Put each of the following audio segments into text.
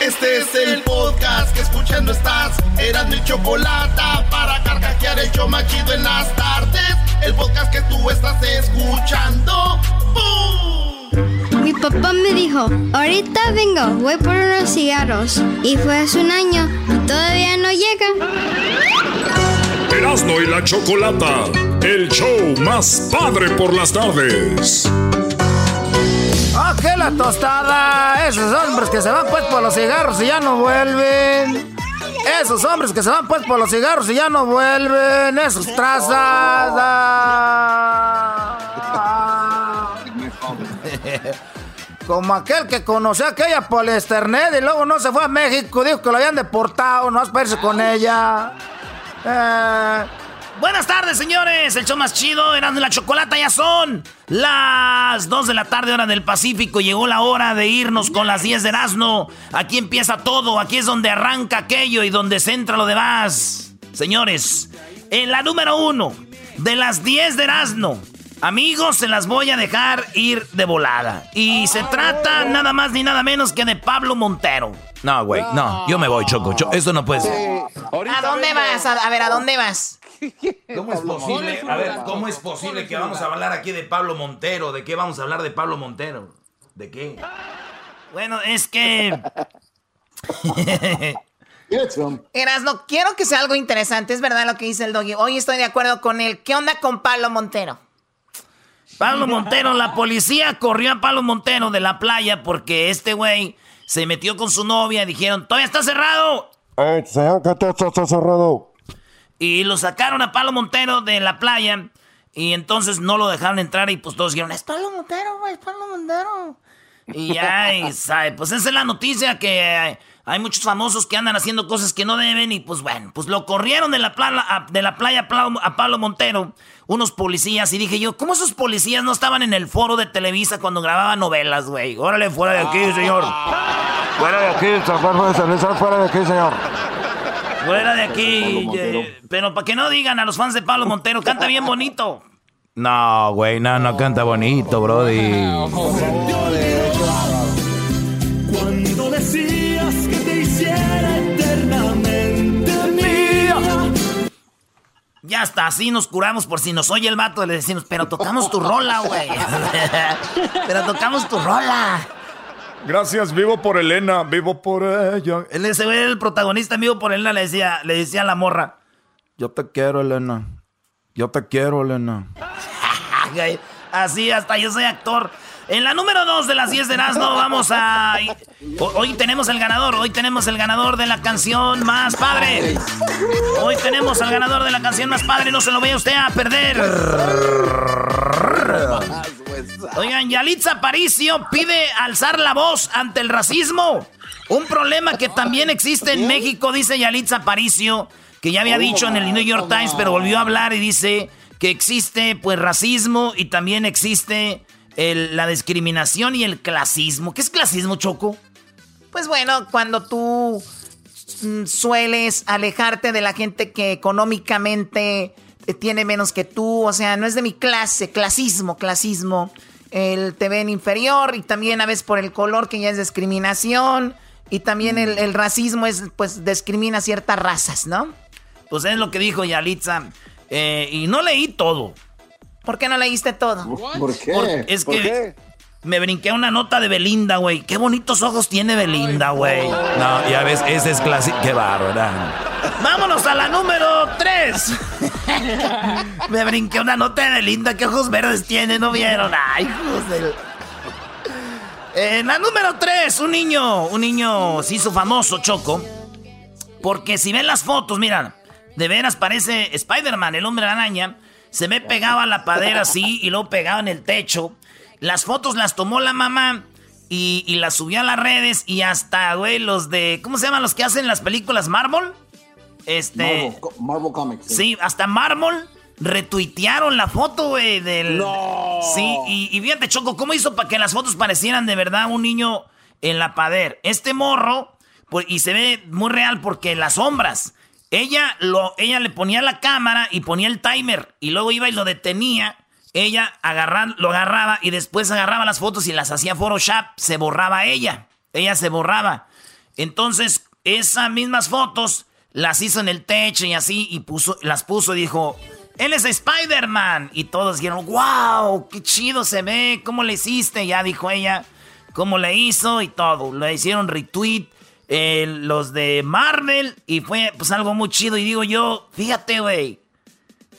Este es el podcast que escuchando estás. Eran mi chocolate para carcajear el show machido en las tardes. El podcast que tú estás escuchando. ¡Bum! Mi papá me dijo, ahorita vengo, voy por unos cigarros. Y fue hace un año y todavía no llega. Erasmo y la Chocolata, el show más padre por las tardes. ¡Ah, la tostada! Esos hombres que se van pues por los cigarros y ya no vuelven. Esos hombres que se van pues por los cigarros y ya no vuelven. Esos trazas. Como aquel que conoció a aquella Poliesternet y luego no se fue a México. Dijo que lo habían deportado, no has perdido con ella. Eh, Buenas tardes, señores. El show más chido, eran la chocolata, ya son las 2 de la tarde, hora del Pacífico. Llegó la hora de irnos con las 10 de Erasmo. Aquí empieza todo, aquí es donde arranca aquello y donde centra lo demás. Señores, en la número uno de las 10 de Erasmo. Amigos, se las voy a dejar ir de volada. Y se trata nada más ni nada menos que de Pablo Montero. No, güey, no, yo me voy, Choco. Cho- Esto no puede ser. ¿A dónde vas? A, a ver, ¿a dónde vas? ¿Cómo es posible? A ver, ¿cómo es posible que vamos a hablar aquí de Pablo Montero? ¿De qué vamos a hablar de Pablo Montero? ¿De qué? Bueno, es que... Erasno, quiero que sea algo interesante. Es verdad lo que dice el doggy. Hoy estoy de acuerdo con él. ¿Qué onda con Pablo Montero? Pablo Montero, la policía corrió a Pablo Montero de la playa porque este güey se metió con su novia y dijeron, todavía está cerrado. Ey, señor, que todo está cerrado. Y lo sacaron a Pablo Montero de la playa y entonces no lo dejaron entrar y pues todos dijeron, es Pablo Montero, güey, es Pablo Montero. Y ya, y, sabe, pues esa es la noticia que hay, muchos famosos que andan haciendo cosas que no deben y pues bueno, pues lo corrieron de la, playa, a, de la playa a Pablo, Montero, unos policías, y dije yo, ¿cómo esos policías no estaban en el foro de Televisa cuando grababan novelas, güey? Órale, fuera de aquí, señor. Fuera de aquí, señor, fuera de aquí, señor. Fuera de aquí. eh, pero para que no digan a los fans de Pablo Montero, canta bien bonito. No, güey, no, no canta bonito, brody. Cuando decías que te hiciera eternamente mía. Ya está, así nos curamos por si nos oye el vato. Le decimos, pero tocamos tu rola, güey. pero tocamos tu rola. Gracias, vivo por Elena, vivo por ella. Él ese güey el protagonista amigo por él le decía, le decía a la morra. Yo te quiero, Elena. Yo te quiero, Elena. Así hasta yo soy actor. En la número 2 de las 10 de Erasmo vamos a... ho- Hoy tenemos el ganador, hoy tenemos el ganador de la canción más padre. Hoy tenemos al ganador de la canción más padre, no se lo vaya usted a perder. Oigan, Yalitza Aparicio pide alzar la voz ante el racismo. Un problema que también existe en México, dice Yalitza Aparicio, que ya había dicho en el New York Times, pero volvió a hablar y dice que existe pues racismo y también existe el- la discriminación y el clasismo. ¿Qué es clasismo, Choco? Pues bueno, cuando tú mm, sueles alejarte de la gente que económicamente eh, tiene menos que tú, o sea, no es de mi clase, clasismo, clasismo. El te ven inferior y también a veces por el color que ya es discriminación y también el, el racismo es pues discrimina ciertas razas, ¿no? Pues es lo que dijo Yalitza. Eh, y no leí todo. ¿Por qué no leíste todo? ¿Por qué? Porque es ¿Por que qué? me brinqué una nota de Belinda, güey. Qué bonitos ojos tiene Belinda, güey. No, ya ves, ese es clásico. Qué bárbara. Vámonos a la número 3. me brinqué una nota de Belinda. Qué ojos verdes tiene, ¿no vieron? Ay, hijos del... En la número 3, un niño, un niño se hizo famoso, Choco. Porque si ven las fotos, mira, de veras parece Spider-Man, el hombre araña. Se me pegaba la padera así y luego pegaba en el techo. Las fotos las tomó la mamá y, y las subió a las redes y hasta, güey, los de... ¿Cómo se llaman los que hacen las películas? ¿Marvel? Este... Marvel, Marvel Comics. Sí, hasta Marvel retuitearon la foto, güey, del... Sí, y, y fíjate, Choco, ¿cómo hizo para que las fotos parecieran de verdad un niño en la pader? Este morro, pues, y se ve muy real porque las sombras, ella, lo, ella le ponía la cámara y ponía el timer, y luego iba y lo detenía, ella lo agarraba y después agarraba las fotos y las hacía Photoshop, se borraba ella, ella se borraba. Entonces, esas mismas fotos las hizo en el techo y así, y puso, las puso y dijo, él es Spider-Man. Y todos dijeron, wow, qué chido se ve, ¿cómo le hiciste? Ya dijo ella, cómo le hizo y todo. Le hicieron retweet eh, los de Marvel y fue pues algo muy chido. Y digo yo, fíjate, güey,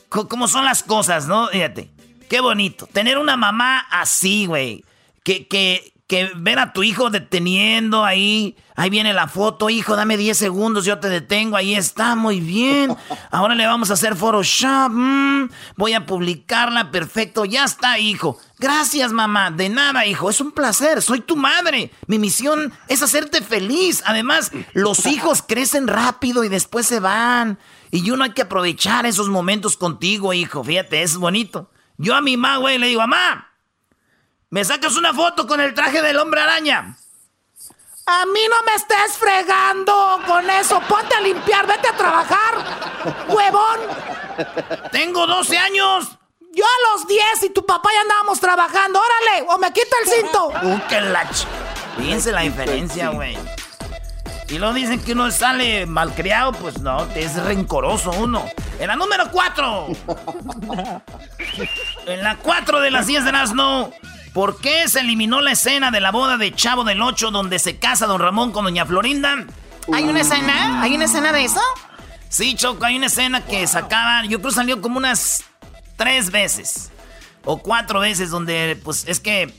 cómo son las cosas, ¿no? Fíjate, qué bonito. Tener una mamá así, güey. Que, que, que ver a tu hijo deteniendo ahí. Ahí viene la foto, hijo, dame 10 segundos, yo te detengo. Ahí está, muy bien. Ahora le vamos a hacer Photoshop. Mm, voy a publicarla, perfecto. Ya está, hijo. Gracias, mamá. De nada, hijo. Es un placer. Soy tu madre. Mi misión es hacerte feliz. Además, los hijos crecen rápido y después se van. Y uno hay que aprovechar esos momentos contigo, hijo. Fíjate, es bonito. Yo a mi mamá, güey, le digo, mamá, ¿Me sacas una foto con el traje del hombre araña? A mí no me estés fregando con eso. Ponte a limpiar, vete a trabajar. Huevón. Tengo 12 años. Yo a los 10 y tu papá ya andábamos trabajando. Órale, o me quita el cinto. Uh, qué lach. Fíjense la diferencia, güey. Y luego dicen que uno sale malcriado, pues no, es rencoroso uno. En la número 4. en la 4 de las 10 de las no. ¿Por qué se eliminó la escena de la boda de Chavo del 8 donde se casa don Ramón con doña Florinda? ¿Hay una escena? ¿Hay una escena de eso? Sí, Choco, hay una escena que sacaban, yo creo salió como unas tres veces o cuatro veces donde, pues es que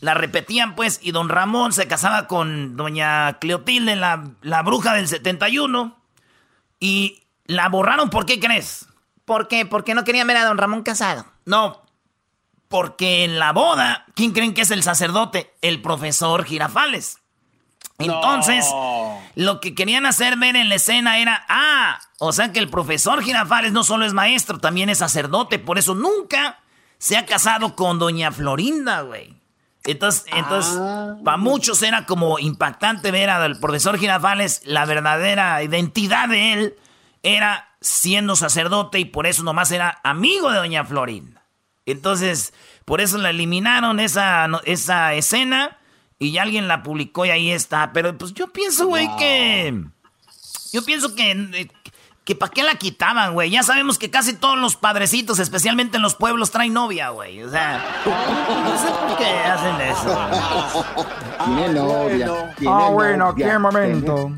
la repetían, pues, y don Ramón se casaba con doña Cleotilde, la, la bruja del 71, y la borraron, ¿por qué crees? ¿Por qué? Porque no querían ver a don Ramón casado. No, porque en la boda, ¿quién creen que es el sacerdote? El profesor Girafales. Entonces, lo que querían hacer ver en la escena era, ah, o sea que el profesor Girafales no solo es maestro, también es sacerdote, por eso nunca se ha casado con doña Florinda, güey. Entonces, entonces ah. para muchos era como impactante ver al profesor Girafales, la verdadera identidad de él era siendo sacerdote y por eso nomás era amigo de doña Florinda. Entonces, por eso la eliminaron esa, esa escena y alguien la publicó y ahí está. Pero pues yo pienso, güey, que... Yo pienso que... Que para qué la quitaban, güey. Ya sabemos que casi todos los padrecitos, especialmente en los pueblos, traen novia, güey. O sea, no sé por qué hacen eso. Tiene novia. ah, bueno, qué momento.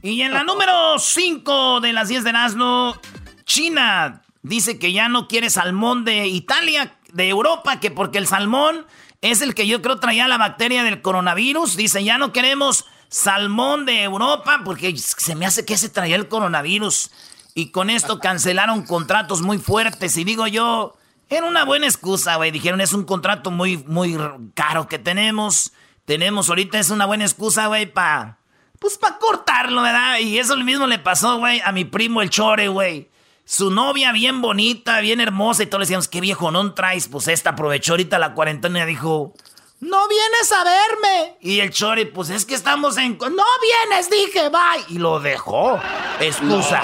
Y en la número 5 de las 10 de Nazno, China dice que ya no quiere salmón de Italia, de Europa, que porque el salmón es el que yo creo traía la bacteria del coronavirus. Dice, ya no queremos salmón de Europa porque se me hace que se traía el coronavirus. Y con esto cancelaron contratos muy fuertes. Y digo yo, era una buena excusa, güey. Dijeron, es un contrato muy, muy caro que tenemos. Tenemos ahorita, es una buena excusa, güey, para... Pues para cortarlo, ¿verdad? Y eso mismo le pasó, güey, a mi primo el Chore, güey. Su novia bien bonita, bien hermosa y todos le decíamos, qué viejo no traes. Pues esta aprovechó ahorita la cuarentena y dijo, no vienes a verme. Y el Chori, pues es que estamos en... No vienes, dije, bye. Y lo dejó. Excusa.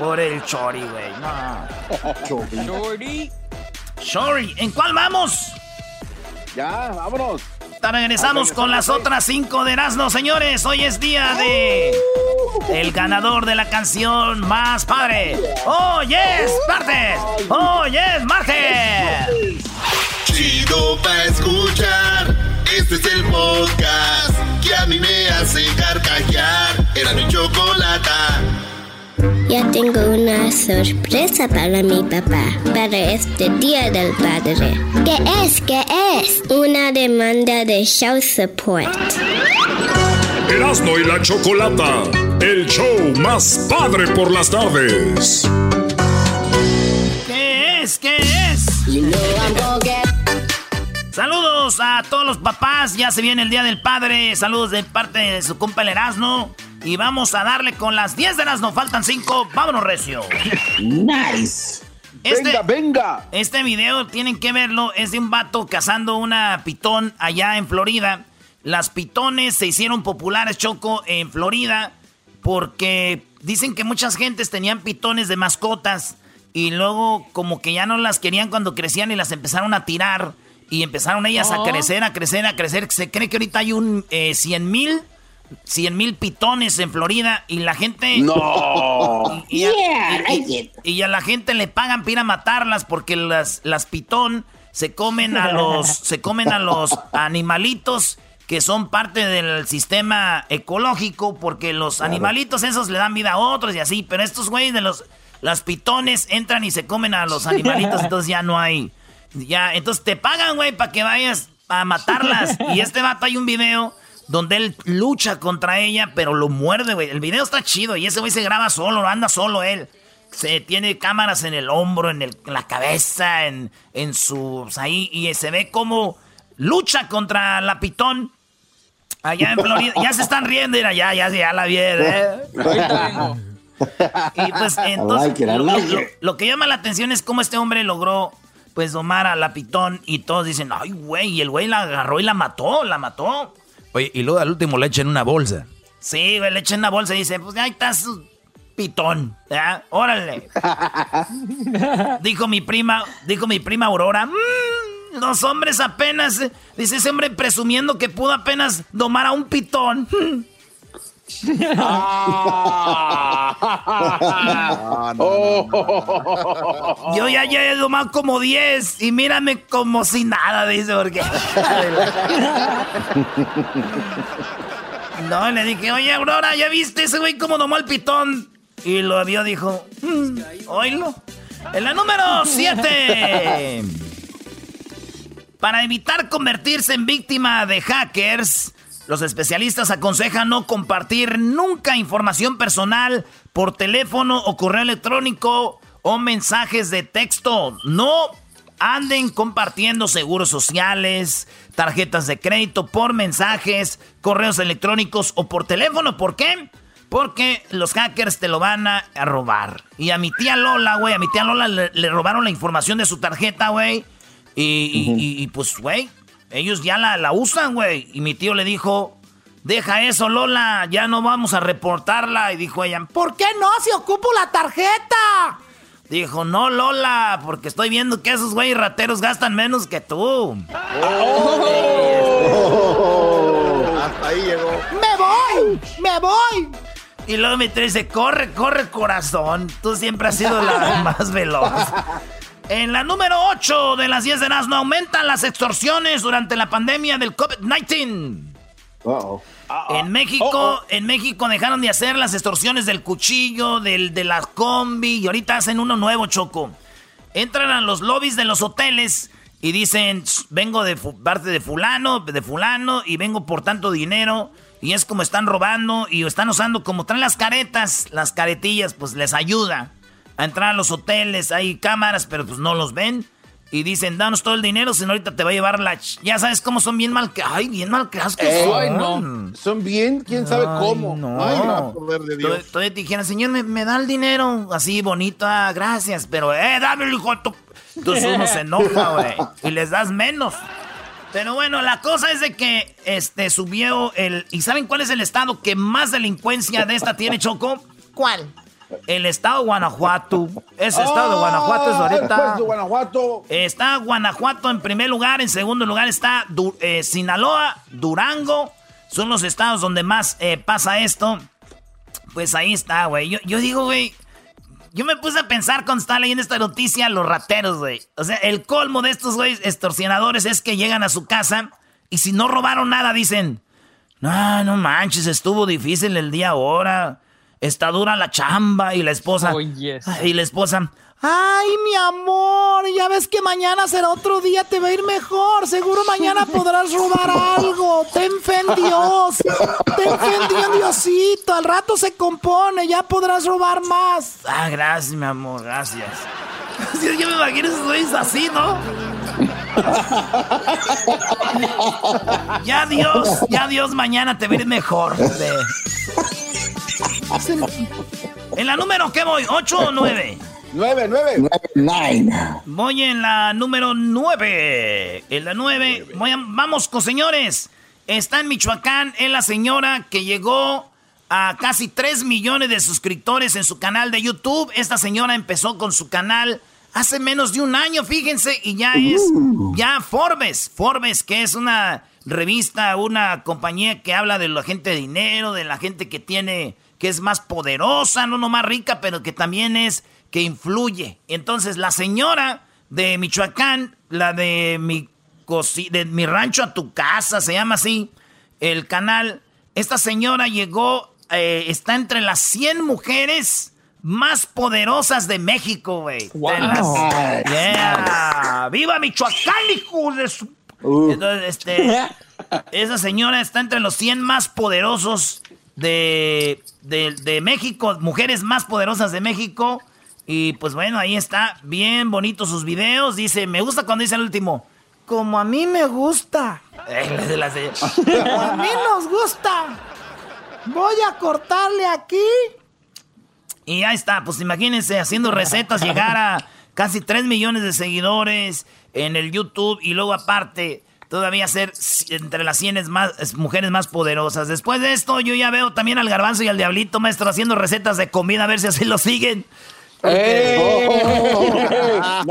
por el Chori, güey. No. Chori. Chori. ¿En cuál vamos? Ya, vámonos regresamos con las otras cinco de Erasmo, señores. Hoy es día de. El ganador de la canción más padre. ¡Oh, yes! ¡Partes! ¡Oh, yes! ¡Martes! Chido pa' escuchar. Este es el podcast que a mí me hace carcajear. Era mi chocolate. Ya tengo una sorpresa para mi papá, para este Día del Padre. ¿Qué es? ¿Qué es? Una demanda de show support. Erasmo y la Chocolata, el show más padre por las tardes. ¿Qué es? ¿Qué es? Saludos a todos los papás, ya se viene el Día del Padre. Saludos de parte de su compa el Erasmo. Y vamos a darle con las 10 de las no faltan 5. Vámonos, Recio. Nice. Este, venga, venga. Este video tienen que verlo. Es de un vato cazando una pitón allá en Florida. Las pitones se hicieron populares, Choco, en Florida. Porque dicen que muchas gentes tenían pitones de mascotas. Y luego como que ya no las querían cuando crecían y las empezaron a tirar. Y empezaron ellas a crecer, a crecer, a crecer. Se cree que ahorita hay un 100 eh, mil 100 mil pitones en Florida y la gente... No. Y, a, la gente le pagan para ir a matarlas porque las, las pitón se comen a los, se comen a los animalitos que son parte del sistema ecológico porque los animalitos esos le dan vida a otros y así, pero estos güeyes de los las pitones entran y se comen a los animalitos, entonces ya no hay ya, entonces te pagan, güey, para que vayas a matarlas. Y este vato hay un video donde él lucha contra ella, pero lo muerde, güey. El video está chido y ese güey se graba solo, anda solo él. Se tiene cámaras en el hombro, en, el, la cabeza, en, en su... Pues, ahí, y se ve como lucha contra la pitón. Allá en Florida. Ya se están riendo, ya, ya, ya la vieron, ¿eh? Y pues entonces, lo, que llama la atención es cómo este hombre logró, pues, domar a la pitón y todos dicen, ay, güey, y el güey la agarró y la mató, la mató. Oye, y luego al último le echan una bolsa. Sí, güey, le echan una bolsa y dice, pues ahí está su pitón. Órale. dijo mi prima, dijo mi prima Aurora, mmm, los hombres apenas, dice ese hombre presumiendo que pudo apenas domar a un pitón. Yo ya he domado como 10 y mírame como si nada, dice, porque. no, le dije, oye, Aurora, ¿ya viste ese güey cómo domó el pitón? Y lo vio, dijo, mm, oílo. En la número 7. Para evitar convertirse en víctima de hackers, los especialistas aconsejan no compartir nunca información personal por teléfono o correo electrónico o mensajes de texto. No anden compartiendo seguros sociales, tarjetas de crédito por mensajes, correos electrónicos o por teléfono. ¿Por qué? Porque los hackers te lo van a, robar. Y a mi tía Lola, güey, a mi tía Lola le, robaron la información de su tarjeta, güey. y, pues, güey, ellos ya la, la usan, güey. Y mi tío le dijo, deja eso, Lola, ya no vamos a reportarla. Y dijo ella, ¿por qué no si ocupo la tarjeta? Dijo, no, Lola, porque estoy viendo que esos güeyes rateros gastan menos que tú. Oh. hasta ahí llegó. ¡Me voy! ¡Me voy! Y luego mi tío dice, corre, corre, corazón. Tú siempre has sido la más veloz. En la número 8 de las 10 de no aumentan las extorsiones durante la pandemia del COVID-19. En México, en México dejaron de hacer las extorsiones del cuchillo, del, de la combi, y ahorita hacen uno nuevo, Choco. Entran a los lobbies de los hoteles y dicen, vengo de parte de fulano, de fulano, y vengo por tanto dinero. Y es como están robando y están usando, como traen las caretas, las caretillas, pues les ayuda a entrar a los hoteles, hay cámaras, pero pues no los ven. Y dicen, danos todo el dinero, si no ahorita te va a llevar la... Ya sabes cómo son bien mal... Ay, bien mal que son. Son bien, quién sabe cómo. No. Ay, no, poder de Dios. Te dijeron, señor, me, da el dinero. Así, bonito, ah, gracias. Pero, eh, dame el hijo Entonces uno se enoja, güey. Y les das menos. Pero bueno, la cosa es de que este subió el... ¿Y saben cuál es el estado que más delincuencia de esta tiene, Choco? ¿Cuál? El estado de Guanajuato. Ese estado de Guanajuato es ahorita. Guanajuato. Está Guanajuato en primer lugar. En segundo lugar está eh, Sinaloa, Durango. Son los estados donde más eh, pasa esto. Pues ahí está, güey. Yo, yo digo, güey. Yo me puse a pensar cuando estaba leyendo esta noticia, los rateros, güey. O sea, el colmo de estos, güey, extorsionadores es que llegan a su casa y si no robaron nada, dicen, no, no manches, estuvo difícil el día ahora está dura la chamba y la esposa. Oh, y la esposa. Ay, mi amor, ya ves que mañana será otro día, te va a ir mejor. Seguro mañana podrás robar algo. Ten fe en Dios. Ten fe en Diosito. Al rato se compone, ya podrás robar más. Ah, gracias, mi amor, gracias. Yo me imagino esos así, ¿no? ya Dios, ya Dios mañana te va a ir mejor. ¿En la número qué voy? ¿8 o 9? 9, 9. Voy en la número 9. En la 9. vamos con señores. Está en Michoacán. Es la señora que llegó a casi 3 millones de suscriptores en su canal de YouTube. Esta señora empezó con su canal hace menos de un año, fíjense, y ya es, uh. ya Forbes, Forbes, que es una revista, una compañía que habla de la gente de dinero, de la gente que tiene, que es más poderosa, no nomás rica, pero que también es, que influye. Entonces la señora de Michoacán, la de mi, de mi rancho a tu casa, se llama así, el canal, esta señora llegó, eh, está entre las 100 mujeres más poderosas de México, güey. ¡Viva Michoacán, hijo de su... Entonces, este, esa señora está entre los 100 más poderosos de, de, México, mujeres más poderosas de México. Y pues bueno, ahí está, bien bonitos sus videos. Dice, me gusta cuando dice el último, como a mí me gusta. como a mí nos gusta. Voy a cortarle aquí y ahí está, pues imagínense haciendo recetas, llegar a casi 3 millones de seguidores en el YouTube y luego aparte todavía ser entre las 100 más, mujeres más poderosas. Después de esto yo ya veo también al garbanzo y al diablito maestro haciendo recetas de comida a ver si así lo siguen. no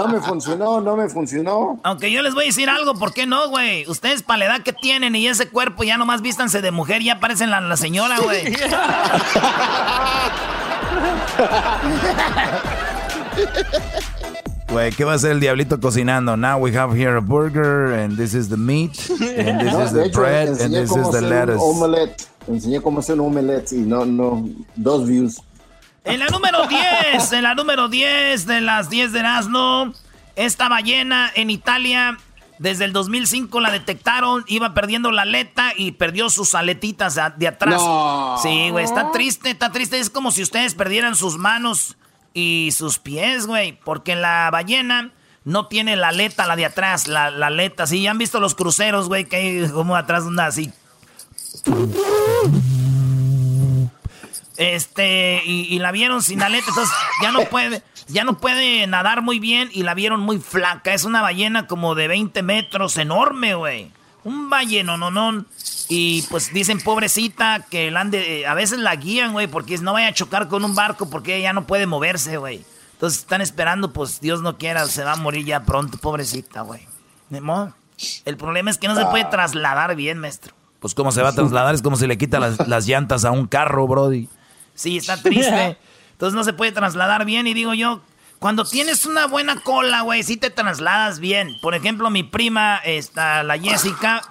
me funcionó, no me funcionó. Aunque yo les voy a decir algo, ¿por qué no, güey? Ustedes para la edad que tienen y ese cuerpo ya nomás vístanse de mujer y ya parecen la, la señora, güey. Güey, ¿qué va a hacer el diablito cocinando? Now we have here a burger, and this is the meat, and this is the bread, and this is the lettuce. Omelette. Enseñé cómo hacer un omelette y no, no, dos views. En la número 10, en la número 10 de las 10 de Erasmo, esta ballena en Italia desde el 2005 la detectaron, iba perdiendo la aleta y perdió sus aletitas de atrás. Sí, güey, está triste, está triste. Es como si ustedes perdieran sus manos y sus pies, güey. Porque la ballena no tiene la aleta, la de atrás, la, la aleta. Sí, han visto los cruceros, güey, que hay como atrás una así. Este, y, la vieron sin aleta, entonces ya no puede, ya no puede nadar muy bien y la vieron muy flaca. Es una ballena como de 20 metros, enorme, güey. Un balleno, no, no. Y pues dicen, pobrecita, que la ande, a veces la guían, güey, porque no vaya a chocar con un barco porque ella no puede moverse, güey. Entonces están esperando, pues Dios no quiera, se va a morir ya pronto, pobrecita, güey. El problema es que no se puede trasladar bien, maestro. Pues cómo se va a trasladar, es como si le quita las, las llantas a un carro, Brody. Sí, está triste. Entonces no se puede trasladar bien. Y digo yo, cuando tienes una buena cola, güey, sí te trasladas bien. Por ejemplo, mi prima, esta, la Jessica,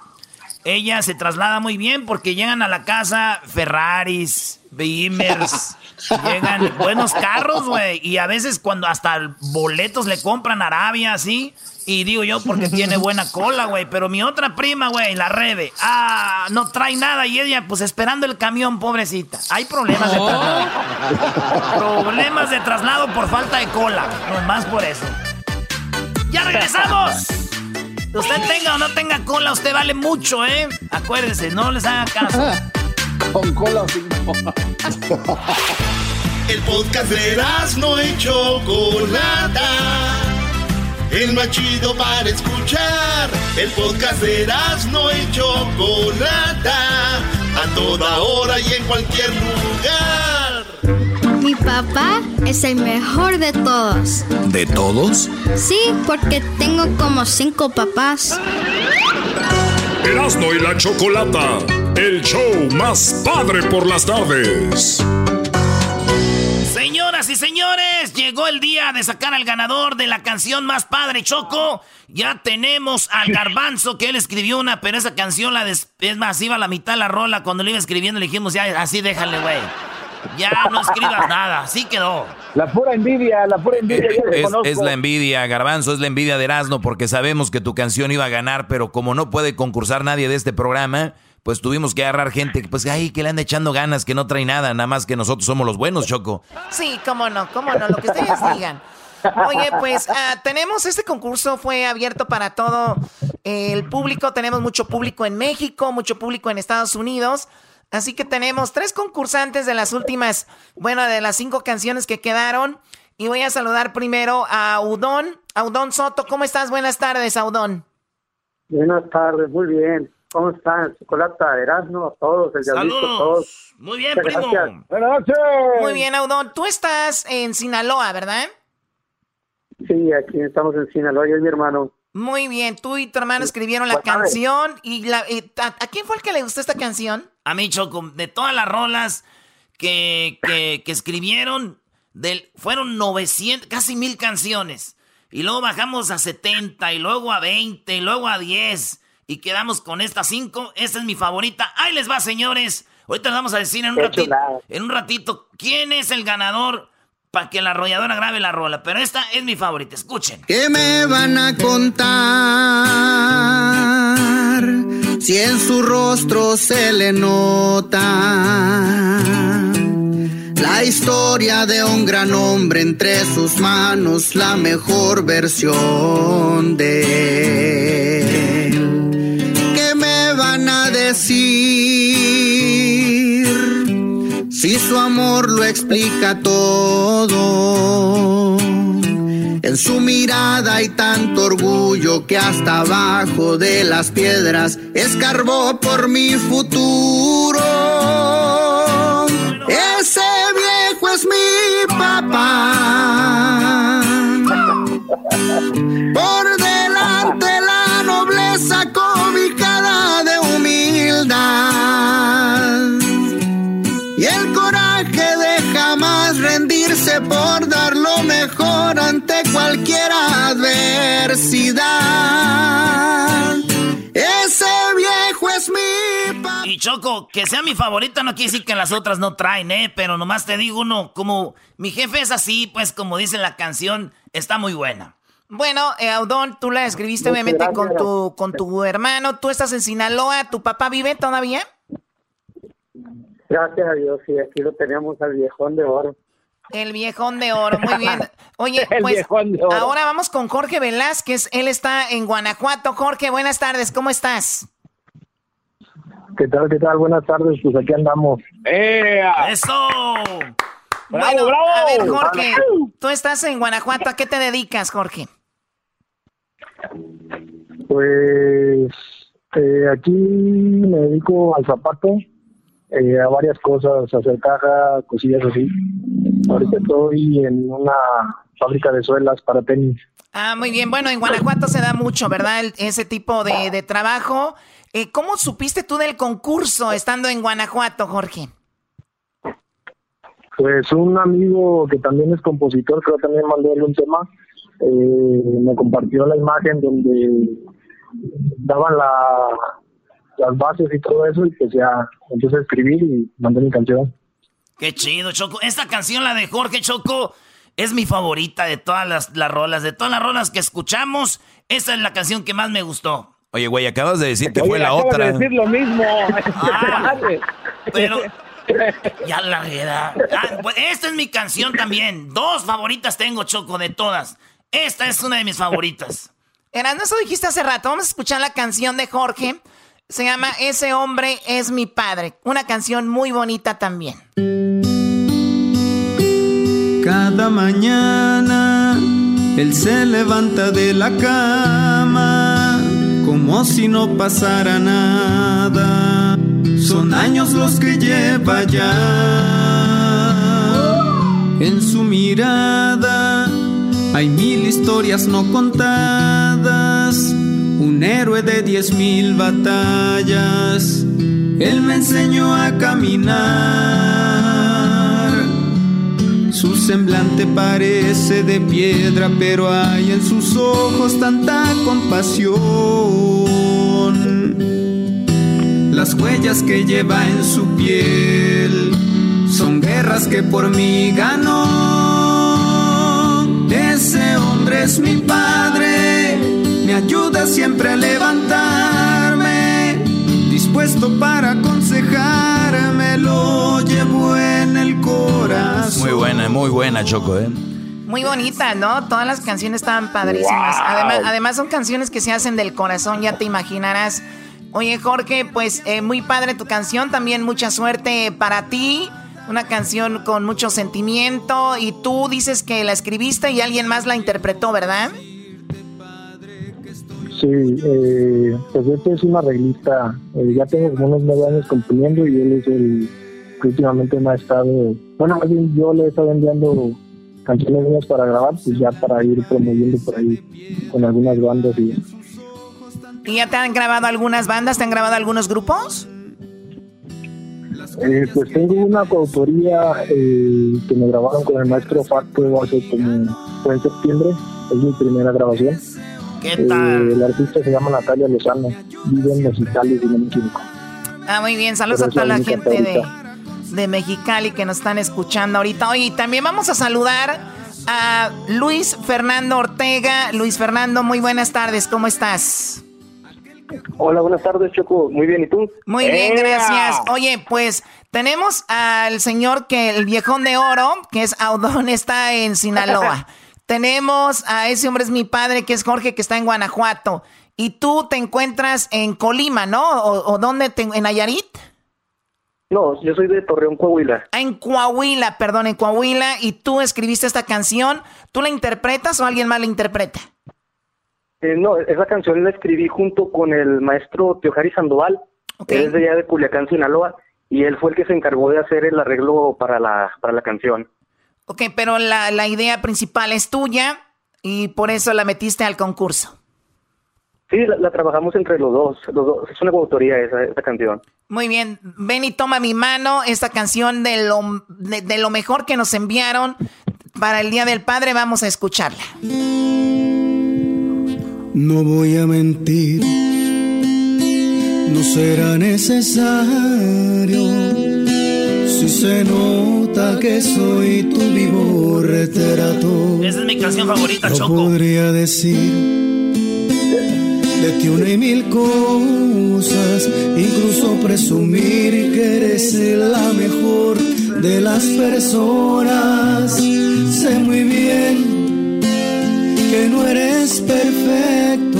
ella se traslada muy bien porque llegan a la casa Ferraris, Beamers, llegan buenos carros, güey. Y a veces cuando hasta boletos le compran a Arabia, así. Y digo yo porque tiene buena cola, güey. Pero mi otra prima, güey, la Rebe, ah, no trae nada. Y ella, pues esperando el camión, pobrecita. Hay problemas de traslado. problemas de traslado por falta de cola. más por eso. ¡Ya regresamos! Usted tenga o no tenga cola, usted vale mucho, ¿eh? Acuérdense, no les haga caso. Con cola o sin cola. El podcast de no hecho Chocolata el más chido para escuchar. El podcast de no y Chocolata, a toda hora y en cualquier lugar. Mi papá es el mejor de todos. ¿De todos? Sí, porque tengo como cinco papás. Erasmo y la Chocolata, el show más padre por las tardes. Señoras y señores, llegó el día de sacar al ganador de la canción más padre, Choco. Ya tenemos al Garbanzo, que él escribió una, pero esa canción la es más, iba a la mitad la rola. Cuando le iba escribiendo le dijimos, ya, así déjale, güey. Ya no escribas nada, así quedó. La pura envidia, la pura envidia. es, es, la envidia, Garbanzo, es la envidia de Erasmo, porque sabemos que tu canción iba a ganar, pero como no puede concursar nadie de este programa, pues tuvimos que agarrar gente, pues, ay, que le anda echando ganas, que no trae nada, nada más que nosotros somos los buenos, Choco. Sí, cómo no, cómo no, lo que ustedes digan. Oye, pues ah, tenemos este concurso, fue abierto para todo el público, tenemos mucho público en México, mucho público en Estados Unidos, así que tenemos tres concursantes de las últimas, bueno, de las cinco canciones que quedaron. Y voy a saludar primero a Udón, a Udón Soto. ¿Cómo estás? Buenas tardes, Audón. Buenas tardes, muy bien. ¿Cómo están? Chocolata, Erasmo, a todos, el Diablito, todos. Muy bien, primo. Buenas noches. Muy bien, Audón. Tú estás en Sinaloa, ¿verdad? Sí, aquí estamos en Sinaloa, y es mi hermano. Muy bien, tú y tu hermano escribieron la canción y la, ¿a, quién fue el que le gustó esta canción? A mí, Choco, de todas las rolas que, que, que escribieron, del, fueron 900, casi mil canciones. Y luego bajamos a 70, y luego a 20, y luego a 10. Y quedamos con estas 5. Esta es mi favorita. Ahí les va, señores. Ahorita les vamos a decir en un ratito, en un ratito quién es el ganador para que la arrolladora grabe la rola. Pero esta es mi favorita. Escuchen. ¿Qué me van a contar? Si en su rostro se le nota la historia de un gran hombre entre sus manos, la mejor versión de si su amor lo explica todo? En su mirada hay tanto orgullo que hasta abajo de las piedras escarbó por mi futuro. Ese viejo es mi papá. Cualquier adversidad. Ese viejo es mi papá. Y Choco, que sea mi favorita no quiere decir que las otras no traen, ¿eh? Pero nomás te digo uno, como mi jefe es así, pues como dice la canción, está muy buena. Bueno, eh, Audón, tú la escribiste obviamente con tu, con tu hermano. Tú estás en Sinaloa. ¿Tu papá vive todavía? Gracias a Dios, sí, aquí lo tenemos al viejón de oro. El viejón de oro, muy bien. Oye, pues ahora vamos con Jorge Velázquez. Él está en Guanajuato. Jorge, buenas tardes, ¿cómo estás? ¿Qué tal, qué tal? Buenas tardes, pues aquí andamos. ¡Eso! bueno, a ver, Jorge, tú estás en Guanajuato. ¿A qué te dedicas, Jorge? Pues eh, aquí me dedico al zapato, eh, a varias cosas, hacer caja, cosillas así. Ahorita estoy en una fábrica de suelas para tenis. Ah, muy bien. Bueno, en Guanajuato se da mucho, ¿verdad? ese tipo de, de trabajo. Eh, ¿Cómo supiste tú del concurso estando en Guanajuato, Jorge? Pues un amigo que también es compositor, creo que también mandó un tema, eh, me compartió la imagen donde daban la, las bases y todo eso y pues ya empecé a escribir y mandé mi canción. Qué chido, Choco. Esta canción, la de Jorge Choco, es mi favorita de todas las, las rolas. De todas las rolas que escuchamos, esa es la canción que más me gustó. Oye, güey, acabas de decir que fue la otra. De decir lo mismo. Ah, pero ya la verdad. Ah, pues esta es mi canción también. Dos favoritas tengo, Choco, de todas. Esta es una de mis favoritas. Eras, no eso dijiste hace rato. Vamos a escuchar la canción de Jorge. Se llama Ese hombre es mi padre. Una canción muy bonita también. Cada mañana él se levanta de la cama como si no pasara nada. Son años los que lleva ya. En su mirada hay mil historias no contadas. Héroe de diez mil batallas. Él me enseñó a caminar. Su semblante parece de piedra, pero hay en sus ojos tanta compasión. Las huellas que lleva en su piel son guerras que por mí ganó. Ese hombre es mi padre, me ayuda siempre a levantarme, dispuesto para aconsejarme, lo llevo en el corazón. Muy buena, muy buena, Choco, ¿eh? Muy bonita, ¿no? Todas las canciones estaban padrísimas. Además, además son canciones que se hacen del corazón, ya te imaginarás. Oye, Jorge, pues eh, muy padre tu canción, también mucha suerte para ti. Una canción con mucho sentimiento y tú dices que la escribiste y alguien más la interpretó, ¿verdad? Sí, eh, pues este es un arreglista. Eh, ya tengo como unos nueve años componiendo y él es el que últimamente me ha estado. Bueno, más bien yo le he estado enviando canciones mías para grabar, pues ya para ir promoviendo por ahí con algunas bandas y... ¿Y ya te han grabado algunas bandas? ¿Te han grabado algunos grupos? Eh, pues tengo una coautoría eh, que me grabaron con el maestro Facto hace como fue en septiembre, es mi primera grabación. ¿Qué tal? Eh, el artista se llama Natalia Lozano, vive en Mexicali, me equivoco. Ah, muy bien, saludos a toda la gente de, de Mexicali que nos están escuchando ahorita. Oye, también vamos a saludar a Luis Fernando Ortega. Luis Fernando, muy buenas tardes, ¿cómo estás? Hola, buenas tardes, Choco. Muy bien, ¿y tú? Muy bien, gracias. Oye, pues tenemos al señor que el viejón de oro, que es Audón, está en Sinaloa. tenemos a ese hombre es mi padre, que es Jorge, que está en Guanajuato. Y tú te encuentras en Colima, ¿no? ¿O, dónde? Te, ¿En Nayarit? No, yo soy de Torreón, Coahuila. Ah, en Coahuila, perdón, en Coahuila. Y tú escribiste esta canción. ¿Tú la interpretas o alguien más la interpreta? Eh, no, esa canción la escribí junto con el maestro Teojari Sandoval. que es de allá de Culiacán, Sinaloa. Y él fue el que se encargó de hacer el arreglo para la, para la canción. Ok, pero la, la idea principal es tuya y por eso la metiste al concurso. Sí, la, trabajamos entre los dos, los dos. Es una coautoría esa, esa, canción. Muy bien. Ven y toma mi mano. Esta canción de lo, de, lo mejor que nos enviaron para el Día del Padre. Vamos a escucharla. No voy a mentir. No será necesario. Si se nota que soy tu vivo retrato. Esa es mi canción favorita, no Choco. podría decir de ti una y mil cosas, incluso presumir que eres la mejor de las personas. Sé muy bien que no eres perfecto.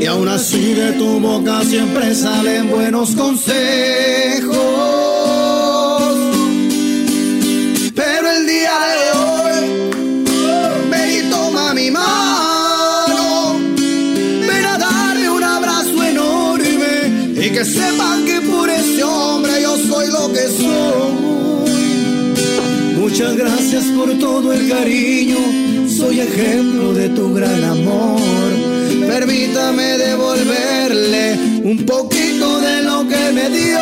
Y aún así de tu boca siempre salen buenos consejos. Muchas gracias por todo el cariño, soy ejemplo de tu gran amor. Permítame devolverle un poquito de lo que me dio.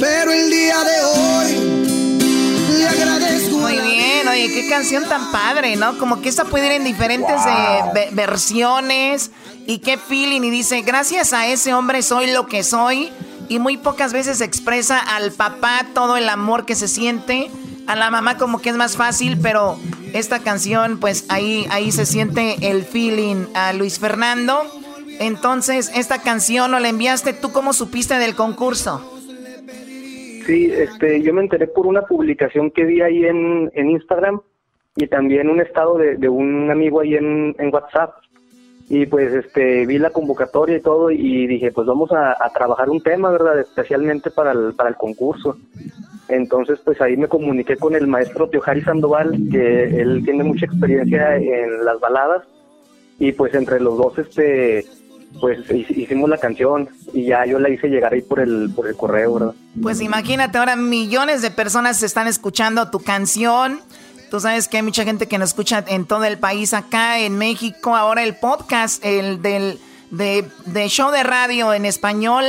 Pero el día de hoy le agradezco. Muy bien, oye, qué canción tan padre, ¿no? Como que esta puede ir en diferentes eh, versiones y qué feeling. Y dice, gracias a ese hombre soy lo que soy. Y muy pocas veces expresa al papá todo el amor que se siente. A la mamá como que es más fácil, pero esta canción, pues ahí, ahí se siente el feeling a Luis Fernando. Entonces, esta canción, ¿o la enviaste tú? ¿Cómo supiste del concurso? Sí, este, yo me enteré por una publicación que vi ahí en, en Instagram y también un estado de, un amigo ahí en WhatsApp y pues este vi la convocatoria y todo y dije pues vamos a, trabajar un tema verdad especialmente para el, para el concurso. Entonces pues ahí me comuniqué con el maestro Teojari Sandoval que él tiene mucha experiencia en las baladas y pues entre los dos este pues hicimos la canción y ya yo la hice llegar ahí por el por el correo verdad pues imagínate ahora millones de personas están escuchando tu canción Tú sabes que hay mucha gente que nos escucha en todo el país, acá en México. Ahora el podcast, el del de, show de radio en español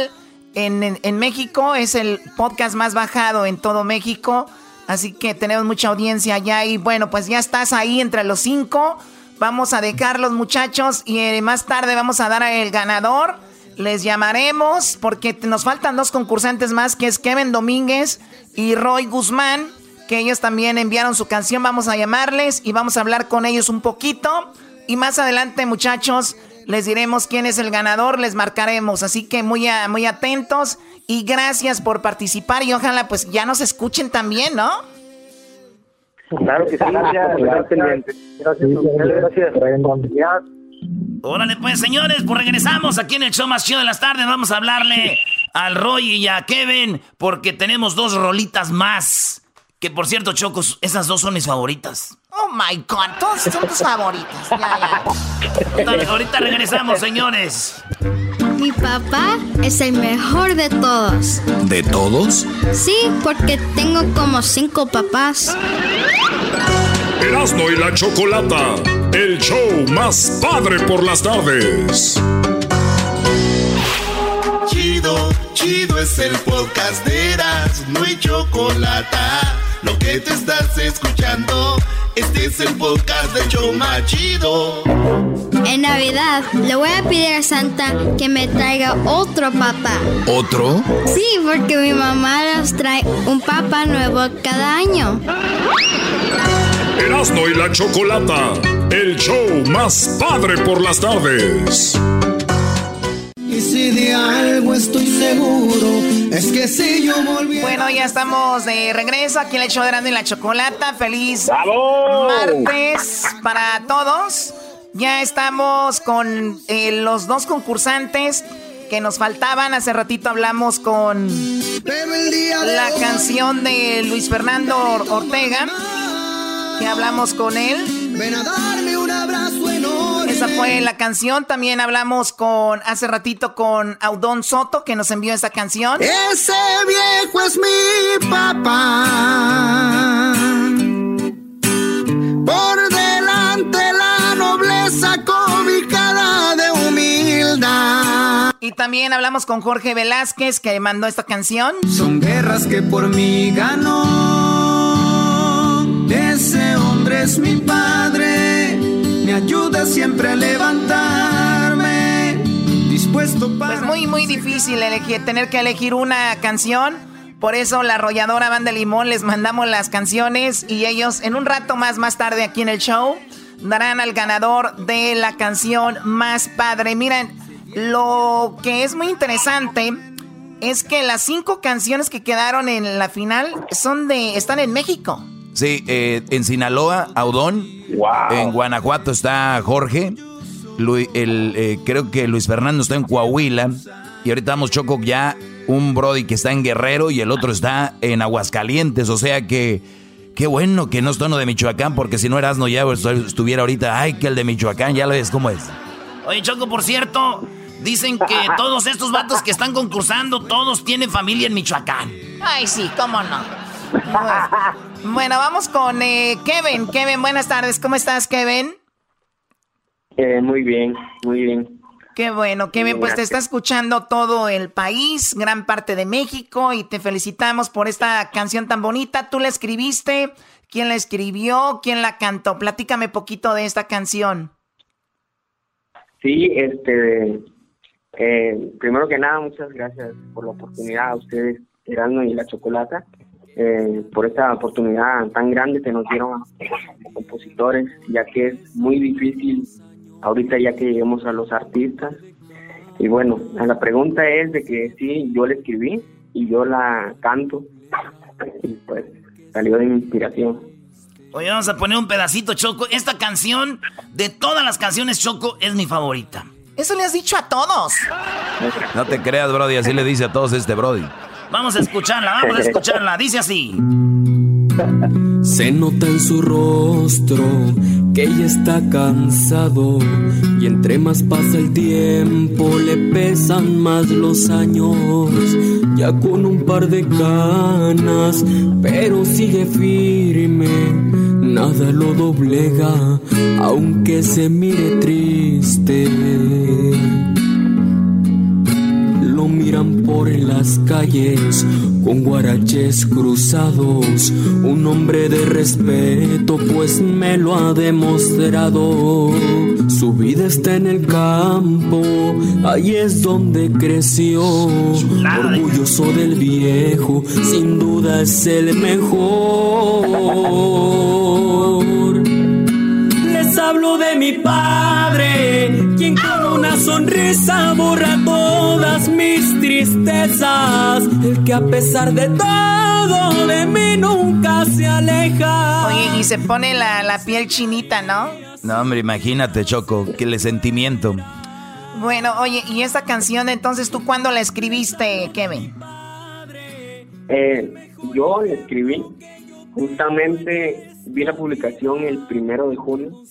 en, en, México es el podcast más bajado en todo México. Así que tenemos mucha audiencia allá y bueno, pues ya estás ahí entre los cinco. Vamos a dejar los muchachos y eh, más tarde vamos a dar al ganador. Les llamaremos porque nos faltan dos concursantes más que es Kevin Domínguez y Roy Guzmán que ellos también enviaron su canción. Vamos a llamarles y vamos a hablar con ellos un poquito. Y más adelante, muchachos, les diremos quién es el ganador, les marcaremos. Así que muy, muy atentos y gracias por participar. Y ojalá pues ya nos escuchen también, ¿no? Claro que sí, gracias. Gracias. gracias. Órale, pues, señores, pues regresamos aquí en el show más chido de las tardes. Vamos a hablarle al Roy y a Kevin porque tenemos dos rolitas más. Que por cierto, Chocos, esas dos son mis favoritas. Oh my god, todas son tus favoritas. Ya, ya. Ahorita regresamos, señores. Mi papá es el mejor de todos. ¿De todos? Sí, porque tengo como cinco papás. Erasmo y la Chocolata, el show más padre por las tardes. Chido, chido es el podcast de Erasmo y Chocolata. Lo que te estás escuchando, este es el podcast de Choma Chido. En Navidad le voy a pedir a Santa que me traiga otro papá. ¿Otro? Sí, porque mi mamá nos trae un papá nuevo cada año. Erasmo y la Chocolata, el show más padre por las tardes. Si de algo estoy seguro, es que si yo volví. Bueno, ya estamos de regreso aquí en el show de Erasmo y la Chocolata. Feliz ¡Bravo! martes para todos. Ya estamos con eh, los dos concursantes que nos faltaban. Hace ratito hablamos con la canción de Luis Fernando Or- Ortega. Que hablamos con él. Ven a darme un abrazo enorme. Esa fue la canción. También hablamos con hace ratito con Audón Soto que nos envió esta canción. Ese viejo es mi papá. Por delante la nobleza cobijada de humildad. Y también hablamos con Jorge Velázquez que mandó esta canción. Son guerras que por mí ganó. Ese hombre es mi padre. Me ayuda siempre a levantarme. Dispuesto para. Pues muy, muy difícil elegir, tener que elegir una canción. Por eso la arrolladora Banda Limón les mandamos las canciones y ellos en un rato más, más tarde aquí en el show, darán al ganador de la canción más padre. Miren, lo que es muy interesante es que las cinco canciones que quedaron en la final son de, están en México. Sí, eh, en Sinaloa, Audón. En Guanajuato está Jorge. El, eh, creo que Luis Fernando está en Coahuila. Y ahorita vamos Choco ya un Brody que está en Guerrero y el otro está en Aguascalientes. O sea que qué bueno que no está uno de Michoacán, porque si no Erasno ya estuviera ahorita, ay, que el de Michoacán, ya lo ves cómo es. Oye, Choco, por cierto, dicen que todos estos vatos que están concursando, todos tienen familia en Michoacán. Ay, sí, cómo no. Bueno, vamos con eh, Kevin. Kevin, buenas tardes. ¿Cómo estás, Kevin? Eh, muy bien, muy bien. Qué bueno, Kevin, pues te está escuchando todo el país, gran parte de México, y te felicitamos por esta canción tan bonita. ¿Tú la escribiste? ¿Quién la escribió? ¿Quién la cantó? Platícame poquito de esta canción. Sí, este, eh, primero que nada, muchas gracias por la oportunidad a ustedes, Erasmo y la Chocolata, eh, por esta oportunidad tan grande que nos dieron como compositores, ya que es muy difícil ahorita ya que lleguemos a los artistas. Y bueno, la pregunta es de que sí, yo la escribí y yo la canto, y pues salió de mi inspiración. Oye, vamos a poner un pedacito, Choco. Esta canción, de todas las canciones, Choco, es mi favorita. Eso le has dicho a todos. No te creas, Brody, así le dice a todos este Brody. Vamos a escucharla, vamos a escucharla. Dice así. Se nota en su rostro que ella está cansado y entre más pasa el tiempo le pesan más los años. Ya con un par de canas, pero sigue firme, nada lo doblega, aunque se mire triste. Miran por las calles con guaraches cruzados. Un hombre de respeto, pues me lo ha demostrado. Su vida está en el campo, ahí es donde creció. Orgulloso del viejo, sin duda es el mejor. Les hablo de mi padre, quien con una sonrisa borra todas mis tristezas. El que a pesar de todo de mí nunca se aleja. Oye, y se pone la, la piel chinita, ¿no? No, hombre, imagínate, Choco, que le sentimiento. Bueno, oye, y esta canción, entonces, ¿tú cuándo la escribiste, Kevin? Eh, yo la escribí, justamente vi la publicación el primero de junio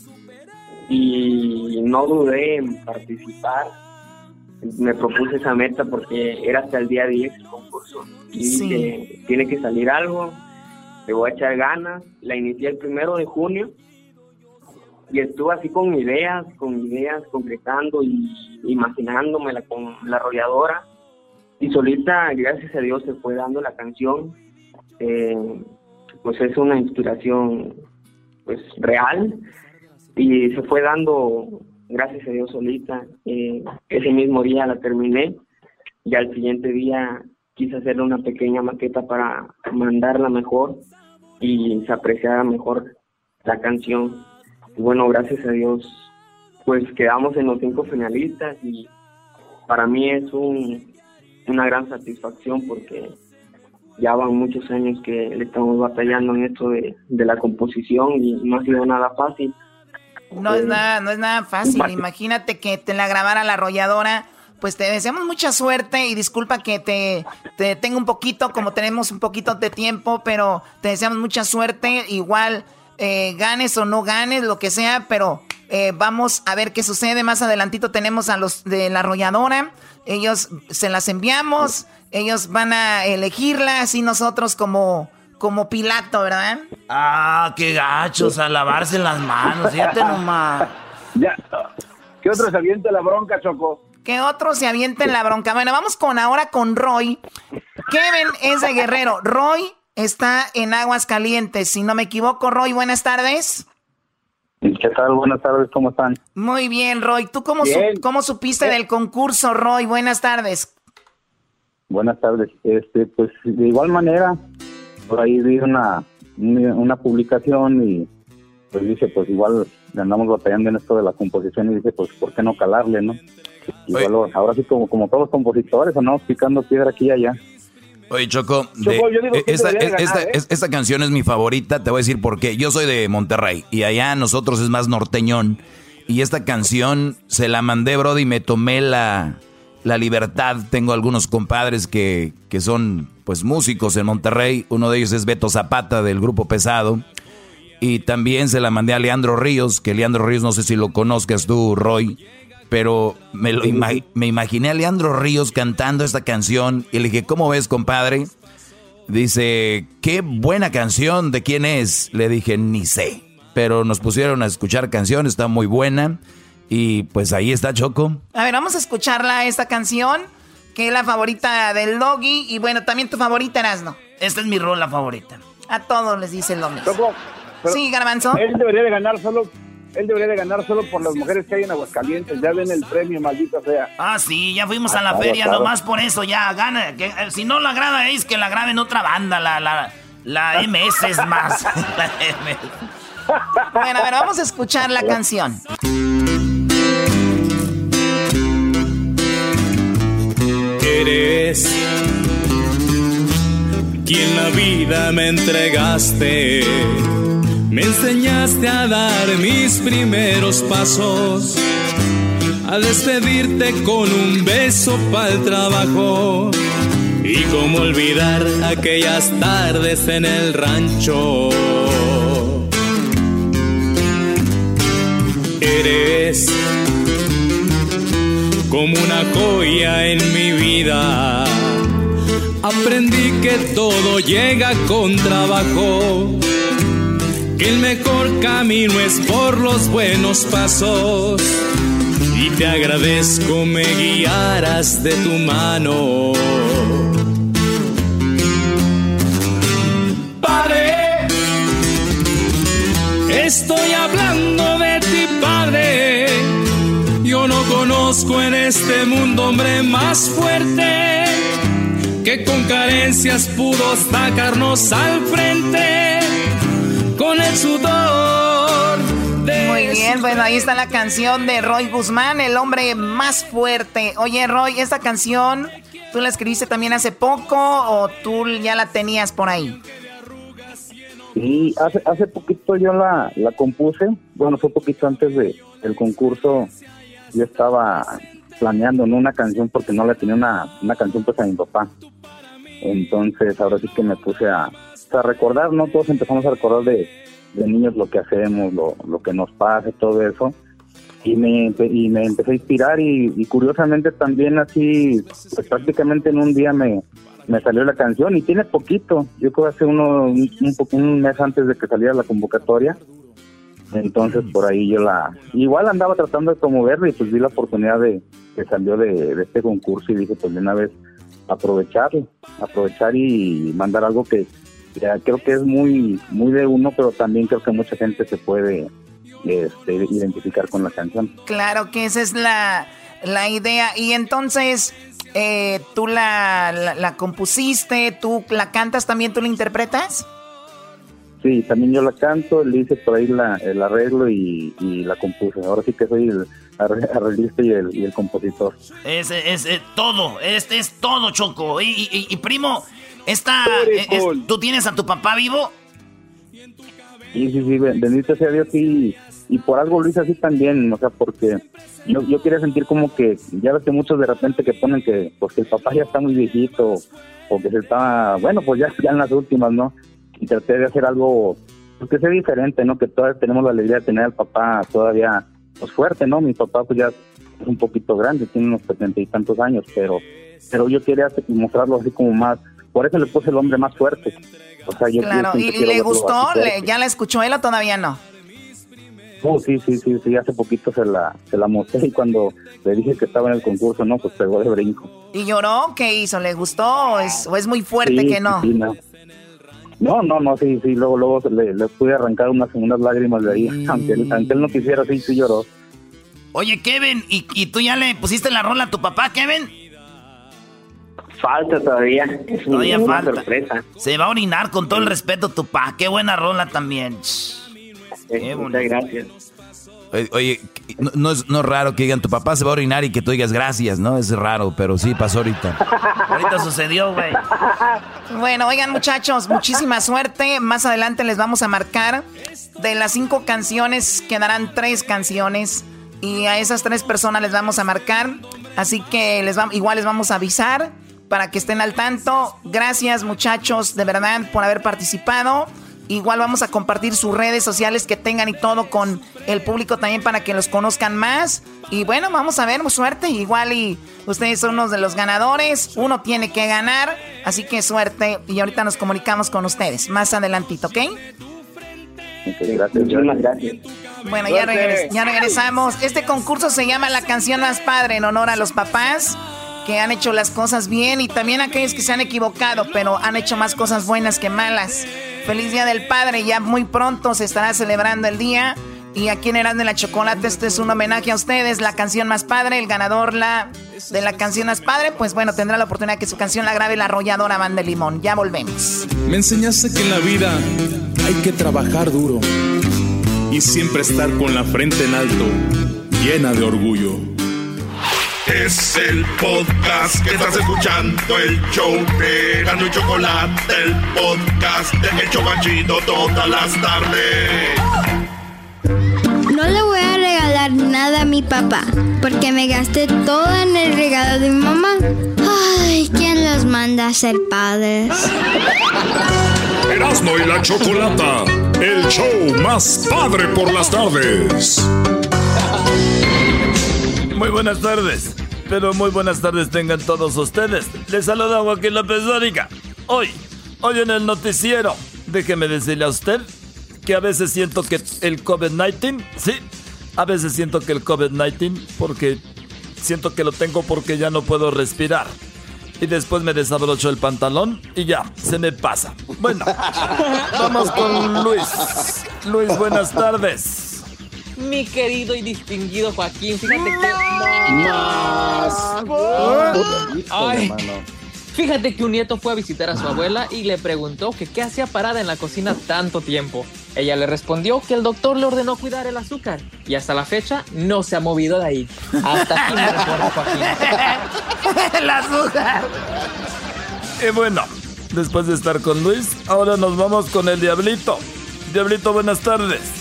y no dudé en participar me propuse esa meta porque era hasta el día 10 el concurso. Y dije, tiene que salir algo, le voy a echar ganas. La inicié el primero de junio y estuve así con ideas, con ideas, concretando y imaginándomela con la arrolladora. Y solita, gracias a Dios, se fue dando la canción. Eh, pues es una inspiración pues real y se fue dando gracias a Dios solita. Eh, ese mismo día la terminé y al siguiente día quise hacerle una pequeña maqueta para mandarla mejor y se apreciara mejor la canción. Y bueno, gracias a Dios, pues quedamos en los cinco finalistas y para mí es un, una gran satisfacción porque ya van muchos años que le estamos batallando en esto de, de la composición y no ha sido nada fácil no es nada, no es nada fácil. Imagínate que te la grabara la arrolladora. Pues te deseamos mucha suerte y disculpa que te, te tenga un poquito, como tenemos un poquito de tiempo, pero te deseamos mucha suerte. Igual eh, ganes o no ganes, lo que sea, pero eh, vamos a ver qué sucede. Más adelantito tenemos a los de la arrolladora. Ellos se las enviamos, ellos van a elegirla, así nosotros como como Pilato, ¿verdad? Ah, qué gachos, a lavarse las manos, fíjate nomás. Ya. ¿Qué otro se avienta la bronca, Choco? ¿Qué otro se avienta en la bronca? Bueno, vamos con ahora con Roy. Kevin es de Guerrero. Roy está en Aguas Calientes. Si no me equivoco, Roy, buenas tardes. ¿Qué tal? Buenas tardes, ¿cómo están? Muy bien, Roy. ¿Tú cómo, cómo supiste del concurso, Roy? Buenas tardes. Buenas tardes. Este, pues de igual manera, por ahí vi una, una publicación y pues dice, pues igual andamos batallando en esto de la composición y dice, pues ¿por qué no calarle, no? Igual, ahora sí como, como todos los compositores andamos picando piedra aquí y allá. Oye, Choco, esta, canción es mi favorita, te voy a decir por qué. Yo soy de Monterrey y allá nosotros es más norteñón. Y esta canción se la mandé, Brody, y me tomé la, la libertad. Tengo algunos compadres que, que son pues músicos en Monterrey. Uno de ellos es Beto Zapata del grupo Pesado. Y también se la mandé a Leandro Ríos, que Leandro Ríos no sé si lo conozcas tú, Roy, pero me, lo me imaginé a Leandro Ríos cantando esta canción y le dije, ¿cómo ves, compadre? Dice, qué buena canción, ¿de quién es? Le dije, ni sé. Pero nos pusieron a escuchar canciones, está muy buena. Y pues ahí está Choco. A ver, vamos a escucharla, esta canción, que es la favorita del Logi. Y bueno, también tu favorita, Erasno. Esta es mi rola favorita. A todos les dice lo mismo. Choco, sí, Garbanzo. Él debería de ganar solo él debería de ganar solo por las mujeres que hay en Aguascalientes. Ya ven el premio, maldita sea. Ah, sí, ya fuimos a la feria, nomás por eso, ya, gana. Que, eh, si no la graba es que la graben otra banda, la, la, la MS es más. bueno, a ver, vamos a escuchar la canción. Eres quien la vida me entregaste. Me enseñaste a dar mis primeros pasos, a despedirte con un beso para el trabajo. Y cómo olvidar aquellas tardes en el rancho. Eres como una joya en mi Aprendí que todo llega con trabajo, que el mejor camino es por los buenos pasos. Y te agradezco me guiaras de tu mano. Padre, estoy hablando yo no conozco en este mundo hombre más fuerte que con carencias pudo sacarnos al frente con el sudor. Muy bien, bueno, ahí está la canción de Roy Guzmán, el hombre más fuerte. Oye, Roy, esta canción, ¿tú la escribiste también hace poco o tú ya la tenías por ahí? Sí, hace, hace poquito yo la, la compuse, bueno, fue poquito antes de, del concurso yo estaba planeando ¿no? una canción porque no le tenía una, una canción pues a mi papá. Entonces ahora sí que me puse a, a recordar, ¿no? Todos empezamos a recordar de, de niños lo que hacemos, lo, lo que nos pasa, todo eso. y me, y me empecé a inspirar y, curiosamente también así, pues prácticamente en un día me, me salió la canción y tiene poquito, yo creo que hace uno, un, un mes antes de que saliera la convocatoria, entonces por ahí yo la, igual andaba tratando de promoverla y pues vi la oportunidad de que salió de, este concurso y dije pues de una vez aprovechar, aprovechar y mandar algo que creo que es muy, muy de uno, pero también creo que mucha gente se puede este, identificar con la canción. Claro que esa es la, la idea. Y entonces, eh, ¿tú la, la, compusiste? ¿Tú la cantas también? ¿Tú la interpretas? Sí, también yo la canto, le hice por ahí la, el arreglo y, la compuse. Ahora sí que soy el arreglista y el, y el compositor. Es, es, todo, este es todo, Choco. Y, y, primo, esta, ¿tú tienes a tu papá vivo? Sí, sí, sí, bendito sea Dios, sí y por algo lo hice así también, o sea, porque yo, yo quería sentir como que, ya ves que muchos de repente que ponen que, pues el papá ya está muy viejito, o que se está, bueno, pues ya, ya en las últimas, ¿no? Y traté de hacer algo, pues que sea diferente, ¿no? Que todavía tenemos la alegría de tener al papá todavía, pues fuerte, ¿no? Mi papá pues ya es un poquito grande, tiene unos setenta y tantos años, pero, pero yo quería mostrarlo así como más, por eso le puse el hombre más fuerte. O sea, yo claro, ¿y, le gustó? ¿Ya la escuchó él o todavía no? Oh, sí, sí, sí, sí, hace poquito se la, se la mostré y cuando le dije que estaba en el concurso, no, pues pegó de brinco. ¿Y lloró? ¿Qué hizo? ¿Le gustó o es, o es muy fuerte que no? no. No. No, sí, sí, luego, luego le, le pude arrancar unas segundas lágrimas de ahí, aunque, él, aunque, él, no quisiera, sí, sí lloró. Oye, Kevin, ¿y, ¿y tú ya le pusiste la rola a tu papá, Kevin? Falta todavía. Es todavía falta. sorpresa. Se va a orinar con todo el respeto tu papá. Qué buena rola también. Muchas gracias. Oye, no, es, no raro que digan tu papá se va a orinar y que tú digas gracias, ¿no? Es raro, pero sí pasó ahorita. ahorita sucedió, güey. Bueno, oigan muchachos, muchísima suerte. Más adelante les vamos a marcar. De las cinco canciones quedarán tres canciones. Y a esas tres personas les vamos a marcar. Así que les igual les vamos a avisar para que estén al tanto. Gracias muchachos, de verdad, por haber participado. Igual vamos a compartir sus redes sociales que tengan y todo con el público también para que los conozcan más. Y bueno, vamos a ver, suerte. Igual y ustedes son unos de los ganadores. Uno tiene que ganar. Así que suerte. Y ahorita nos comunicamos con ustedes más adelantito, ¿ok? Gracias, gracias. Bueno, ya, ya regresamos. Este concurso se llama La canción más padre en honor a los papás que han hecho las cosas bien y también aquellos que se han equivocado, pero han hecho más cosas buenas que malas. Feliz Día del Padre, ya muy pronto se estará celebrando el día. Y aquí en Erasmo de la Chocolate, este es un homenaje a ustedes, la canción más padre, el ganador la, de la canción más padre, pues bueno, tendrá la oportunidad que su canción la grabe la arrolladora Banda Limón. Ya volvemos. Me enseñaste que en la vida hay que trabajar duro y siempre estar con la frente en alto, llena de orgullo. Es el podcast que estás escuchando, el show de Gano y Chocolate, el podcast de Hecho Machito todas las tardes. No le voy a regalar nada a mi papá, porque me gasté todo en el regalo de mi mamá. Ay, ¿quién los manda a ser padres? Erasmo y la Chocolata, el show más padre por las tardes. Muy buenas tardes, pero muy buenas tardes tengan todos ustedes. Les saluda Joaquín López Dóriga. Hoy, hoy en el noticiero, déjeme decirle a usted que a veces siento que el COVID-19, sí, a veces siento que el COVID-19, porque siento que lo tengo porque ya no puedo respirar. Y después me desabrocho el pantalón y ya, se me pasa. Bueno, vamos con Luis. Luis, buenas tardes mi querido y distinguido Joaquín. Fíjate que. Más. Ay, fíjate que un nieto fue a visitar a su abuela y le preguntó que qué hacía parada en la cocina tanto tiempo. Ella le respondió que el doctor le ordenó cuidar el azúcar y hasta la fecha no se ha movido de ahí. Hasta aquí me recuerdo, Joaquín. el azúcar. Y bueno, después de estar con Luis, ahora nos vamos con el Diablito. Diablito, buenas tardes.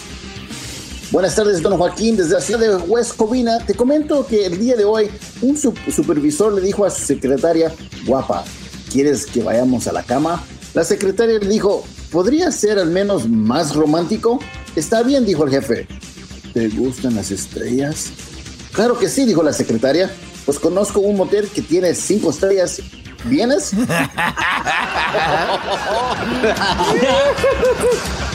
Buenas tardes, don Joaquín, desde la ciudad de West Covina. Te comento que el día de hoy un supervisor le dijo a su secretaria, guapa, ¿quieres que vayamos a la cama? La secretaria le dijo, ¿podría ser al menos más romántico? Está bien, dijo el jefe. ¿Te gustan las estrellas? Claro que sí, dijo la secretaria. Pues conozco un motel que tiene cinco estrellas. ¿Vienes?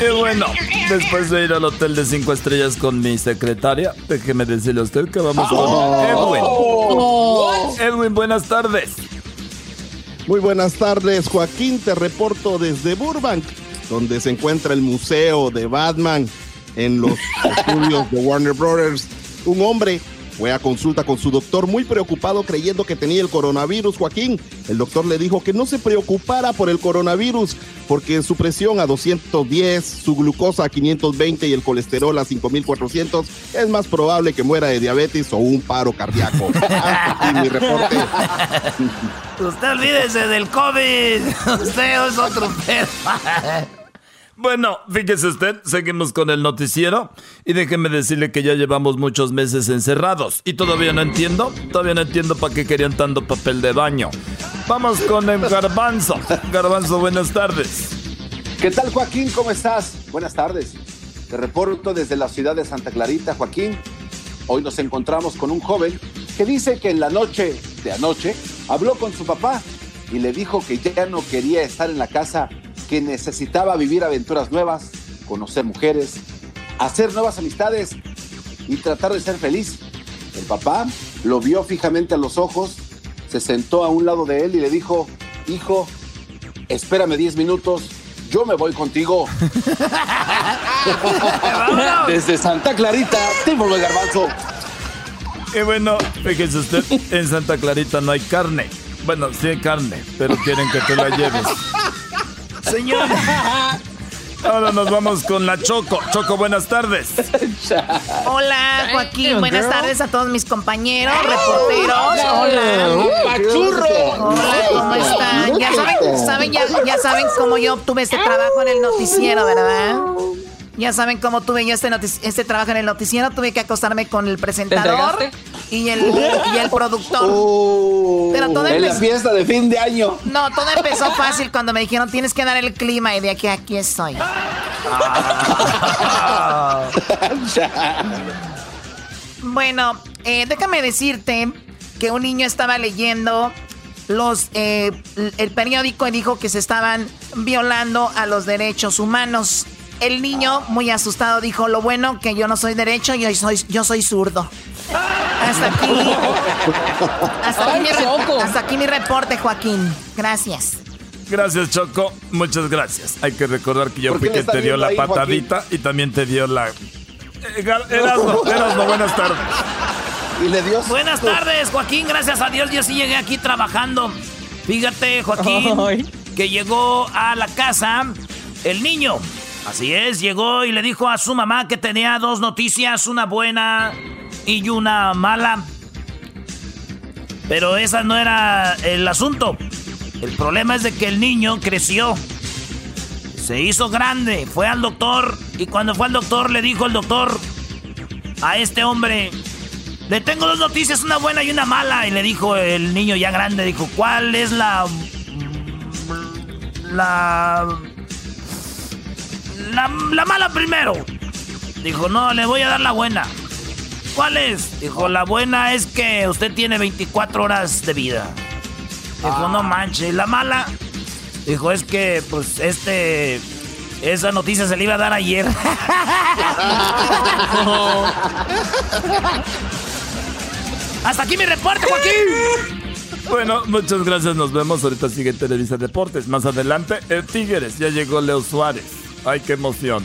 Y bueno, después de ir al hotel de cinco estrellas con mi secretaria, déjeme decirle a usted que vamos con Oh. Edwin. Edwin, buenas tardes. Muy buenas tardes, Joaquín. Te reporto desde Burbank, donde se encuentra el museo de Batman en los estudios de Warner Brothers. Un hombre fue a consulta con su doctor muy preocupado creyendo que tenía el coronavirus, Joaquín. El doctor le dijo que no se preocupara por el coronavirus porque su presión a 210, su glucosa a 520 y el colesterol a 5400 es más probable que muera de diabetes o un paro cardíaco. Hasta aquí mi reporte. Usted olvídese del COVID. Usted es otro pedo. Bueno, fíjese usted, seguimos con el noticiero y déjeme decirle que ya llevamos muchos meses encerrados y todavía no entiendo, todavía no entiendo para qué querían tanto papel de baño. Vamos con el garbanzo. Garbanzo, buenas tardes. ¿Qué tal, Joaquín? ¿Cómo estás? Buenas tardes. Te reporto desde la ciudad de Santa Clarita, Joaquín. Hoy nos encontramos con un joven que dice que en la noche de anoche habló con su papá y le dijo que ya no quería estar en la casa, que necesitaba vivir aventuras nuevas, conocer mujeres, hacer nuevas amistades y tratar de ser feliz. El papá lo vio fijamente a los ojos, se sentó a un lado de él y le dijo, hijo, espérame 10 minutos, yo me voy contigo. Desde Santa Clarita, Timor de Garbanzo. Y bueno, fíjese usted, en Santa Clarita no hay carne. Bueno, sí hay carne, pero quieren que te la lleves. Señor. Ahora nos vamos con la Choco. Choco, buenas tardes. Hola, Joaquín. Buenas tardes a todos mis compañeros, reporteros. Hola. Hola, ¿cómo están? Ya saben, saben- ya, ya saben cómo yo obtuve este trabajo en el noticiero, ¿verdad? Ya saben cómo tuve yo este, este trabajo en el noticiero. Tuve que acostarme con el presentador y el, y el productor. Pero todo en la fiesta de fin de año. No, todo empezó fácil cuando me dijeron tienes que dar el clima y de aquí a aquí estoy. Bueno, eh, déjame decirte que un niño estaba leyendo los eh, el periódico y dijo que se estaban violando a los derechos humanos. El niño, muy asustado, dijo: Lo bueno que yo no soy derecho, yo soy, yo soy zurdo. Hasta aquí. Hasta aquí, mi, re- hasta aquí mi reporte, Joaquín. Gracias. Gracias, Choco. Muchas gracias. Hay que recordar que yo ¿Por fui quien te dio la ahí, patadita y también te dio la. Eh, Erasmo, Erasmo, buenas tardes. Y le dio. Buenas tardes, Joaquín. Gracias a Dios, yo sí llegué aquí trabajando. Fíjate, Joaquín, que llegó a la casa el niño. Así es, llegó y le dijo a su mamá que tenía dos noticias, una buena y una mala. Pero esa no era el asunto. El problema es de que el niño creció. Se hizo grande, fue al doctor y cuando fue al doctor le dijo el doctor a este hombre, le tengo dos noticias, una buena y una mala. Y le dijo el niño ya grande, dijo, ¿cuál es la... La... La, la mala primero. Dijo, no, le voy a dar la buena. ¿Cuál es? Dijo, la buena es que usted tiene 24 horas de vida. Dijo, no manches. La mala, dijo, es que, pues, este... Esa noticia se le iba a dar ayer. Hasta aquí mi reporte, Joaquín. Bueno, muchas gracias. Nos vemos. Ahorita sigue Televisa Deportes. Más adelante, el Tigres. Ya llegó Leo Suárez. Ay, qué emoción.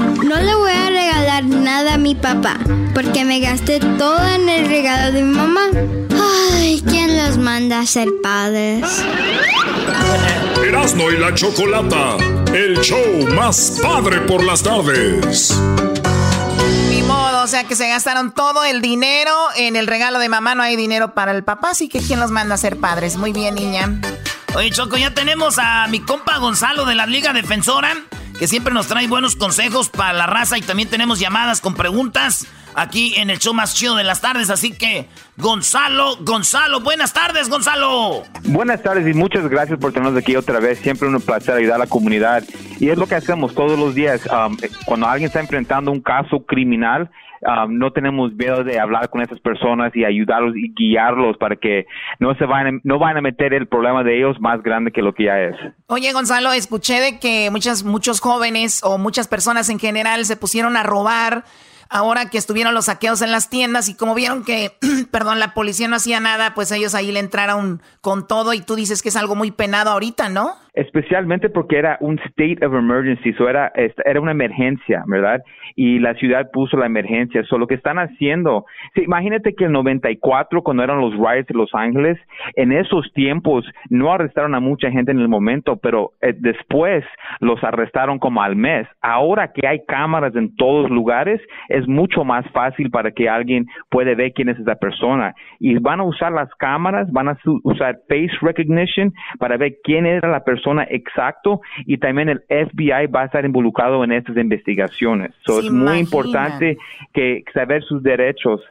No le voy a regalar nada a mi papá, porque me gasté todo en el regalo de mi mamá. Ay, ¿quién los manda a ser padres? Erasmo y la Chocolata, el show más padre por las tardes. Ni modo, o sea que se gastaron todo el dinero en el regalo de mamá, no hay dinero para el papá, así que ¿quién los manda a ser padres? Muy bien, niña. Oye, Choco, ya tenemos a mi compa Gonzalo de la Liga Defensora. Que siempre nos trae buenos consejos para la raza y también tenemos llamadas con preguntas aquí en el show más chido de las tardes. Así que, Gonzalo, Gonzalo, buenas tardes, Gonzalo. Buenas tardes y muchas gracias por tenernos aquí otra vez. Siempre un placer ayudar a la comunidad. Y es lo que hacemos todos los días. Um, cuando alguien está enfrentando un caso criminal, um, no tenemos miedo de hablar con esas personas y ayudarlos y guiarlos para que no se vayan, no vayan a meter el problema de ellos más grande que lo que ya es. Oye, Gonzalo, escuché de que muchas, muchos jóvenes o muchas personas en general se pusieron a robar ahora que estuvieron los saqueos en las tiendas y como vieron que, perdón, la policía no hacía nada, pues ellos ahí le entraron con todo y tú dices que es algo muy penado ahorita, ¿no? Especialmente porque era un state of emergency, so era, era una emergencia, ¿verdad? Y la ciudad puso la emergencia. So lo que están haciendo, imagínate que el 94, cuando eran los riots de Los Ángeles, en esos tiempos no arrestaron a mucha gente en el momento, pero eh, después los arrestaron como al mes. Ahora que hay cámaras en todos lugares, es mucho más fácil para que alguien pueda ver quién es esa persona. Y van a usar las cámaras, van a usar face recognition para ver quién era la persona persona exacto y también el FBI va a estar involucrado en estas investigaciones. es muy importante que saber sus derechos.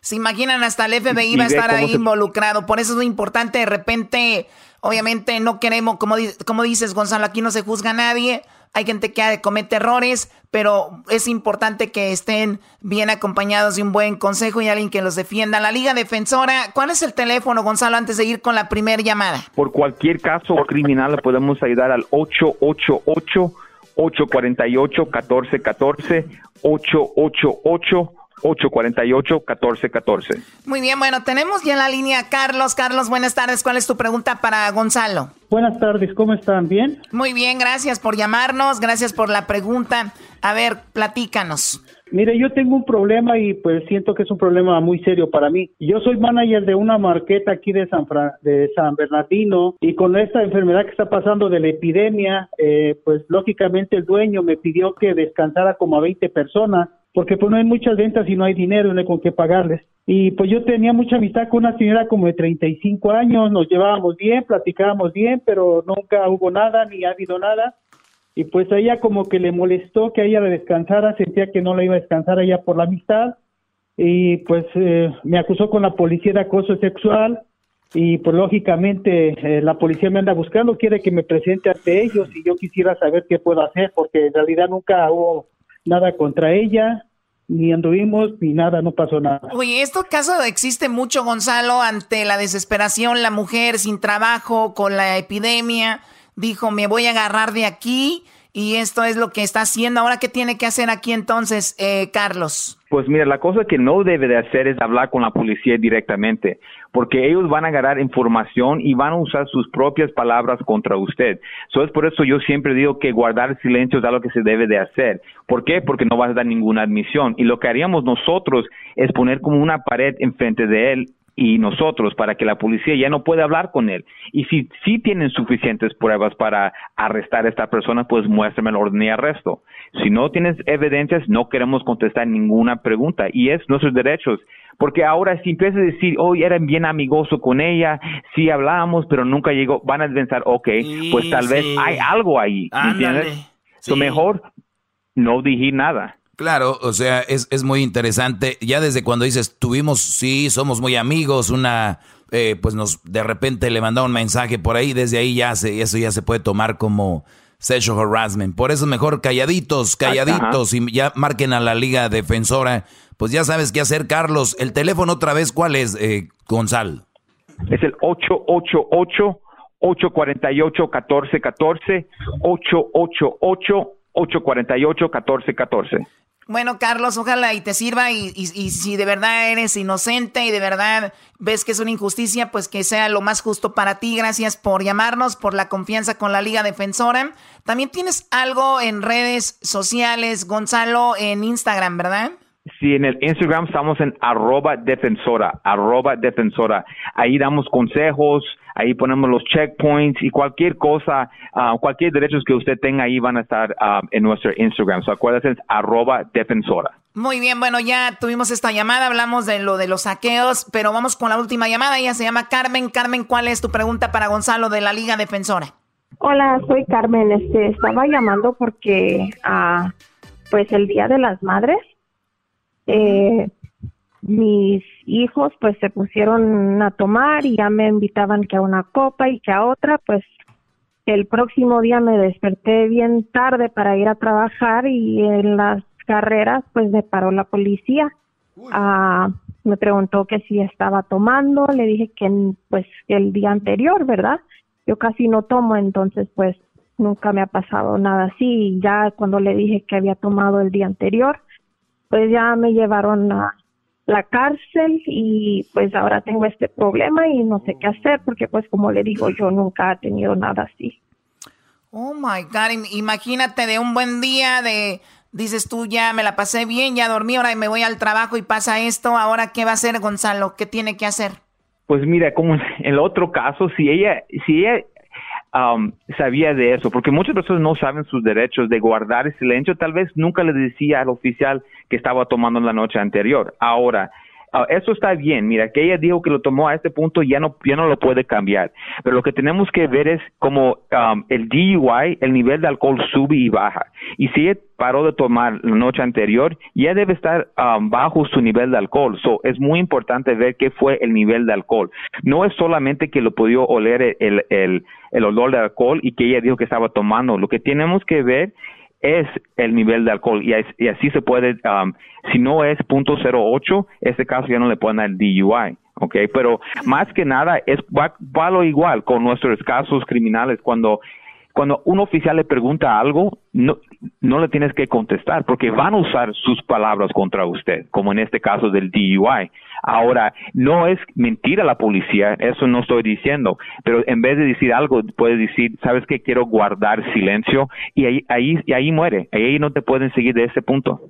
Se imaginan, hasta el FBI va a estar ahí involucrado. Por eso es muy importante, de repente, obviamente no queremos, como, como dices, Gonzalo, aquí no se juzga a nadie hay gente que comete errores, pero es importante que estén bien acompañados de un buen consejo y alguien que los defienda. La Liga Defensora, ¿cuál es el teléfono, Gonzalo, antes de ir con la primera llamada? Por cualquier caso criminal podemos ayudar al 888 848 1414 888 848-1414. Muy bien, bueno, tenemos ya en la línea Carlos. Carlos, buenas tardes. ¿Cuál es tu pregunta para Gonzalo? Buenas tardes, ¿cómo están? ¿Bien? Muy bien, gracias por llamarnos, gracias por la pregunta. A ver, platícanos. Mire, yo tengo un problema y pues siento que es un problema muy serio para mí. Yo soy manager de una marqueta aquí de San, de San Bernardino y con esta enfermedad que está pasando de la epidemia, eh, pues lógicamente el dueño me pidió que descansara como a 20 personas porque pues no hay muchas ventas y no hay dinero, no hay con qué pagarles. Y pues yo tenía mucha amistad con una señora como de 35 años, nos llevábamos bien, platicábamos bien, pero nunca hubo nada ni ha habido nada. Y pues a ella como que le molestó que ella le descansara, sentía que no la iba a descansar a ella por la amistad. Y pues eh, me acusó con la policía de acoso sexual y pues lógicamente eh, la policía me anda buscando, quiere que me presente ante ellos y yo quisiera saber qué puedo hacer porque en realidad nunca hubo nada contra ella, ni anduvimos, ni nada, no pasó nada. Oye, esto caso existe mucho, Gonzalo, ante la desesperación, la mujer sin trabajo, con la epidemia, dijo, me voy a agarrar de aquí y esto es lo que está haciendo. Ahora, ¿qué tiene que hacer aquí entonces, eh, Carlos? Pues mira, la cosa que no debe de hacer es hablar con la policía directamente, porque ellos van a agarrar información y van a usar sus propias palabras contra usted. So es por eso yo siempre digo que guardar silencio es algo que se debe de hacer. ¿Por qué? Porque no vas a dar ninguna admisión. Y lo que haríamos nosotros es poner como una pared enfrente de él y nosotros para que la policía ya no pueda hablar con él. Y si, si tienen suficientes pruebas para arrestar a esta persona, pues muéstrame el orden de arresto. Si no tienes evidencias, no queremos contestar ninguna pregunta y es nuestros derechos. Porque ahora si empiezas a decir, hoy eran bien amigoso con ella, sí hablábamos, pero nunca llegó, van a pensar, ok, pues tal vez hay algo ahí, ¿entiendes? Sí. mejor no dije nada. Claro, o sea, es, es, muy interesante. Ya desde cuando dices, tuvimos, sí, somos muy amigos, una, eh, pues nos, de repente le mandaba un mensaje por ahí, desde ahí ya se, eso ya se puede tomar como sexual harassment. Por eso es mejor calladitos, calladitos, y ya marquen a la liga defensora. Pues ya sabes qué hacer, Carlos. El teléfono otra vez, ¿cuál es, eh, Gonzalo? Es el 888 848 1414 888 848 1414 bueno, Carlos, ojalá y te sirva y, si de verdad eres inocente y de verdad ves que es una injusticia, pues que sea lo más justo para ti. Gracias por llamarnos, por la confianza con la Liga Defensora. También tienes algo en redes sociales, Gonzalo, en Instagram, ¿verdad? Sí, en el Instagram estamos en arroba defensora, arroba defensora. Ahí damos consejos, ahí ponemos los checkpoints y cualquier cosa, uh, cualquier derechos que usted tenga ahí van a estar uh, en nuestro Instagram. So acuérdense, es arroba defensora. Muy bien, bueno, ya tuvimos esta llamada, hablamos de lo de los saqueos, pero vamos con la última llamada. Ella se llama Carmen. Carmen, ¿cuál es tu pregunta para Gonzalo de la Liga Defensora? Hola, soy Carmen. Este, estaba llamando porque, ah, pues, el Día de las Madres, eh, mis hijos, pues, se pusieron a tomar y ya me invitaban que a una copa y que a otra, pues, el próximo día me desperté bien tarde para ir a trabajar y en las carreras, pues, me paró la policía. Ah, me preguntó que si estaba tomando, le dije que, pues, el día anterior, ¿verdad? yo casi no tomo, entonces pues nunca me ha pasado nada así. Y ya cuando le dije que había tomado el día anterior, pues ya me llevaron a la cárcel y pues ahora tengo este problema y no sé qué hacer porque pues como le digo yo nunca he tenido nada así. Oh my God, imagínate de un buen día de, dices tú ya me la pasé bien, ya dormí, ahora me voy al trabajo y pasa esto, ahora qué va a hacer Gonzalo, qué tiene que hacer. Pues mira, como en el otro caso, si ella, si ella um, sabía de eso, porque muchas personas no saben sus derechos de guardar el silencio, tal vez nunca le decía al oficial que estaba tomando la noche anterior. Ahora, Ah, eso está bien, mira, que ella dijo que lo tomó a este punto ya no, ya no lo puede cambiar. Pero lo que tenemos que ver es como um, el DUI, el nivel de alcohol sube y baja. Y si ella paró de tomar la noche anterior, ya debe estar um, bajo su nivel de alcohol. So, es muy importante ver qué fue el nivel de alcohol. No es solamente que lo pudo oler el, el, el olor de alcohol y que ella dijo que estaba tomando. Lo que tenemos que ver es el nivel de alcohol y, así se puede, um, si no es .08, este caso ya no le ponen el DUI. ¿ok? Pero más que nada es va, va lo igual con nuestros casos criminales cuando cuando un oficial le pregunta algo, no, no le tienes que contestar porque van a usar sus palabras contra usted, como en este caso del DUI. Ahora, no es mentir a la policía, eso no estoy diciendo, pero en vez de decir algo, puedes decir, ¿sabes qué? Quiero guardar silencio y ahí, ahí, y ahí muere, ahí no te pueden seguir de ese punto.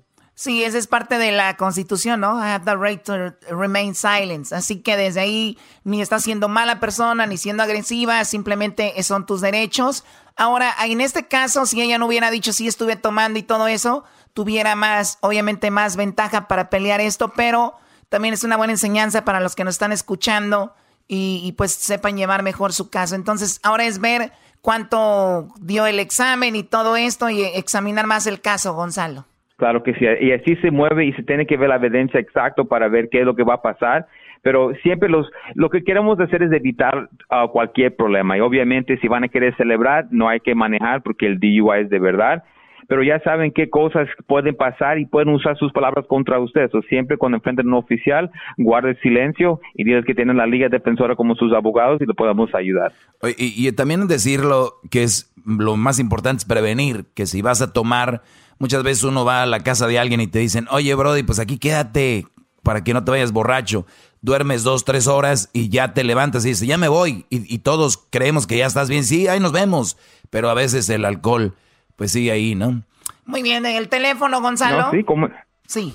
Sí, esa es parte de la constitución, ¿no? I have the right to remain silent. Así que desde ahí ni estás siendo mala persona, ni siendo agresiva, simplemente son tus derechos. Ahora, en este caso, si ella no hubiera dicho sí estuve tomando y todo eso, tuviera más, obviamente más ventaja para pelear esto, pero también es una buena enseñanza para los que nos están escuchando y, pues sepan llevar mejor su caso. Entonces, ahora es ver cuánto dio el examen y todo esto y examinar más el caso, Gonzalo. Claro que sí, y así se mueve y se tiene que ver la evidencia exacta para ver qué es lo que va a pasar pero siempre los, lo que queremos hacer es evitar uh, cualquier problema. Y obviamente si van a querer celebrar, no hay que manejar porque el DUI es de verdad. Pero ya saben qué cosas pueden pasar y pueden usar sus palabras contra ustedes. O siempre cuando enfrenten a un oficial, guarde silencio y digan que tienen la Liga Defensora como sus abogados y lo podemos ayudar. Y, y también decirlo que es lo más importante es prevenir, que si vas a tomar, muchas veces uno va a la casa de alguien y te dicen, oye Brody, pues aquí quédate para que no te vayas borracho duermes dos, tres horas y ya te levantas y dices, ya me voy. Y, todos creemos que ya estás bien. Sí, ahí nos vemos. Pero a veces el alcohol, pues sigue ahí, ¿no? Muy bien, ¿el teléfono, Gonzalo? sí, como... Sí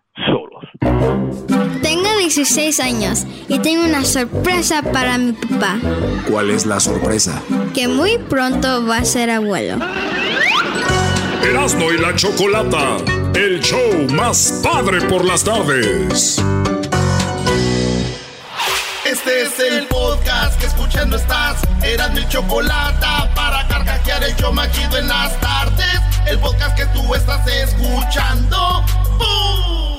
solos. Tengo 16 años y tengo una sorpresa para mi papá. ¿Cuál es la sorpresa? Que muy pronto va a ser abuelo. Erasmo y la Chocolata, el show más padre por las tardes. Este es el podcast que escuchando estás. Eran mi Chocolata para carcajear el show machido en las tardes. El podcast que tú estás escuchando.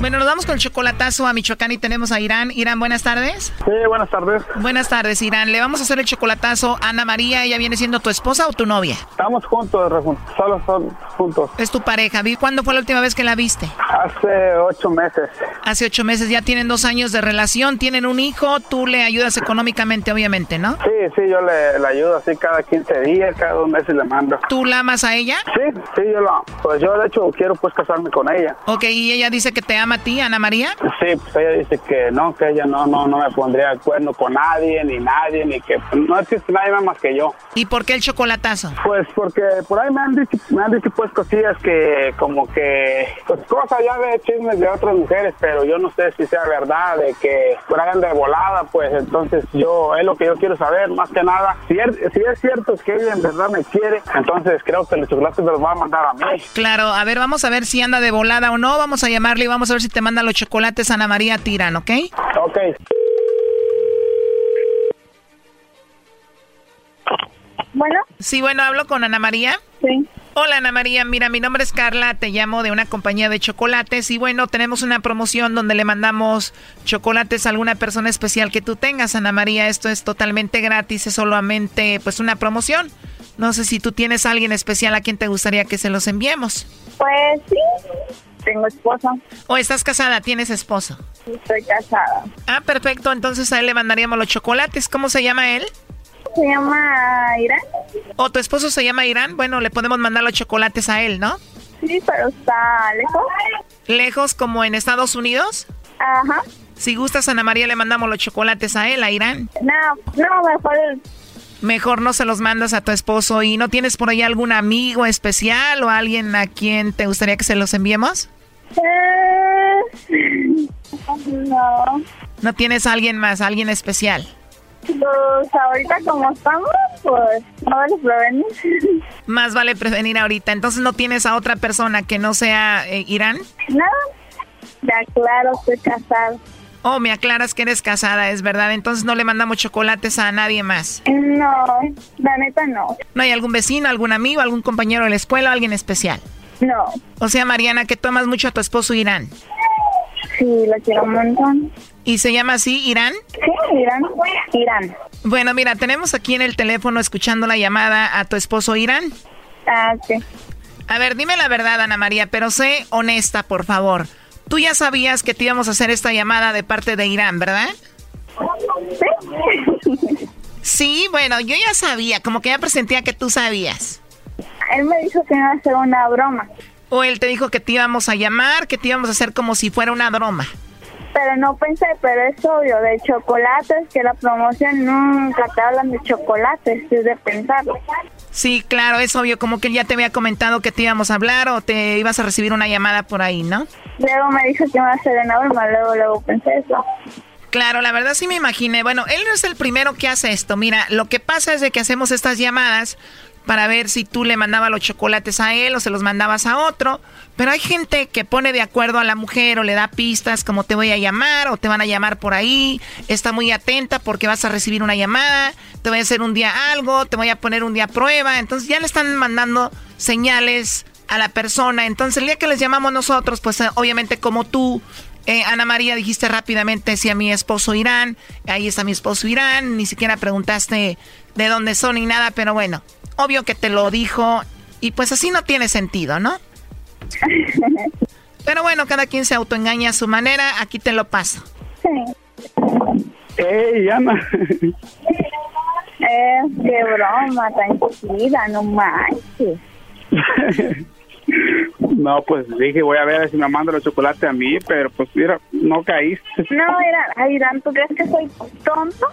Bueno, nos vamos con el chocolatazo a Michoacán y tenemos a Irán. Irán, buenas tardes. Sí, buenas tardes. Buenas tardes, Irán. Le vamos a hacer el chocolatazo a Ana María. ¿Ella viene siendo tu esposa o tu novia? Estamos juntos, solo son juntos. Es tu pareja. ¿Cuándo fue la última vez que la viste? Hace ocho meses. Hace ocho meses. Ya tienen dos años de relación, tienen un hijo. Tú le ayudas económicamente, obviamente, ¿no? Sí, sí, yo le, ayudo así cada 15 días, cada dos meses le mando. ¿Tú la amas a ella? Sí, sí, yo la... Pues yo, de hecho, quiero pues casarme con ella. Ok, ¿y ella dice que te ama a ti, Ana María? Sí, pues ella dice que no, que ella no, no, no me pondría de acuerdo con nadie, ni nadie, ni que no existe nadie más que yo. ¿Y por qué el chocolatazo? Pues porque por ahí me han dicho, me han dicho pues cosillas que como que, pues cosas ya de chismes de otras mujeres, pero yo no sé si sea verdad, de que por ahí de volada, pues entonces yo, es lo que yo quiero saber, más que nada, si es, si es cierto que ella en verdad me quiere, entonces creo que el chocolate me los va a mandar a mí. Claro, a ver, vamos a ver si anda de volada o no, vamos a llamarle y vamos a ver si te manda los chocolates Ana María Tiran, ¿ok? Ok. Bueno. Sí, bueno, hablo con Ana María. Sí. Hola Ana María, mira, mi nombre es Carla, te llamo de una compañía de chocolates y bueno, tenemos una promoción donde le mandamos chocolates a alguna persona especial que tú tengas, Ana María. Esto es totalmente gratis, es solamente pues una promoción. No sé si tú tienes a alguien especial a quien te gustaría que se los enviemos. Pues sí, tengo esposo. ¿O estás casada? ¿Tienes esposo? Estoy casada. Ah, perfecto, entonces a él le mandaríamos los chocolates. ¿Cómo se llama él? Se llama Irán. ¿O tu esposo se llama Irán? Bueno, le podemos mandar los chocolates a él, ¿no? Sí, pero está lejos. ¿Lejos como en Estados Unidos? Ajá. Si gustas, Ana María, le mandamos los chocolates a él, a Irán. No, no, mejor... Mejor no se los mandas a tu esposo. ¿Y no tienes por ahí algún amigo especial o alguien a quien te gustaría que se los enviemos? Eh, no. ¿No tienes a alguien más, alguien especial? Pues ahorita como estamos, pues no vale prevenir. Más vale prevenir ahorita. Entonces no tienes a otra persona que no sea eh, Irán. No, ya claro, estoy casada. Oh, me aclaras que eres casada, es verdad. Entonces no le mandamos chocolates a nadie más. No, la neta no. ¿No hay algún vecino, algún amigo, algún compañero de la escuela, alguien especial? No. O sea, Mariana, que tomas mucho a tu esposo Irán. Sí, lo quiero un montón. ¿Y se llama así Irán? Sí, Irán. Irán. Bueno, mira, tenemos aquí en el teléfono escuchando la llamada a tu esposo Irán. Ah, sí. A ver, dime la verdad, Ana María, pero sé honesta, por favor. Tú ya sabías que te íbamos a hacer esta llamada de parte de Irán, ¿verdad? Sí. Sí, bueno, yo ya sabía, como que ya presentía que tú sabías. Él me dijo que iba a hacer una broma. O él te dijo que te íbamos a llamar, que te íbamos a hacer como si fuera una broma. Pero no pensé, pero es obvio, de chocolates, que la promoción nunca te hablan de chocolates, es de pensarlo. Sí, claro, es obvio, como que él ya te había comentado que te íbamos a hablar o te ibas a recibir una llamada por ahí, ¿no? Luego me dijo que iba a hacer una broma, luego, luego pensé eso. Claro, la verdad sí me imaginé. Bueno, él no es el primero que hace esto. Mira, lo que pasa es de que hacemos estas llamadas para ver si tú le mandabas los chocolates a él o se los mandabas a otro. Pero hay gente que pone de acuerdo a la mujer o le da pistas como te voy a llamar o te van a llamar por ahí. Está muy atenta porque vas a recibir una llamada, te voy a hacer un día algo, te voy a poner un día a prueba. Entonces ya le están mandando señales a la persona. Entonces el día que les llamamos nosotros, pues eh, obviamente como tú eh, Ana María, dijiste rápidamente si a mi esposo Irán, ahí está mi esposo Irán, ni siquiera preguntaste de dónde son ni nada, pero bueno, obvio que te lo dijo y pues así no tiene sentido, ¿no? Pero bueno, cada quien se autoengaña a su manera, aquí te lo paso. Sí. ¡Ey, Ana! Eh, qué broma tan chida, no manches. No, pues dije, voy a ver si me manda los chocolates a mí, pero pues mira, no caíste. No, Irán, Irán, ¿tú crees que soy tonto?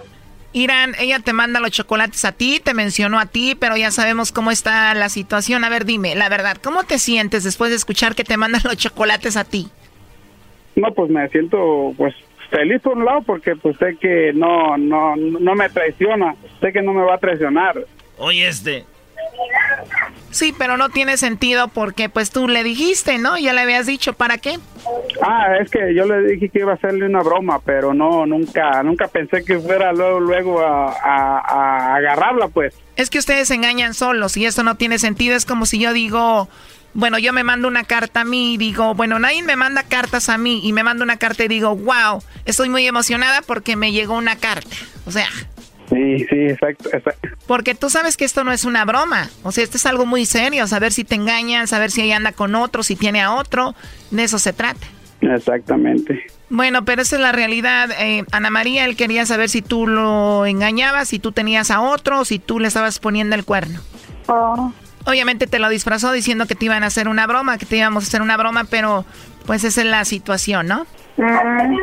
Irán, ella te manda los chocolates a ti, te mencionó a ti, pero ya sabemos cómo está la situación. A ver, dime, la verdad, ¿cómo te sientes después de escuchar que te mandan los chocolates a ti? No, pues me siento pues feliz por un lado porque pues sé que no no no me traiciona, sé que no me va a traicionar. Oye, este, Sí, pero no tiene sentido porque pues tú le dijiste, ¿no? Ya le habías dicho, ¿para qué? Ah, es que yo le dije que iba a hacerle una broma, pero no, nunca, nunca pensé que fuera luego, luego a, a, agarrarla, pues. Es que ustedes se engañan solos y eso no tiene sentido. Es como si yo digo, bueno, yo me mando una carta a mí y digo, bueno, nadie me manda cartas a mí y me mando una carta y digo, wow, estoy muy emocionada porque me llegó una carta. O sea. Sí, sí, exacto, exacto. Porque tú sabes que esto no es una broma. O sea, esto es algo muy serio. Saber si te engañan, saber si ella anda con otro, si tiene a otro. De eso se trata. Exactamente. Bueno, pero esa es la realidad. Eh, Ana María, él quería saber si tú lo engañabas, si tú tenías a otro, si tú le estabas poniendo el cuerno. Oh. Obviamente te lo disfrazó diciendo que te iban a hacer una broma, que te íbamos a hacer una broma, pero pues esa es la situación, ¿no? Mm.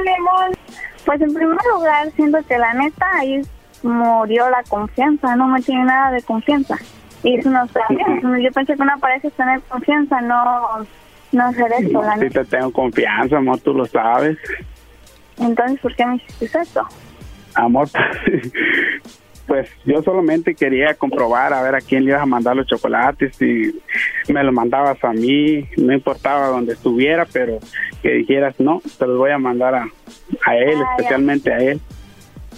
Pues en primer lugar, siento que la neta ahí murió la confianza, no me tiene nada de confianza. Y eso no está bien. Yo pensé que una pareja es tener confianza, no, no hacer eso, la Sí te tengo confianza, amor, tú lo sabes. Entonces, ¿por qué me hiciste eso? Amor, pues yo solamente quería comprobar a ver a quién le ibas a mandar los chocolates y me los mandabas a mí, no importaba dónde estuviera, pero que dijeras, no, te los voy a mandar a, a él, Ay, especialmente a él.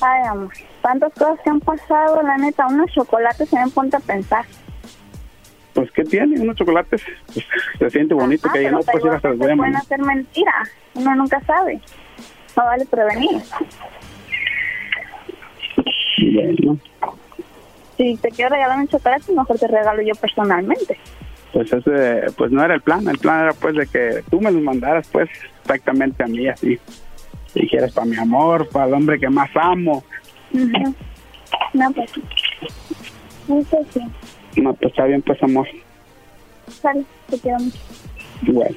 Ay, amor, tantas cosas que han pasado, la neta, unos chocolates se me ponte a pensar. Pues, ¿qué tiene? Unos chocolates, pues, se siente bonito Ah, que pero no, pues se los voy a pueden hacer mentira, uno nunca sabe. No vale prevenir. Bueno, Si te quiero regalar un chocolate, mejor te regalo yo personalmente. pues ese, pues no era el plan, el plan era pues de que tú me los mandaras pues exactamente a mí así. Dijeras para mi amor, para el hombre que más amo. Ujú. No, pues. Eso sí. No, pues está bien pues amor. Sale, te quiero mucho. Bueno.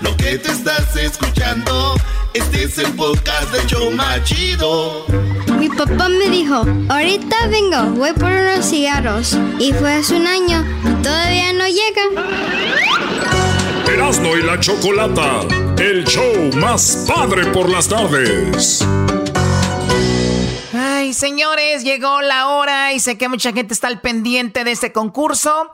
Lo que te estás escuchando, este es el podcast de Choma Chido. Mi papá me dijo, ahorita vengo, voy por unos cigarros. Y fue hace un año y todavía no llega. Erasno y la chocolata. El show más padre por las tardes. Ay, señores, llegó la hora y sé que mucha gente está al pendiente de este concurso.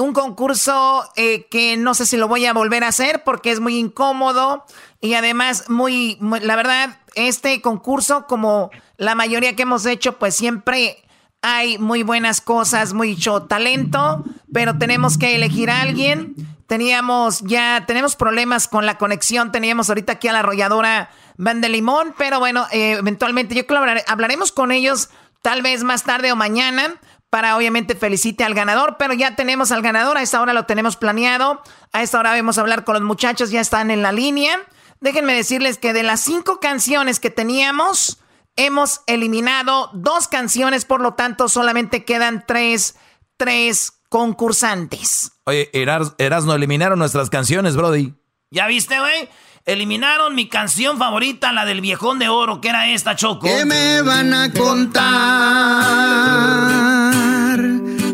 Un concurso eh, que no sé si lo voy a volver a hacer porque es muy incómodo y además muy, la verdad, este concurso como la mayoría que hemos hecho, pues siempre hay muy buenas cosas, mucho talento, pero tenemos que elegir a alguien. Teníamos ya, tenemos problemas con la conexión, teníamos ahorita aquí a la arrolladora Van de Limón, pero bueno, eh, eventualmente yo creo que hablar- hablaremos con ellos tal vez más tarde o mañana para obviamente felicite al ganador, pero ya tenemos al ganador, a esta hora lo tenemos planeado, a esta hora vamos a hablar con los muchachos, ya están en la línea. Déjenme decirles que de las cinco canciones que teníamos, hemos eliminado dos canciones, por lo tanto solamente quedan tres, tres concursantes. Oye, Eras, Erasno, eliminaron nuestras canciones, Brody. ¿Ya viste, güey? Eliminaron mi canción favorita, la del viejón de oro, que era esta, Choco. ¿Qué me van a contar?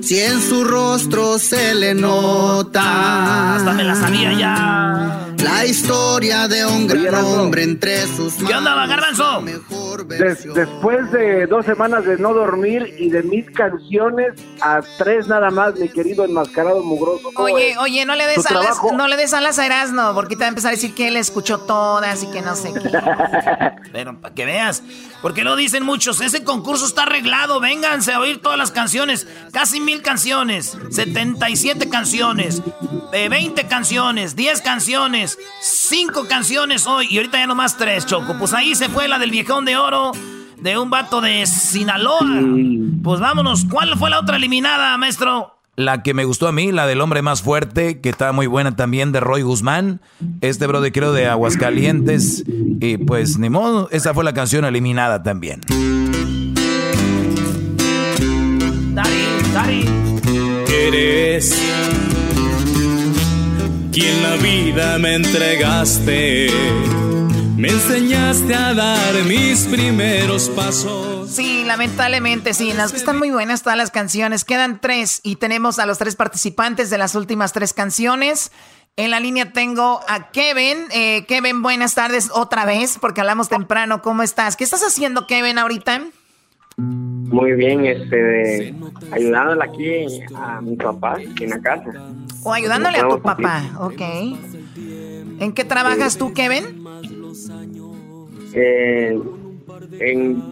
Si en su rostro se le nota. Hasta me la sabía ya. La historia de un gran hombre entre sus ¿Qué onda, Garbanzo? Des- después de dos semanas de no dormir y de mis canciones, a tres nada más, mi querido enmascarado mugroso. ¿Cómo Oye, es? oye, no le des alas, trabajo- no le des alas a Erasno, porque te va a empezar a decir que él escuchó todas y que no sé qué. Pero para que veas, porque lo dicen muchos, ese concurso está arreglado, vénganse a oír todas las canciones, casi mil canciones, 77 canciones, de 20 canciones, 10 canciones, 5 canciones hoy, y ahorita ya nomás 3, Choco. Pues ahí se fue la del viejón de oro, de un vato de Sinaloa. Pues vámonos, ¿cuál fue la otra eliminada, maestro? La que me gustó a mí, la del hombre más fuerte, que está muy buena también, de Roy Guzmán. Este brother creo de Aguascalientes. Y pues ni modo, esa fue la canción eliminada también. Dari, Dari. Eres quien la vida me entregaste. Me enseñaste a dar mis primeros pasos. Sí, lamentablemente sí. Están muy buenas todas las canciones. Quedan tres y tenemos a los tres participantes de las últimas tres canciones. En la línea tengo a Kevin. Eh, Kevin, buenas tardes otra vez, porque hablamos temprano. ¿Cómo estás? ¿Qué estás haciendo, Kevin, ahorita? Muy bien, este, ayudándole aquí a mi papá en la casa. O ayudándole a tu papá, ok. ¿En qué trabajas tú, Kevin? Eh,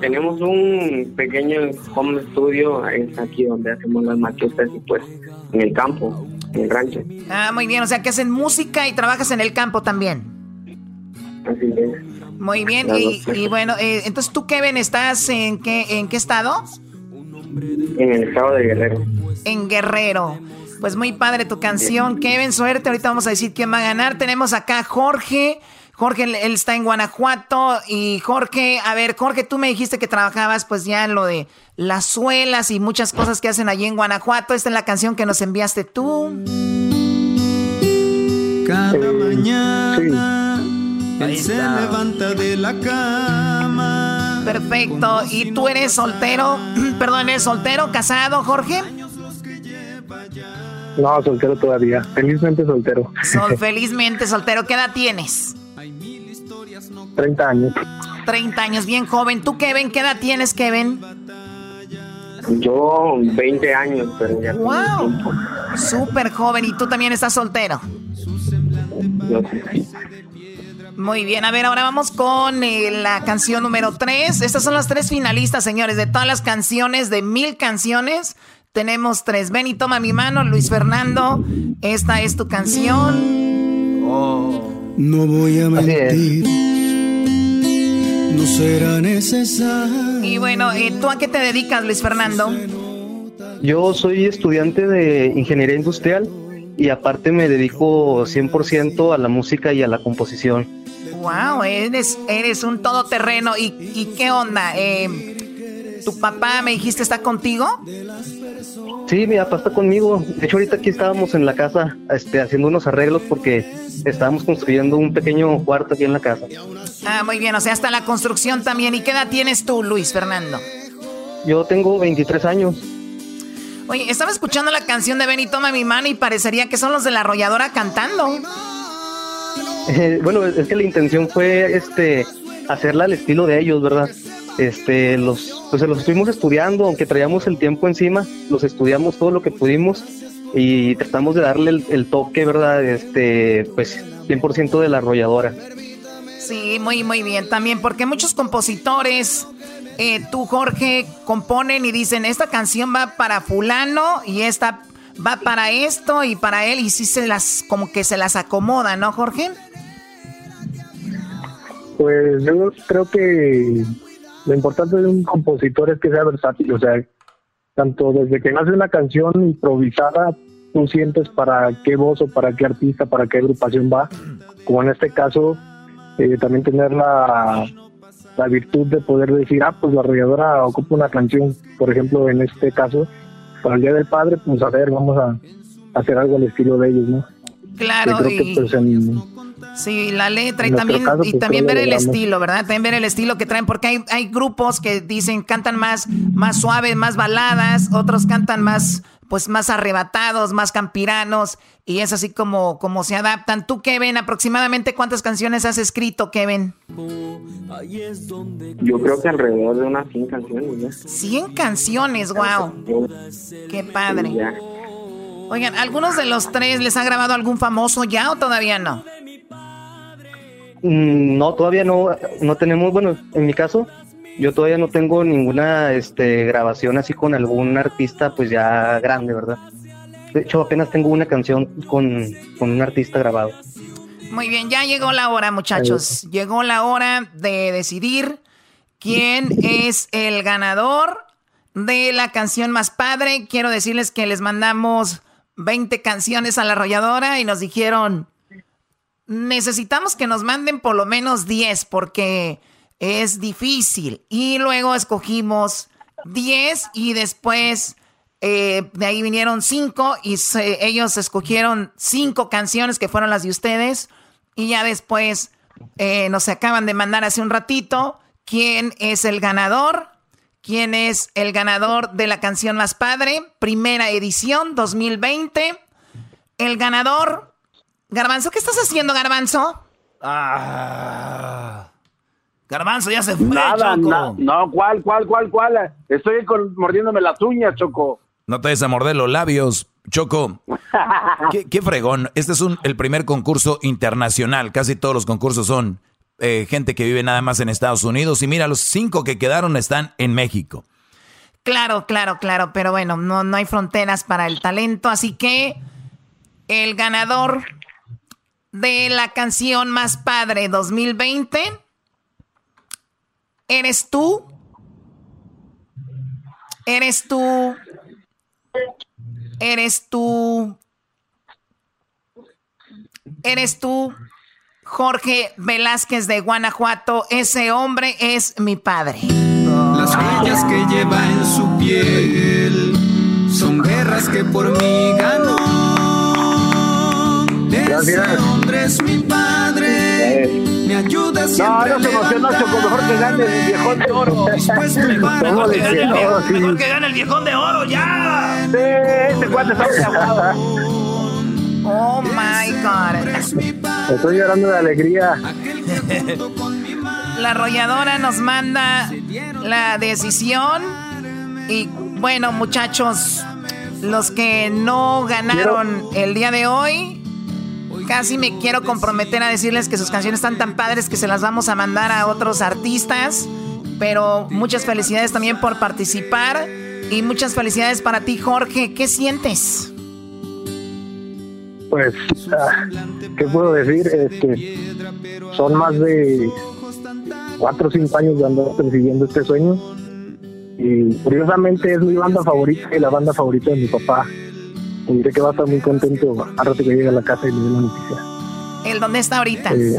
tenemos un pequeño home studio, es aquí donde hacemos las maquetas y pues en el campo, en el rancho. Ah, muy bien, o sea que hacen música y trabajas en el campo también. Así es. Muy bien, y, bueno, eh, entonces tú, Kevin, ¿estás en qué, en qué estado? En el estado de Guerrero. En Guerrero. Pues muy padre tu canción, Kevin, suerte. Ahorita vamos a decir quién va a ganar. Tenemos acá Jorge. Jorge, él está en Guanajuato. Y Jorge, a ver, Jorge, tú me dijiste que trabajabas pues ya en lo de las suelas y muchas cosas que hacen allí en Guanajuato. Esta es la canción que nos enviaste tú. Cada mañana él se levanta de la cama. Perfecto. ¿Y tú eres soltero? Perdón, ¿eres soltero, casado, Jorge? No, soltero todavía. Felizmente soltero. Sol, felizmente soltero. ¿Qué edad tienes? 30 años. 30 años, bien joven. ¿Tú, Kevin, qué edad tienes, Kevin? Yo 20 años, pero ya. ¡Wow! Súper joven. ¿Y tú también estás soltero? Yo Muy bien, a ver, ahora vamos con eh, la canción número 3. Estas son las tres finalistas, señores, de todas las canciones, de mil canciones. Tenemos tres. Ven y toma mi mano, Luis Fernando. Esta es tu canción. Oh. No voy a mentir. No será necesario. Y bueno, eh, ¿tú a qué te dedicas, Luis Fernando? Yo soy estudiante de ingeniería industrial y aparte me dedico 100% a la música y a la composición. Wow, eres, eres un todoterreno. ¿Y, y qué onda? Eh, ¿Tu papá, me dijiste, está contigo? Sí, mi papá está conmigo. De hecho, ahorita aquí estábamos en la casa este, haciendo unos arreglos porque estábamos construyendo un pequeño cuarto aquí en la casa. Ah, muy bien. O sea, hasta la construcción también. ¿Y qué edad tienes tú, Luis Fernando? Yo tengo 23 años. Oye, estaba escuchando la canción de Benny Toma mi mano y parecería que son los de la arrolladora cantando. Eh, bueno, es que la intención fue este hacerla al estilo de ellos, ¿verdad? este, los, pues los estuvimos estudiando, aunque traíamos el tiempo encima, los estudiamos todo lo que pudimos y tratamos de darle el, toque, ¿verdad? Este, pues 100% de la arrolladora. Sí, muy, muy bien. También porque muchos compositores, eh, tú Jorge, componen y dicen, esta canción va para fulano y esta va para esto y para él y sí se las, como que se las acomoda, ¿no, Jorge? Pues yo creo que lo importante de un compositor es que sea versátil, o sea, tanto desde que nace una canción improvisada, tú sientes para qué voz o para qué artista, para qué agrupación va, como en este caso, eh, también tener la, la virtud de poder decir, ah, pues la arrolladora ocupa una canción, por ejemplo, en este caso, para el Día del Padre, pues a ver, vamos a, hacer algo al estilo de ellos, ¿no? Claro, y... Pues, Sí, la letra y también, y pues, también ver el estilo, ¿verdad? También ver el estilo que traen, porque hay, hay grupos que dicen, cantan más, más suaves, más baladas, otros cantan más, pues más arrebatados, más campiranos, y es así como, como se adaptan. Tú, Kevin, aproximadamente cuántas canciones has escrito, Kevin? Yo creo que alrededor de unas 100 canciones. ¿ya? 100 canciones, wow. Qué padre. Oigan, ¿algunos de los tres les ha grabado algún famoso ya o todavía no? Mm, no, todavía no, no tenemos, bueno, en mi caso, yo todavía no tengo ninguna este, grabación así con algún artista pues ya grande, ¿verdad? De hecho, apenas tengo una canción con, un artista grabado. Muy bien, ya llegó la hora, muchachos. Llegó la hora de decidir quién es el ganador de la canción más padre. Quiero decirles que les mandamos 20 canciones a la arrolladora y nos dijeron, necesitamos que nos manden por lo menos 10 porque es difícil. Y luego escogimos 10 y después eh, de ahí vinieron 5 y ellos escogieron 5 canciones que fueron las de ustedes. Y ya después eh, nos acaban de mandar hace un ratito quién es el ganador. quién es el ganador de la canción más padre, primera edición 2020. El ganador, Garbanzo, ¿qué estás haciendo, Garbanzo? Ah. Garbanzo ya se fue, Nada, Choco. na- no, ¿cuál, cuál, cuál, cuál? Estoy con- mordiéndome las uñas, Choco. No te des a morder los labios, Choco. ¿Qué, qué fregón. Este es un, el primer concurso internacional. Casi todos los concursos son eh, gente que vive nada más en Estados Unidos. Y mira, los cinco que quedaron están en México. Claro, claro, claro, pero bueno, no, no hay fronteras para el talento, así que el ganador de la canción más padre 2020 eres tú. Eres tú. Eres tú. Eres tú, Jorge Velázquez de Guanajuato. Ese hombre es mi padre. Las huellas que lleva en su piel son guerras que por mí ganó. Ese hombre es mi padre. Me ayuda siempre. No, no se emocionó, Choco, mejor que gane el viejón de oro. Dispuesto para ¿Cómo le Mejor que gane el Sí. mejor que gane el viejón de oro, ya. Sí, este cuate está. Oh my God. Estoy llorando de alegría. La arrolladora nos manda la decisión. Y bueno, muchachos, los que no ganaron el día de hoy, casi me quiero comprometer a decirles que sus canciones están tan padres que se las vamos a mandar a otros artistas. Pero muchas felicidades también por participar. Y muchas felicidades para ti, Jorge. ¿Qué sientes? Pues, ah, ¿qué puedo decir? Este, son más de cuatro o cinco años de andar persiguiendo este sueño. Y curiosamente es mi banda favorita y la banda favorita de mi papá. Y diré que va a estar muy contento a rato que llegue a la casa y le dé la noticia. ¿El dónde está ahorita? Eh,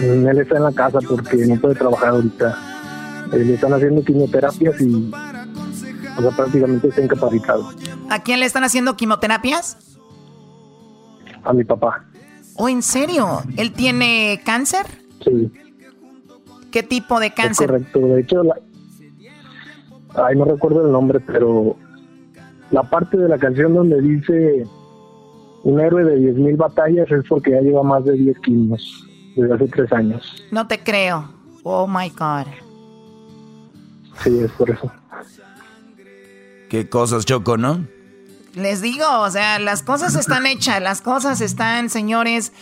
Mm, Él está en la casa porque no puede trabajar ahorita. Eh, le están haciendo quimioterapias y o sea, prácticamente está incapacitado. ¿A quién le están haciendo quimioterapias? A mi papá. ¿O en serio? ¿Él tiene cáncer? Sí. ¿Qué tipo de Es cáncer? correcto. De hecho, la... ay, no recuerdo el nombre, pero la parte de la canción donde dice un héroe de 10.000 batallas es porque ya lleva más de 10 kilos desde hace tres años. No te creo. Oh my God. Sí, es por eso. Qué cosas, Choco, ¿no? Les digo, o sea, las cosas están hechas, las cosas están, señores.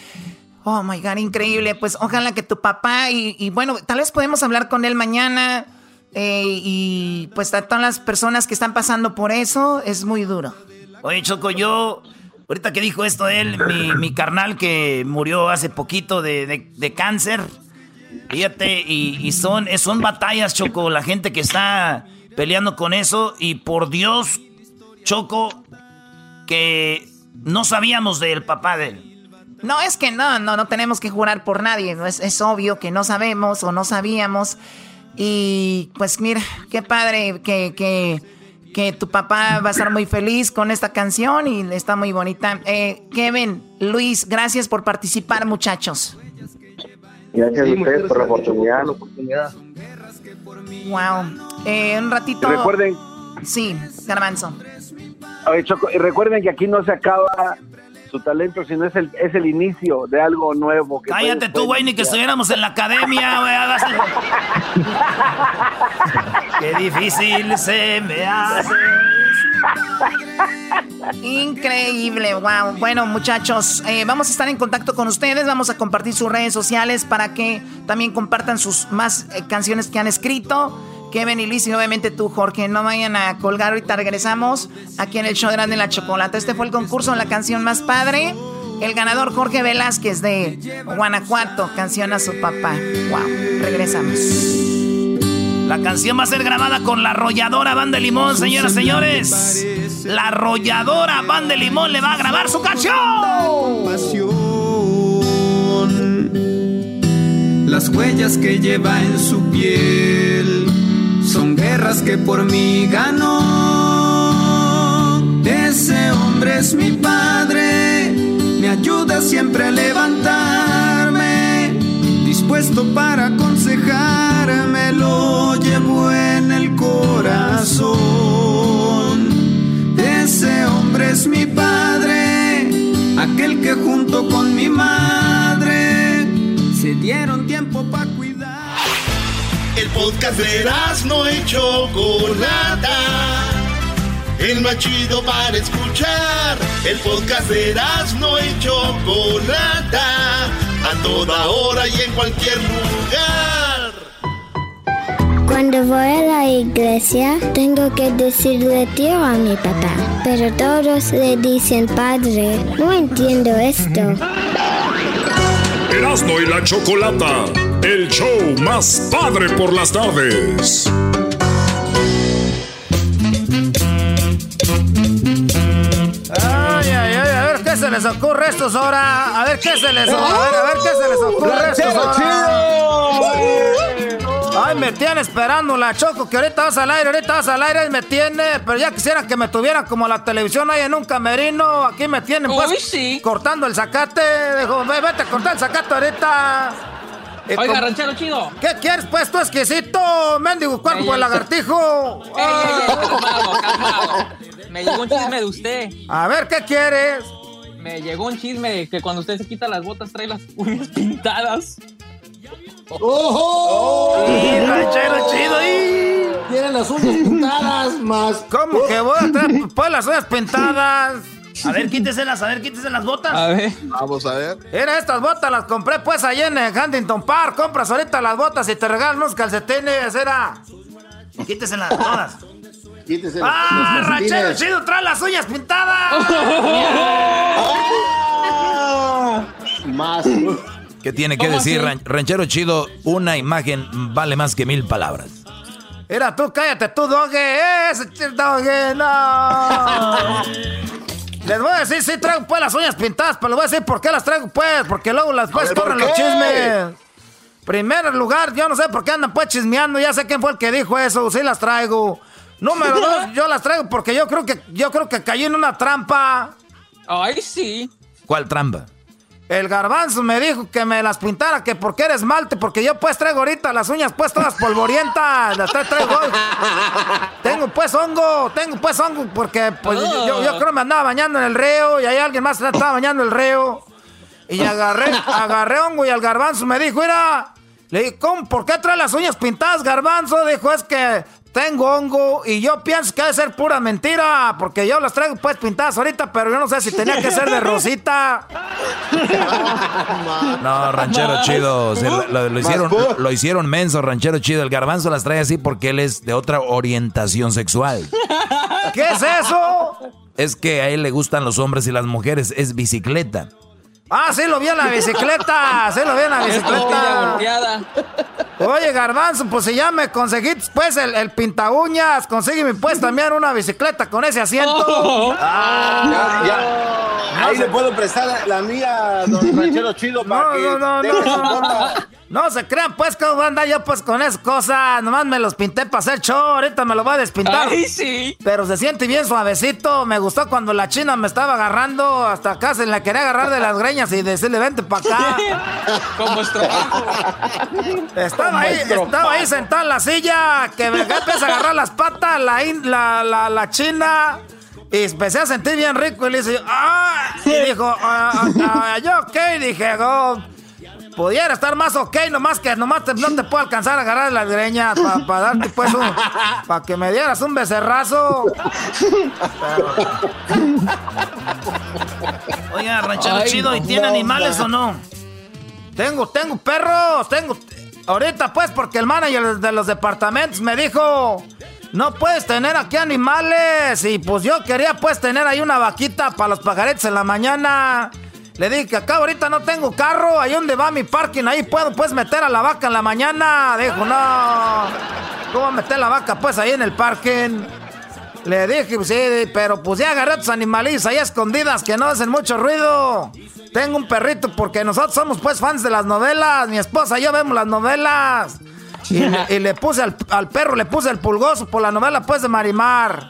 Oh my God, increíble. Pues ojalá que tu papá y, y bueno, tal vez podemos hablar con él mañana. Eh, y pues a todas las personas que están pasando por eso, es muy duro. Oye, Choco, yo, ahorita que dijo esto él, mi, mi carnal que murió hace poquito de, de- de cáncer, fíjate, y, y son, son batallas, Choco, la gente que está peleando con eso, y por Dios, Choco, que no sabíamos del papá de él. No, es que no, no, no tenemos que jurar por nadie. ¿no? Es, es obvio que no sabemos o no sabíamos. Y pues mira, qué padre que, que, que tu papá va a estar muy feliz con esta canción y está muy bonita. Eh, Kevin, Luis, gracias por participar, muchachos. Gracias Sí, a ustedes por la gracias oportunidad. Wow. Eh, un ratito. Recuerden, Sí, Garbanzo. oye, Choco, y recuerden que aquí no se acaba su talento, sino es el, es el inicio de algo nuevo. Que Cállate puede- tú, güey, ni que estuviéramos en la academia, güey. Qué difícil se me hace. Increíble, wow. Bueno, muchachos, eh, vamos a estar en contacto con ustedes, vamos a compartir sus redes sociales para que también compartan sus más eh, canciones que han escrito. Kevin y Luis y obviamente tú, Jorge, no vayan a colgar, ahorita regresamos aquí en el show de Grande la Chocolata. Este fue el concurso, la canción más padre. El ganador Jorge Velázquez de Guanajuato, canción a su papá. Wow, regresamos. La canción va a ser grabada con la arrolladora Banda de Limón, señoras y señores. La arrolladora Banda de Limón le va a grabar su canción. Las huellas que lleva en su piel son guerras que por mí ganó. Ese hombre es mi padre, me ayuda siempre a levantarme, dispuesto para aconsejarme, lo llevo en el corazón. Ese hombre es mi padre, aquel que junto con mi madre se dieron tiempo para el podcast no hecho Chocolata. El más chido para escuchar. El podcast de no hecho Chocolata. A toda hora y en cualquier lugar. Cuando voy a la iglesia, tengo que decirle tío a mi papá, pero todos le dicen padre. No entiendo esto. Erasmo y la Chocolata, el show más padre por las tardes. Ay, ay, ay, a ver qué se les ocurre a estos ahora. A ver qué se les ocurre. A ver, a ver qué se les ocurre a estos ahora. Ay, me tiene esperando la Choco, que ahorita vas al aire, ahorita vas al aire y me tiene. Pero ya quisiera que me tuviera como la televisión ahí en un camerino. Aquí me tienen, pues, cortando el zacate. Dijo, "Ve, vete a cortar el zacate ahorita. Y Oiga, como- ranchero chido. ¿Qué quieres, pues, tú exquisito? Mendigo cuerpo de lagartijo. Ey, ey, ey, calmado, calmado. Me llegó un chisme de usted. A ver, ¿qué quieres? Me llegó un chisme de que cuando usted se quita las botas trae las uñas pintadas. ¡Ojo! ¡Y ranchero chido! ¡Y! Tienen las uñas pintadas más. ¿Cómo que voy a traer pues las uñas pintadas? A ver, quíteselas, a ver, quíteselas las botas. A ver. Vamos a ver. Mira, estas botas las compré pues allá en eh, Huntington Park. Compras ahorita las botas y te regalan unos calcetines, era. Quíteselas todas. Quítese ¡Ah, ranchero chido! ¡Trae las uñas pintadas! Más. ¿Qué tiene que ¿Cómo decir, así? ranchero chido? Una imagen vale más que mil palabras. Mira, tú cállate, tú, doge. Ese doge, no. Les voy a decir, sí traigo pues las uñas pintadas, pero les voy a decir por qué las traigo pues, porque luego las pues ver, ¿por corren los chismes. Primer lugar, yo no sé por qué andan pues chismeando, ya sé quién fue el que dijo eso, sí las traigo. Número dos, yo las traigo porque yo creo que yo creo que caí en una trampa. Ay, sí. ¿Cuál trampa? El garbanzo me dijo que me las pintara, que porque eres esmalte, porque yo pues traigo ahorita las uñas pues todas polvorientas. Las tra- traigo. tengo pues hongo, tengo pues hongo, porque pues yo, yo- creo me andaba bañando en el río y ahí alguien más estaba bañando el río. Y agarré, agarré hongo y al garbanzo me dijo, mira, le dije, ¿cómo? ¿Por qué trae las uñas pintadas, garbanzo? Dijo, es que tengo hongo y yo pienso que debe ser pura mentira, porque yo las traigo pues pintadas ahorita, pero yo no sé si tenía que ser de rosita. No, ranchero chido. se lo, lo- lo hicieron, lo, lo hicieron menso, ranchero chido. El garbanzo las trae así porque él es de otra orientación sexual. ¿Qué es eso? Es que a él le gustan los hombres y las mujeres. Es bicicleta. Ah, sí lo vi en la bicicleta, sí lo vi en la bicicleta. Oye, Garbanzo, pues si ya me conseguiste pues el, el pinta uñas, consígueme pues también una bicicleta con ese asiento. Oh. Ah, Ya, ya. Ahí le puedo prestar la mía, don Ranchero Chido, para No, que no, no, no, no. No. Se crean pues cómo voy a andar yo pues con esas cosas. Nomás me los pinté para hacer show. Ahorita me lo voy a despintar. Ay, sí. Pero se siente bien suavecito. Me gustó cuando la china me estaba agarrando. Hasta acá se la quería agarrar de las greñas y decirle vente para acá. Como estropajo. Estaba ahí, estaba ahí sentada en la silla, que me empieza a agarrar las patas, la, la, la, la china, y empecé a sentir bien rico, y le dice, ¡ah! Y dijo, "Ah, ah, ah, yo ok, dije, oh, pudiera estar más ok, nomás que nomás te- no te puedo alcanzar a agarrar las greñas para darte pues un, para que me dieras un becerrazo. Oiga, ranchero Ay, chido, ¿y no, tiene no, animales no. o no? Tengo, tengo perros, tengo. Ahorita pues porque el manager de los departamentos me dijo, no puedes tener aquí animales. Y pues yo quería pues tener ahí una vaquita para los pajaretes en la mañana. Le dije que acá ahorita no tengo carro, ahí donde va mi parking, ahí puedo pues meter a la vaca en la mañana. Dijo, no, ¿cómo meter la vaca pues ahí en el parking? Le dije, pues, sí, pero pues ya agarré tus animalitos ahí escondidas que no hacen mucho ruido. Tengo un perrito porque nosotros somos pues fans de las novelas. Mi esposa y yo vemos las novelas. Y le, y le puse al, al perro, le puse el pulgoso por la novela pues de Marimar.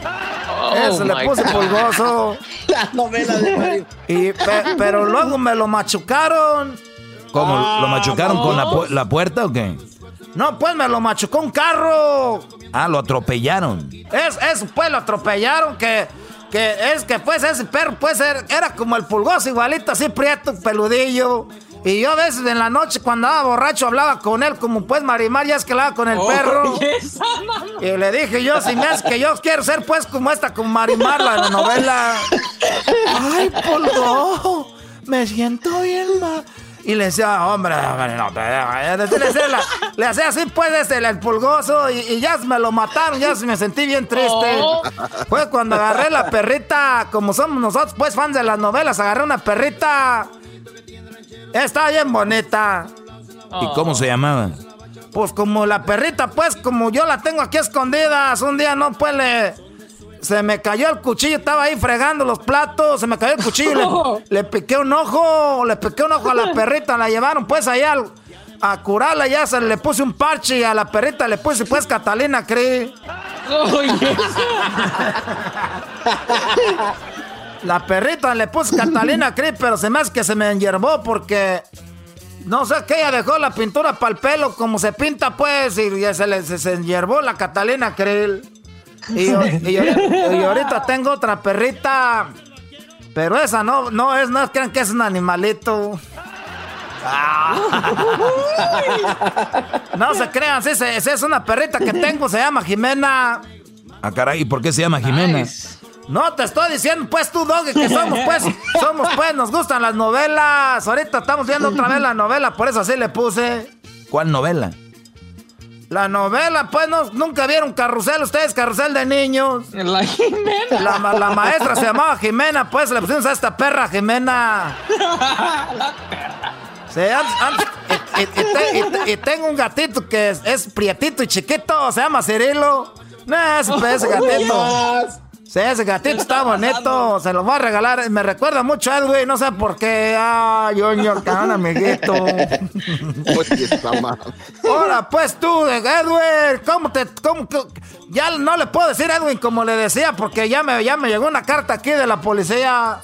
Eso, le puse God. pulgoso. La novela de Mario. Y, pe- pero luego me lo machucaron. ¿Cómo? Ah, ¿Lo machucaron con la, pu- la puerta o qué? No, pues me lo machucó un carro. Ah, lo atropellaron. Es, eso, pues lo atropellaron que Que es que pues ese perro puede ser, era como el pulgoso igualito, así prieto, peludillo. Y yo a veces en la noche cuando andaba borracho hablaba con él como pues Marimar ya es que hablaba con el perro. Y le dije yo, si me hace que yo quiero ser pues como esta, como Marimar, la novela. Ay, pulgo, me siento bien mal. Y le decía, hombre, no, le, hacía así, pues, este, el pulgoso, y, ya me lo mataron, ya me sentí bien triste. Oh. Fue cuando agarré la perrita, como somos nosotros, pues, fans de las novelas, agarré una perrita. Está bien bonita. ¿Y cómo se llamaba? Pues como la perrita, pues, como yo la tengo aquí escondida, un día no, pues, le se me cayó el cuchillo, estaba ahí fregando los platos, se me cayó el cuchillo, le, piqué un ojo, le piqué un ojo a la perrita, la llevaron pues allá a curarla, ya se le puse un parche y a la perrita le puse pues Catalina Cree. la perrita le puse Catalina Cree, pero se me hace que se me enyerbó porque no sé qué, ella dejó la pintura para el pelo como se pinta pues y se le se, se enyerbó la Catalina Cree. Y, ahorita tengo otra perrita. Pero esa no, no es, no crean que es un animalito. Ah. No se crean, sí, es una perrita que tengo, se llama Jimena. Ah, caray, ¿y por qué se llama Jimena? No, te estoy diciendo, pues tú, Doggy, que somos, pues, somos, pues, nos gustan las novelas. Ahorita estamos viendo otra vez la novela, por eso así le puse. ¿Cuál novela? La novela, pues no, nunca vieron Carrusel, ustedes, Carrusel de niños. La Jimena. La, maestra se llamaba Jimena, pues le pusimos a esta perra Jimena. la perra. Sí, y, tengo un gatito que es, prietito y chiquito, se llama Cirilo. No, ese, ese gatito. Sí, ese gatito está bonito. Se lo voy a regalar. Me recuerda mucho a Edwin. No sé por qué. Ah, Junior, un amiguito. está mal. Ahora, pues tú, Edwin. ¿Cómo te.? Cómo, ya no le puedo decir Edwin como le decía, porque ya me, ya me llegó una carta aquí de la policía.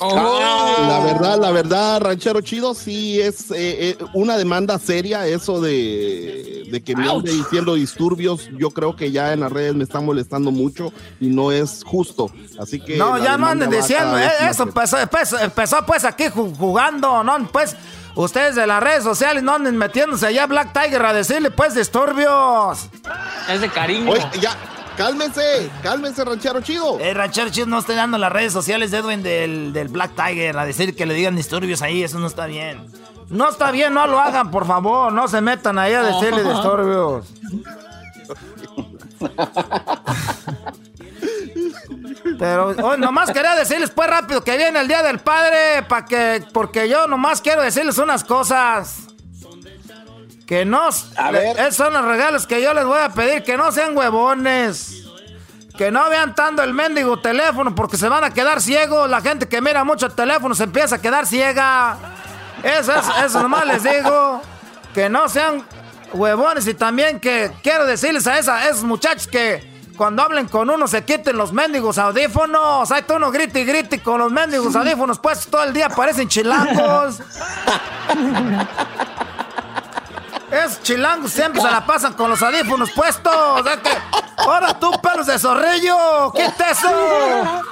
Oh. La verdad, la verdad, ranchero chido, sí es eh, eh, una demanda seria eso de, que me ande diciendo disturbios. Yo creo que ya en las redes me están molestando mucho y no es justo. Así que. No, ya no anden diciendo eh, eso. Empezó, empezó, pues aquí jugando, ¿no? Pues ustedes de las redes sociales no anden metiéndose allá Black Tiger a decirle pues disturbios. Es de cariño. ya, Cálmense, cálmense, ranchero chido. El ranchero chido no está dando las redes sociales de Edwin del, del, Black Tiger a decir que le digan disturbios ahí, eso no está bien. No está bien, no lo hagan, por favor, no se metan ahí a decirle disturbios. Pero hoy nomás quería decirles pues rápido que viene el Día del Padre, para que, porque yo nomás quiero decirles unas cosas. Que no. A ver. Esos son los regalos que yo les voy a pedir. Que no sean huevones. Que no vean tanto el mendigo teléfono porque se van a quedar ciegos. La gente que mira mucho el teléfono se empieza a quedar ciega. Eso, eso, eso nomás les digo. Que no sean huevones. Y también que quiero decirles a, esa, a esos muchachos que cuando hablen con uno se quiten los mendigos audífonos. Hay uno grite y grite con los mendigos audífonos pues todo el día parecen chilangos. Es chilangos siempre se la pasan con los audífonos puestos. Ahora tú, pelos de zorrillo, quita eso.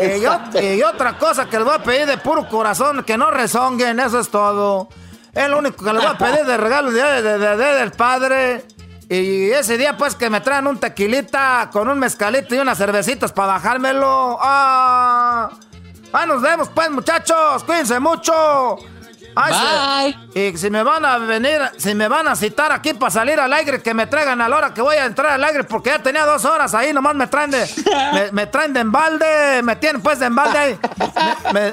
Y, otra cosa que les voy a pedir de puro corazón, que no rezonguen, eso es todo. Es lo único que les voy a pedir de regalo de, de, del padre. Y ese día, pues, que me traen un tequilita con un mezcalito y unas cervecitas para bajármelo. ¡Ah! ¡Ah, nos vemos, pues, muchachos! ¡Cuídense mucho! Bye. y si me van a venir, si me van a citar aquí para salir al aire, que me traigan a la hora que voy a entrar al aire, porque ya tenía dos horas ahí, nomás me traen de, me, traen de embalde, me tienen pues de embalde ahí,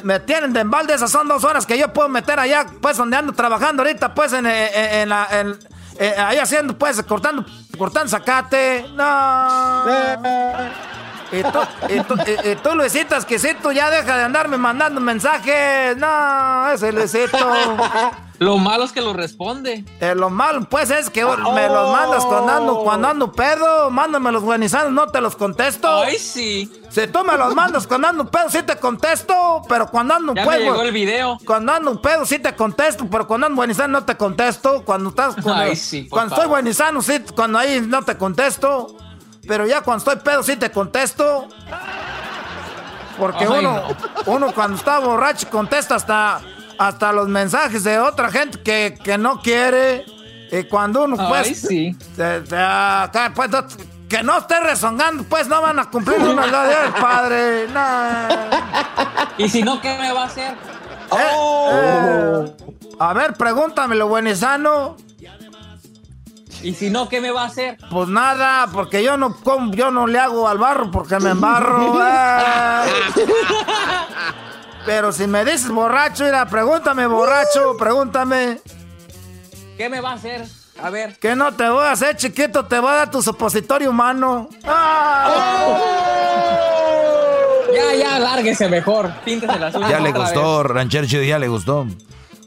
me, tienen de embalde, esas son dos horas que yo puedo meter allá, pues donde ando trabajando ahorita, pues en, en, la, eh, ahí haciendo, pues, cortando, cortando zacate, no. Y tú, y, tú, y, tú, Luisito Exquisito, ya deja de andarme mandando mensajes. No, ese Luisito. Lo malo es que lo responde. Eh, lo malo, pues, es que me los mandas cuando ando, cuando ando pedo. Mándame los buenizanos, no te los contesto. Ay, sí. Si tú me los mandas cuando ando pedo, sí te contesto. Pero cuando ando ya pedo. Me llegó el video. Cuando ando pedo, sí te contesto. Pero cuando ando buenizano, no te contesto. Cuando estás. Cuando, Ay, sí, cuando estoy buenizano, sí. Cuando ahí no te contesto. Pero ya cuando estoy pedo sí te contesto. Porque uno, uno cuando está borracho contesta hasta, hasta los mensajes de otra gente que, que no quiere. Y cuando uno pues... sí. pues que no esté rezongando, pues no van a cumplir una edad padre. ¿Y si no, qué me va a hacer? Eh, eh, a ver, pregúntamelo, buenisano. ¿Y si no, qué me va a hacer? Pues nada, porque yo no yo no le hago al barro porque me embarro. Eh. Pero si me dices borracho, mira, pregúntame borracho, pregúntame. ¿Qué me va a hacer? A ver. ¿Qué no te voy a hacer, chiquito? Te voy a dar tu supositorio humano. ¡Ah! Ya, ya, lárguese mejor. Píntese las uñas. Ya le gustó, ranchero ya le gustó.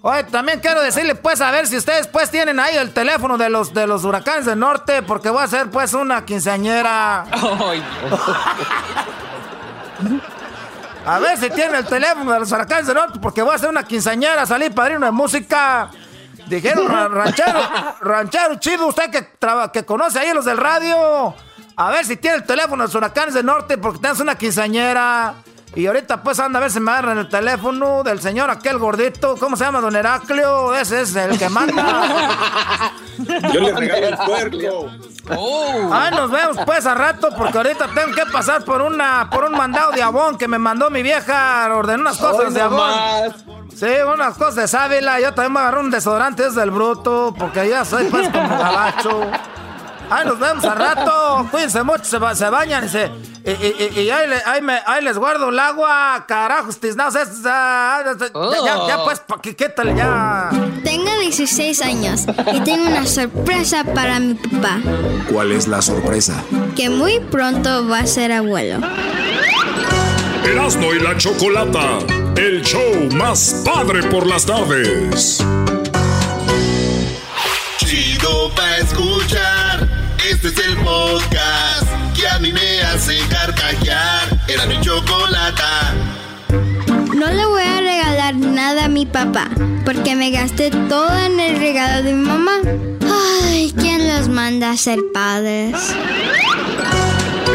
Oye, también quiero decirle, pues, a ver si ustedes, pues, tienen ahí el teléfono de los, de los huracanes del norte, porque voy a hacer, pues, una quinceañera. a ver si tienen el teléfono de los huracanes del norte, porque voy a hacer una quinceañera, salir padrino de música. Dijeron, ranchero, ranchero chido, usted que, que conoce ahí los del radio. A ver si tiene el teléfono de los huracanes del norte, porque tienes una quinceañera. Y ahorita pues anda a ver si me agarran el teléfono del señor aquel gordito. ¿Cómo se llama? Don Heraclio. Ese es el que manda. Yo le regalo el puerco. Oh. Ay, nos vemos pues a rato porque ahorita tengo que pasar por una por un mandado de abón que me mandó mi vieja. Ordenó unas cosas de abón. Sí, unas cosas de sábila. Yo también me agarré un desodorante desde del bruto porque ya soy pues como gabacho. Ay, nos vemos a rato. Cuídense mucho, se, se bañan y se y, ahí, ahí, les guardo el agua, carajos, tiznados. Ya, ya, pues, ¿qué, ¿qué tal? Ya. Tengo 16 años y tengo una sorpresa para mi papá. ¿Cuál es la sorpresa? Que muy pronto va a ser abuelo. Erasmo y la Chocolata, el show más padre por las tardes. Chido pa' escuchar, este es el podcast que a mí me hace carcajear. Era mi chocolata. No le voy a regalar nada a mi papá, porque me gasté todo en el regalo de mi mamá. Ay, ¿quién los manda a ser padres?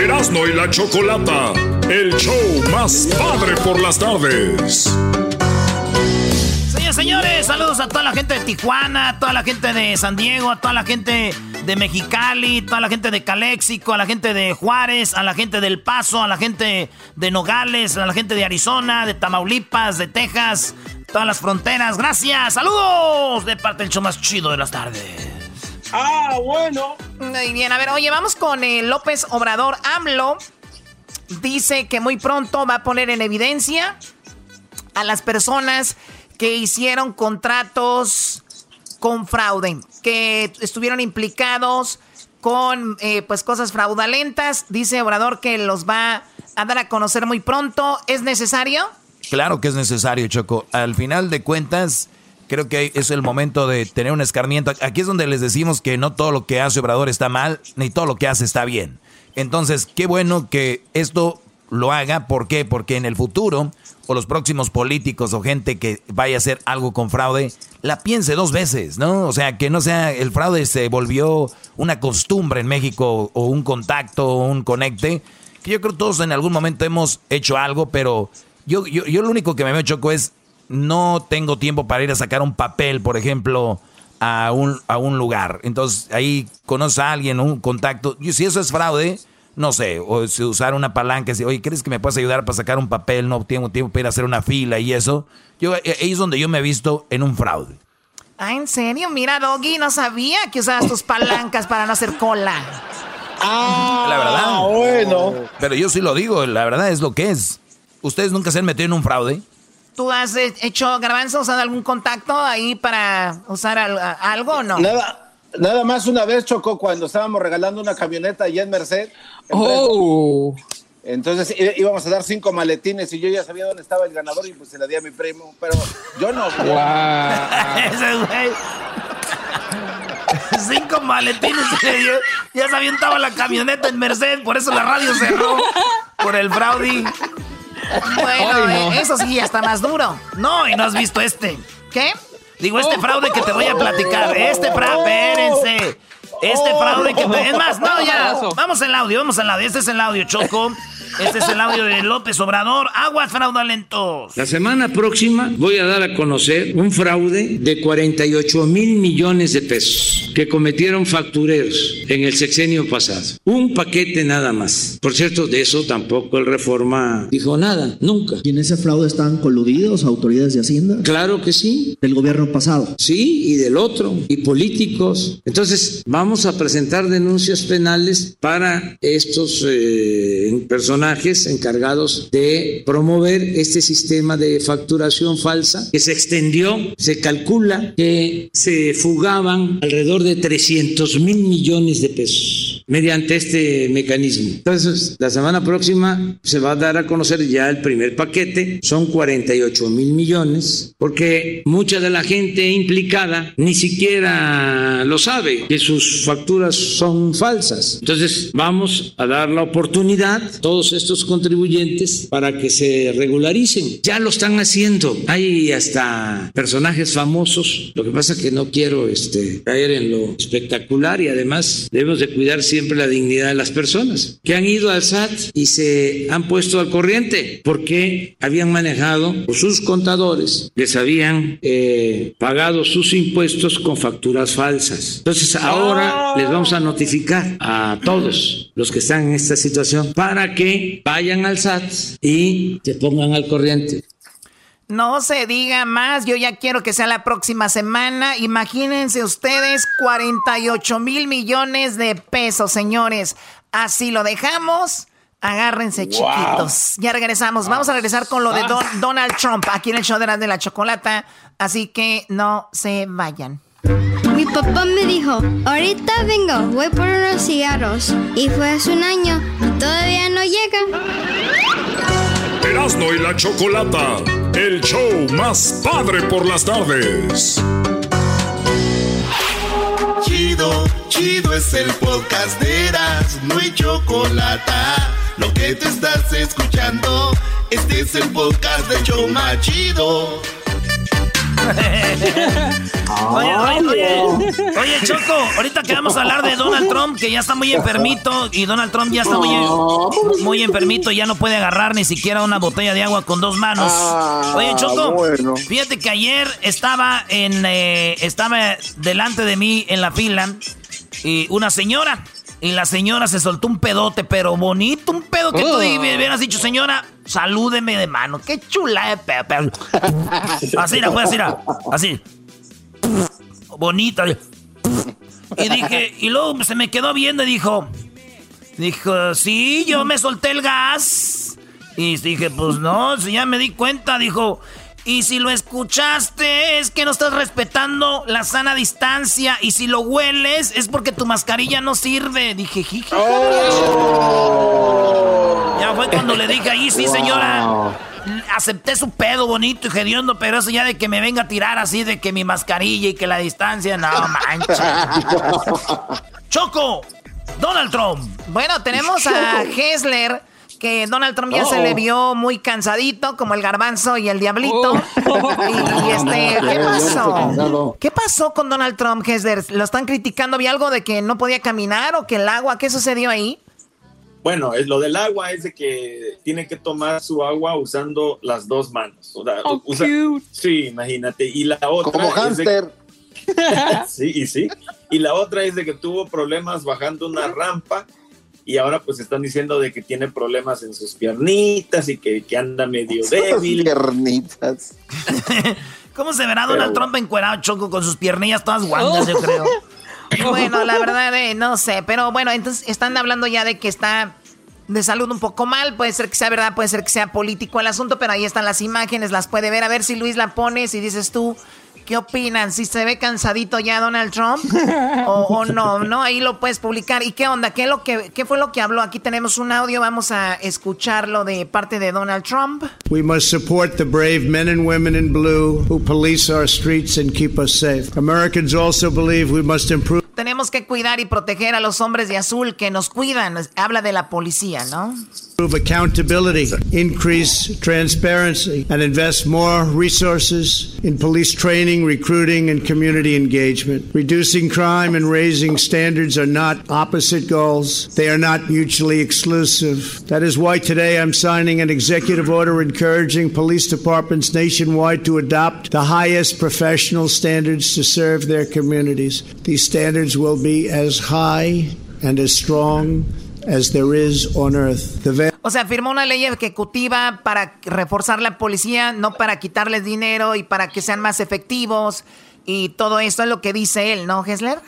Erasmo y la Chocolata, el show más padre por las tardes. Señores, señores, saludos a toda la gente de Tijuana, a toda la gente de San Diego, a toda la gente de Mexicali, toda la gente de Calexico, a la gente de Juárez, a la gente del Paso, a la gente de Nogales, a la gente de Arizona, de Tamaulipas, de Texas, todas las fronteras. Gracias, saludos de parte del show más chido de las tardes. Ah, bueno. Muy bien, a ver, oye, vamos con el López Obrador AMLO. Dice que muy pronto va a poner en evidencia a las personas que hicieron contratos con fraude, que estuvieron implicados con eh, pues cosas fraudulentas. Dice Obrador que los va a dar a conocer muy pronto. ¿Es necesario? Claro que es necesario, Choco. Al final de cuentas, creo que es el momento de tener un escarmiento. Aquí es donde les decimos que no todo lo que hace Obrador está mal, ni todo lo que hace está bien. Entonces, qué bueno que esto lo haga. ¿Por qué? Porque en el futuro, o los próximos políticos o gente que vaya a hacer algo con fraude, la piense dos veces, ¿no? O sea, que no sea, el fraude se volvió una costumbre en México, o un contacto, o un conecte, que yo creo que todos en algún momento hemos hecho algo, pero yo, yo, yo lo único que me choco es, no tengo tiempo para ir a sacar un papel, por ejemplo, a un, a un lugar. Entonces, ahí conoce a alguien, un contacto. Y si eso es fraude, no sé, o si usar una palanca, y oye, ¿crees que me puedes ayudar para sacar un papel? No tengo tiempo para ir a hacer una fila y eso. Yo, eh, ahí es donde yo me he visto en un fraude. Ah, ¿en serio? Mira, Doggy, no sabía que usabas tus palancas para no hacer cola. Ah, la verdad. bueno. Pero yo sí lo digo, la verdad es lo que es. ¿Ustedes nunca se han metido en un fraude? ¿Tú has hecho garbanzo, usado algún contacto ahí para usar algo o no? Nada, Nada más una vez chocó cuando estábamos regalando una camioneta allá en Merced. Oh. Entonces íbamos a dar cinco maletines y yo ya sabía dónde estaba el ganador y pues se la di a mi primo, pero yo no. Ese güey. cinco maletines. ya se avientaba la camioneta en Merced, por eso la radio cerró. Por el fraude. Bueno, eh, eso sí, está más duro. No, y no has visto este. ¿Qué? Digo, este fraude que te voy a platicar. Este fraude, espérense. Este fraude que... Es más, no, ya. Vamos al audio, vamos al audio. Este es el audio, Choco. Este es el audio de López Obrador. Aguas fraudulentos. La semana próxima voy a dar a conocer un fraude de 48 mil millones de pesos que cometieron factureros en el sexenio pasado. Un paquete nada más. Por cierto, de eso tampoco el Reforma dijo nada, nunca. ¿Y en ese fraude están coludidos autoridades de Hacienda? Claro que sí. ¿Del gobierno pasado? Sí, y del otro, y políticos. Entonces, vamos a presentar denuncias penales para estos eh, personas encargados de promover este sistema de facturación falsa que se extendió, se calcula que se fugaban alrededor de 300 mil millones de pesos mediante este mecanismo. Entonces, la semana próxima se va a dar a conocer ya el primer paquete, son 48 mil millones, porque mucha de la gente implicada ni siquiera lo sabe, que sus facturas son falsas. Entonces, vamos a dar la oportunidad, todos estos contribuyentes para que se regularicen. Ya lo están haciendo. Hay hasta personajes famosos. Lo que pasa es que no quiero este, caer en lo espectacular y además debemos de cuidar siempre la dignidad de las personas que han ido al SAT y se han puesto al corriente porque habían manejado sus contadores, les habían eh, pagado sus impuestos con facturas falsas. Entonces ahora les vamos a notificar a todos los que están en esta situación para que vayan al SAT y se pongan al corriente. No se diga más, yo ya quiero que sea la próxima semana. Imagínense ustedes 48 mil millones de pesos, señores. Así lo dejamos. Agárrense, chiquitos. Ya regresamos. Vamos a regresar con lo de ah. Donald Trump aquí en el show de la, de la chocolata. Así que no se vayan. Mi papá me dijo, ahorita vengo, voy por unos cigarros. Y fue hace un año y todavía no llega. Erasmo y la Chocolata, el show más padre por las tardes. Chido, chido es el podcast de Erasmo y Chocolata. Lo que te estás escuchando, este es el podcast de show más chido oye, oye, oye, Choco, ahorita que vamos a hablar de Donald Trump, que ya está muy enfermito, y Donald Trump ya está muy, muy enfermito, y ya no puede agarrar ni siquiera una botella de agua con dos manos. Ah, oye, Choco, fíjate que ayer estaba en eh, estaba delante de mí en la fila y una señora. Y la señora se soltó un pedote, pero bonito, un pedo que tú oh. hubieras dicho, señora, salúdeme de mano. Qué chula de pedo. Así la fue, así, así. Bonita. Y dije, y luego se me quedó viendo y dijo, dijo, sí, yo me solté el gas. Y dije, pues no, si ya me di cuenta, dijo, y si lo escuchaste es que no estás respetando la sana distancia. Y si lo hueles es porque tu mascarilla no sirve. Dije, jiji. Oh. Ya fue cuando le dije ahí, sí, señora. Acepté su pedo bonito y hediondo, pero eso ya de que me venga a tirar así de que mi mascarilla y que la distancia, no manches. Choco, Donald Trump. Bueno, tenemos a Hessler que Donald Trump ya se le vio muy cansadito, como el garbanzo y el diablito. Oh. Y, este, ¿qué pasó? ¿Qué pasó con Donald Trump, Hesler? ¿Lo están criticando? ¿Había algo de que no podía caminar o que el agua? ¿Qué sucedió ahí? Bueno, lo del agua es de que tiene que tomar su agua usando las dos manos. Oh, sí, imagínate. Y la otra. Como hámster. sí, y sí. Y la otra es de que tuvo problemas bajando una rampa y ahora pues están diciendo de que tiene problemas en sus piernitas y que, anda medio débil. piernitas. ¿Cómo se verá Donald Trump encuerado choco con sus piernillas todas guangas, yo creo? bueno, la verdad, eh, no sé, pero bueno, entonces están hablando ya de que está de salud un poco mal, puede ser que sea verdad, puede ser que sea político el asunto, pero ahí están las imágenes, las puede ver, a ver si Luis la pones y dices tú, ¿Qué opinan? ¿Si se ve cansadito ya Donald Trump? ¿O, no? ¿No? Ahí lo puedes publicar. ¿Y qué onda? ¿Qué, lo que, ¿Qué fue lo que habló? Aquí tenemos un audio. Vamos a escucharlo de parte de Donald Trump. We must support the brave men and women in blue who police our streets and keep us safe. Americans also believe we must improve. tenemos que cuidar y proteger a los hombres de azul que nos cuidan. Habla de la policía, ¿no? Improve accountability, increase transparency, and invest more resources in police training, recruiting, and community engagement. Reducing crime and raising standards are not opposite goals. They are not mutually exclusive. That is why today I'm signing an executive order encouraging police departments nationwide to adopt the highest professional standards to serve their communities. These standards will be as high and as strong as there is on earth. The o sea, firmó una ley ejecutiva para reforzar la policía, no para quitarles dinero y para que sean más efectivos y todo esto es lo que dice él, ¿no, Hessler?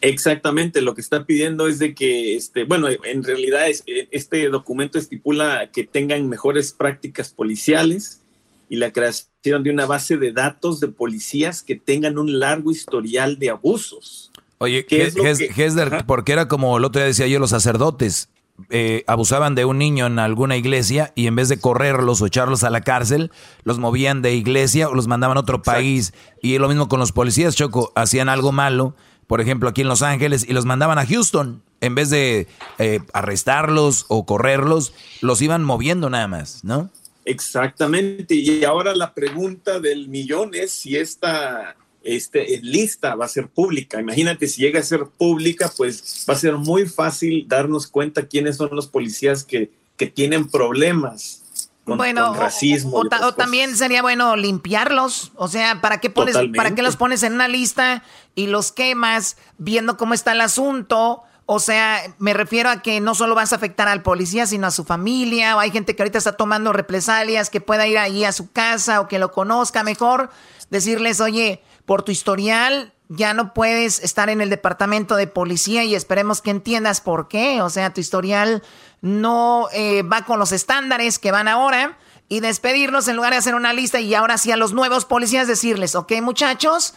Exactamente, lo que está pidiendo es de que, este, bueno, en realidad es, este documento estipula que tengan mejores prácticas policiales y la creación de una base de datos de policías que tengan un largo historial de abusos. Oye, Hesler, porque era como el otro día decía yo, los sacerdotes eh, abusaban de un niño en alguna iglesia y en vez de correrlos o echarlos a la cárcel, los movían de iglesia o los mandaban a otro país. Y lo mismo con los policías, Choco, hacían algo malo, por ejemplo, aquí en Los Ángeles, y los mandaban a Houston. En vez de eh, arrestarlos o correrlos, los iban moviendo nada más, ¿no? Exactamente. Y ahora la pregunta del millón es si esta este, lista va a ser pública. Imagínate, si llega a ser pública, pues va a ser muy fácil darnos cuenta quiénes son los policías que, que tienen problemas. Con, bueno, racismo. O, también sería bueno limpiarlos. O sea, ¿para qué, pones, ¿para qué los pones en una lista y los quemas viendo cómo está el asunto? O sea, me refiero a que no solo vas a afectar al policía, sino a su familia. O hay gente que ahorita está tomando represalias, que pueda ir ahí a su casa o que lo conozca mejor. Decirles, oye, por tu historial ya no puedes estar en el departamento de policía y esperemos que entiendas por qué. O sea, tu historial no eh, va con los estándares que van ahora. Y despedirnos en lugar de hacer una lista y ahora sí a los nuevos policías decirles, ok muchachos,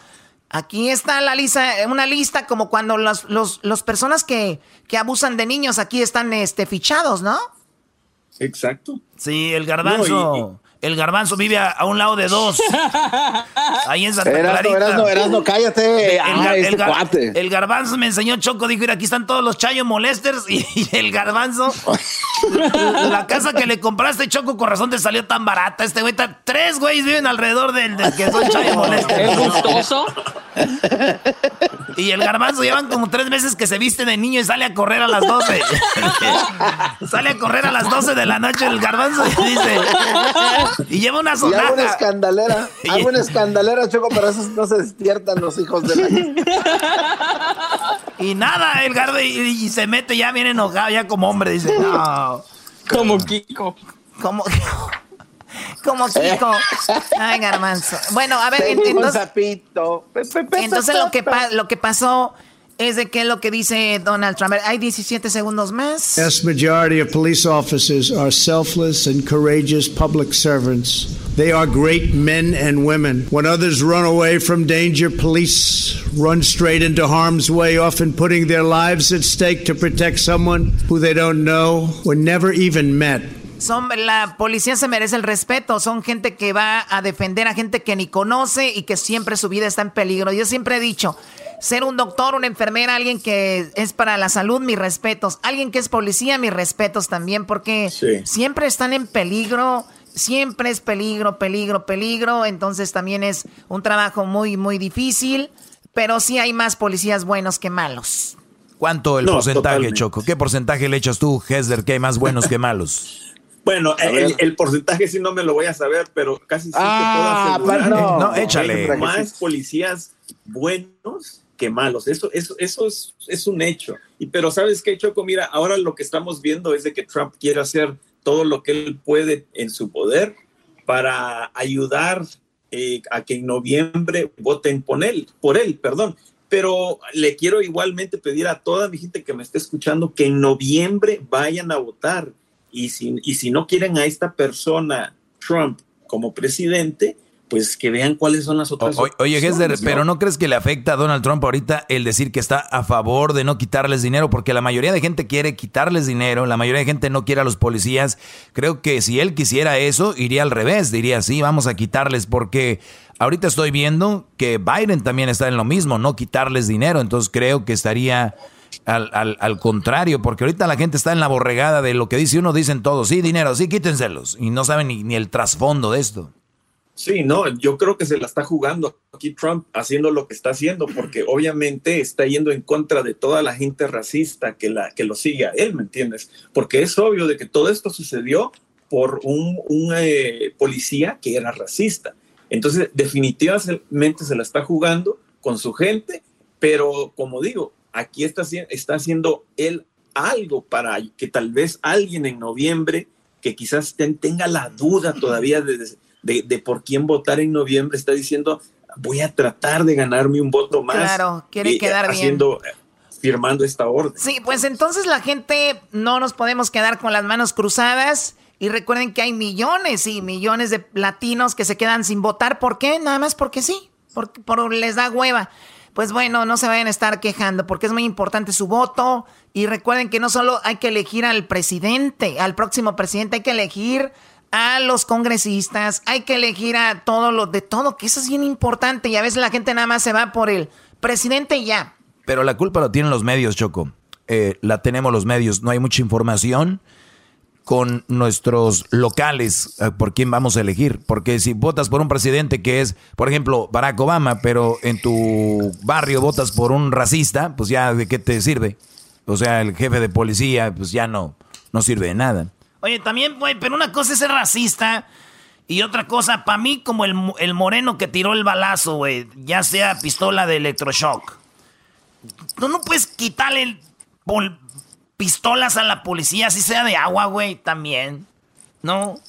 aquí está la lista, una lista como cuando los, los, personas que, que, abusan de niños aquí están este, fichados, ¿no? Exacto. Sí, el garbanzo. El garbanzo vive a, un lado de dos. Ahí en Santa Clarita. Erasno, Erasno, cállate. Ah, este el, garbanzo me enseñó Choco, dijo, mira, aquí están todos los chayo molesters y, el garbanzo. la casa que le compraste, Choco, con razón te salió tan barata. Este güey, tres güeyes viven alrededor del, que son chayo molesters. ¿Es gustoso? Y el garbanzo llevan como tres meses que se viste de niño y sale a correr a las 12. sale a correr a las 12 de la noche el garbanzo y dice... Y lleva una sonaja. Y hago una escandalera. hago una escandalera, Choco, pero esos no se despiertan los hijos de la... y nada, el gardo y, se mete ya bien enojado, ya como hombre, dice, no. Como Kiko. Como... Como Kiko. Ay, garbanzo. Bueno, a ver, entonces, entonces lo que, lo que pasó es de qué es lo que dice Donald Trump. Hay 17 segundos más. The vast majority of police officers are selfless and courageous public servants. They are great men and women. When others run away from danger, police run straight into harm's way, often putting their lives at stake to protect someone who they don't know or never even met. Son, la policía se merece el respeto. Son gente que va a defender a gente que ni conoce y que siempre su vida está en peligro. Yo siempre he dicho, ser un doctor, una enfermera, alguien que es para la salud, mis respetos. Alguien que es policía, mis respetos también, porque siempre están en peligro. Siempre es peligro, peligro, peligro. Entonces también es un trabajo muy, muy difícil. Pero sí hay más policías buenos que malos. ¿Cuánto el porcentaje, Choco? ¿Qué porcentaje le echas tú, Hesler, que hay más buenos que malos? Bueno, el, porcentaje sí no me lo voy a saber, pero casi sí ah, puedo asegurar. No, no, échale. Más policías buenos que malos. Eso, eso, eso es, es, un hecho. Y, pero sabes qué, Choco, mira, ahora lo que estamos viendo es de que Trump quiere hacer todo lo que él puede en su poder para ayudar eh, a que en noviembre voten por él, por él, perdón. Pero le quiero igualmente pedir a toda mi gente que me esté escuchando que en noviembre vayan a votar. Y si, y si no quieren a esta persona, Trump, como presidente, pues que vean cuáles son las otras. oye, Gessler, pero ¿no crees que le afecta a Donald Trump ahorita el decir que está a favor de no quitarles dinero? Porque la mayoría de gente quiere quitarles dinero, la mayoría de gente no quiere a los policías. Creo que si él quisiera eso, iría al revés, diría, sí, vamos a quitarles, porque ahorita estoy viendo que Biden también está en lo mismo, no quitarles dinero, entonces creo que estaría... Al, al, al, contrario, porque ahorita la gente está en la borregada de lo que dice uno, dicen todos, sí, dinero, sí, quítenselos, y no saben ni, ni el trasfondo de esto. Sí, no, yo creo que se la está jugando aquí Trump haciendo lo que está haciendo, porque obviamente está yendo en contra de toda la gente racista que, la, que lo sigue a él, ¿me entiendes? Porque es obvio de que todo esto sucedió por un, un eh, policía que era racista. Entonces, definitivamente se la está jugando con su gente, pero como digo, aquí está, está haciendo él algo para que tal vez alguien en noviembre que quizás tenga la duda todavía de de, por quién votar en noviembre, está diciendo, voy a tratar de ganarme un voto más. Claro, quiere quedar haciendo, bien. Firmando esta orden. Sí, pues entonces la gente no nos podemos quedar con las manos cruzadas. Y recuerden que hay millones y millones de latinos que se quedan sin votar. ¿Por qué? Nada más porque sí. Porque por, les da hueva. Pues bueno, no se vayan a estar quejando porque es muy importante su voto. Y recuerden que no solo hay que elegir al presidente, al próximo presidente, hay que elegir a los congresistas, hay que elegir a todos los de todo, que eso es bien importante y a veces la gente nada más se va por el presidente ya. Pero la culpa lo tienen los medios, Choco. Eh, la tenemos los medios, no hay mucha información con nuestros locales eh, por quién vamos a elegir. Porque si votas por un presidente que es, por ejemplo, Barack Obama, pero en tu barrio votas por un racista, pues ya de qué te sirve. O sea, el jefe de policía, pues ya no, no sirve de nada. Oye, también, güey, pero una cosa es ser racista y otra cosa, para mí, como el, el, moreno que tiró el balazo, güey, ya sea pistola de electroshock. Tú no puedes quitarle pistolas a la policía, si sea de agua, güey, también. ¿No?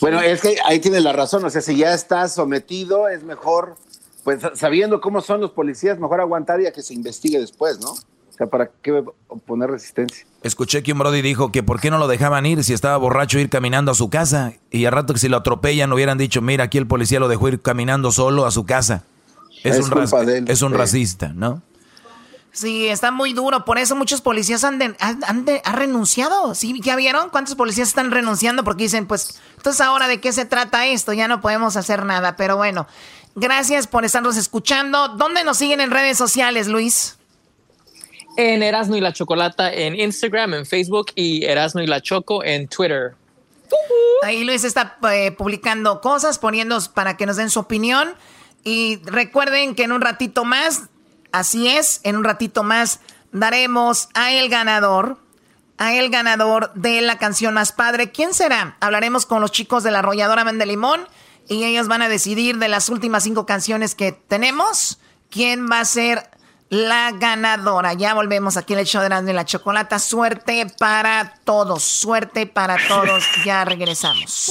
Bueno, es que ahí tiene la razón. O sea, si ya estás sometido, es mejor, pues sabiendo cómo son los policías, mejor aguantar y a que se investigue después, ¿no? O sea, ¿para qué poner resistencia? Escuché que un Brody dijo que por qué no lo dejaban ir si estaba borracho ir caminando a su casa. Y al rato que si lo atropellan hubieran dicho, mira, aquí el policía lo dejó ir caminando solo a su casa. Es, un, es un racista, ¿no? Sí, está muy duro. Por eso muchos policías han, han, renunciado. ¿Sí? ¿Ya vieron cuántos policías están renunciando? Porque dicen, pues, entonces ahora de qué se trata esto? Ya no podemos hacer nada. Pero bueno, gracias por estarnos escuchando. ¿Dónde nos siguen en redes sociales, Luis? En Erasmo y la Chocolata en Instagram, en Facebook y Erasmo y la Choco en Twitter. Ahí Luis está eh, publicando cosas, poniendo para que nos den su opinión. Y recuerden que en un ratito más, así es, en un ratito más daremos a el ganador, a el ganador de la canción más padre. ¿Quién será? Hablaremos con los chicos de la arrolladora Limón y ellos van a decidir de las últimas cinco canciones que tenemos quién va a ser la ganadora. Ya volvemos aquí en el show de y la Chocolata. Suerte para todos, suerte para todos. Ya regresamos.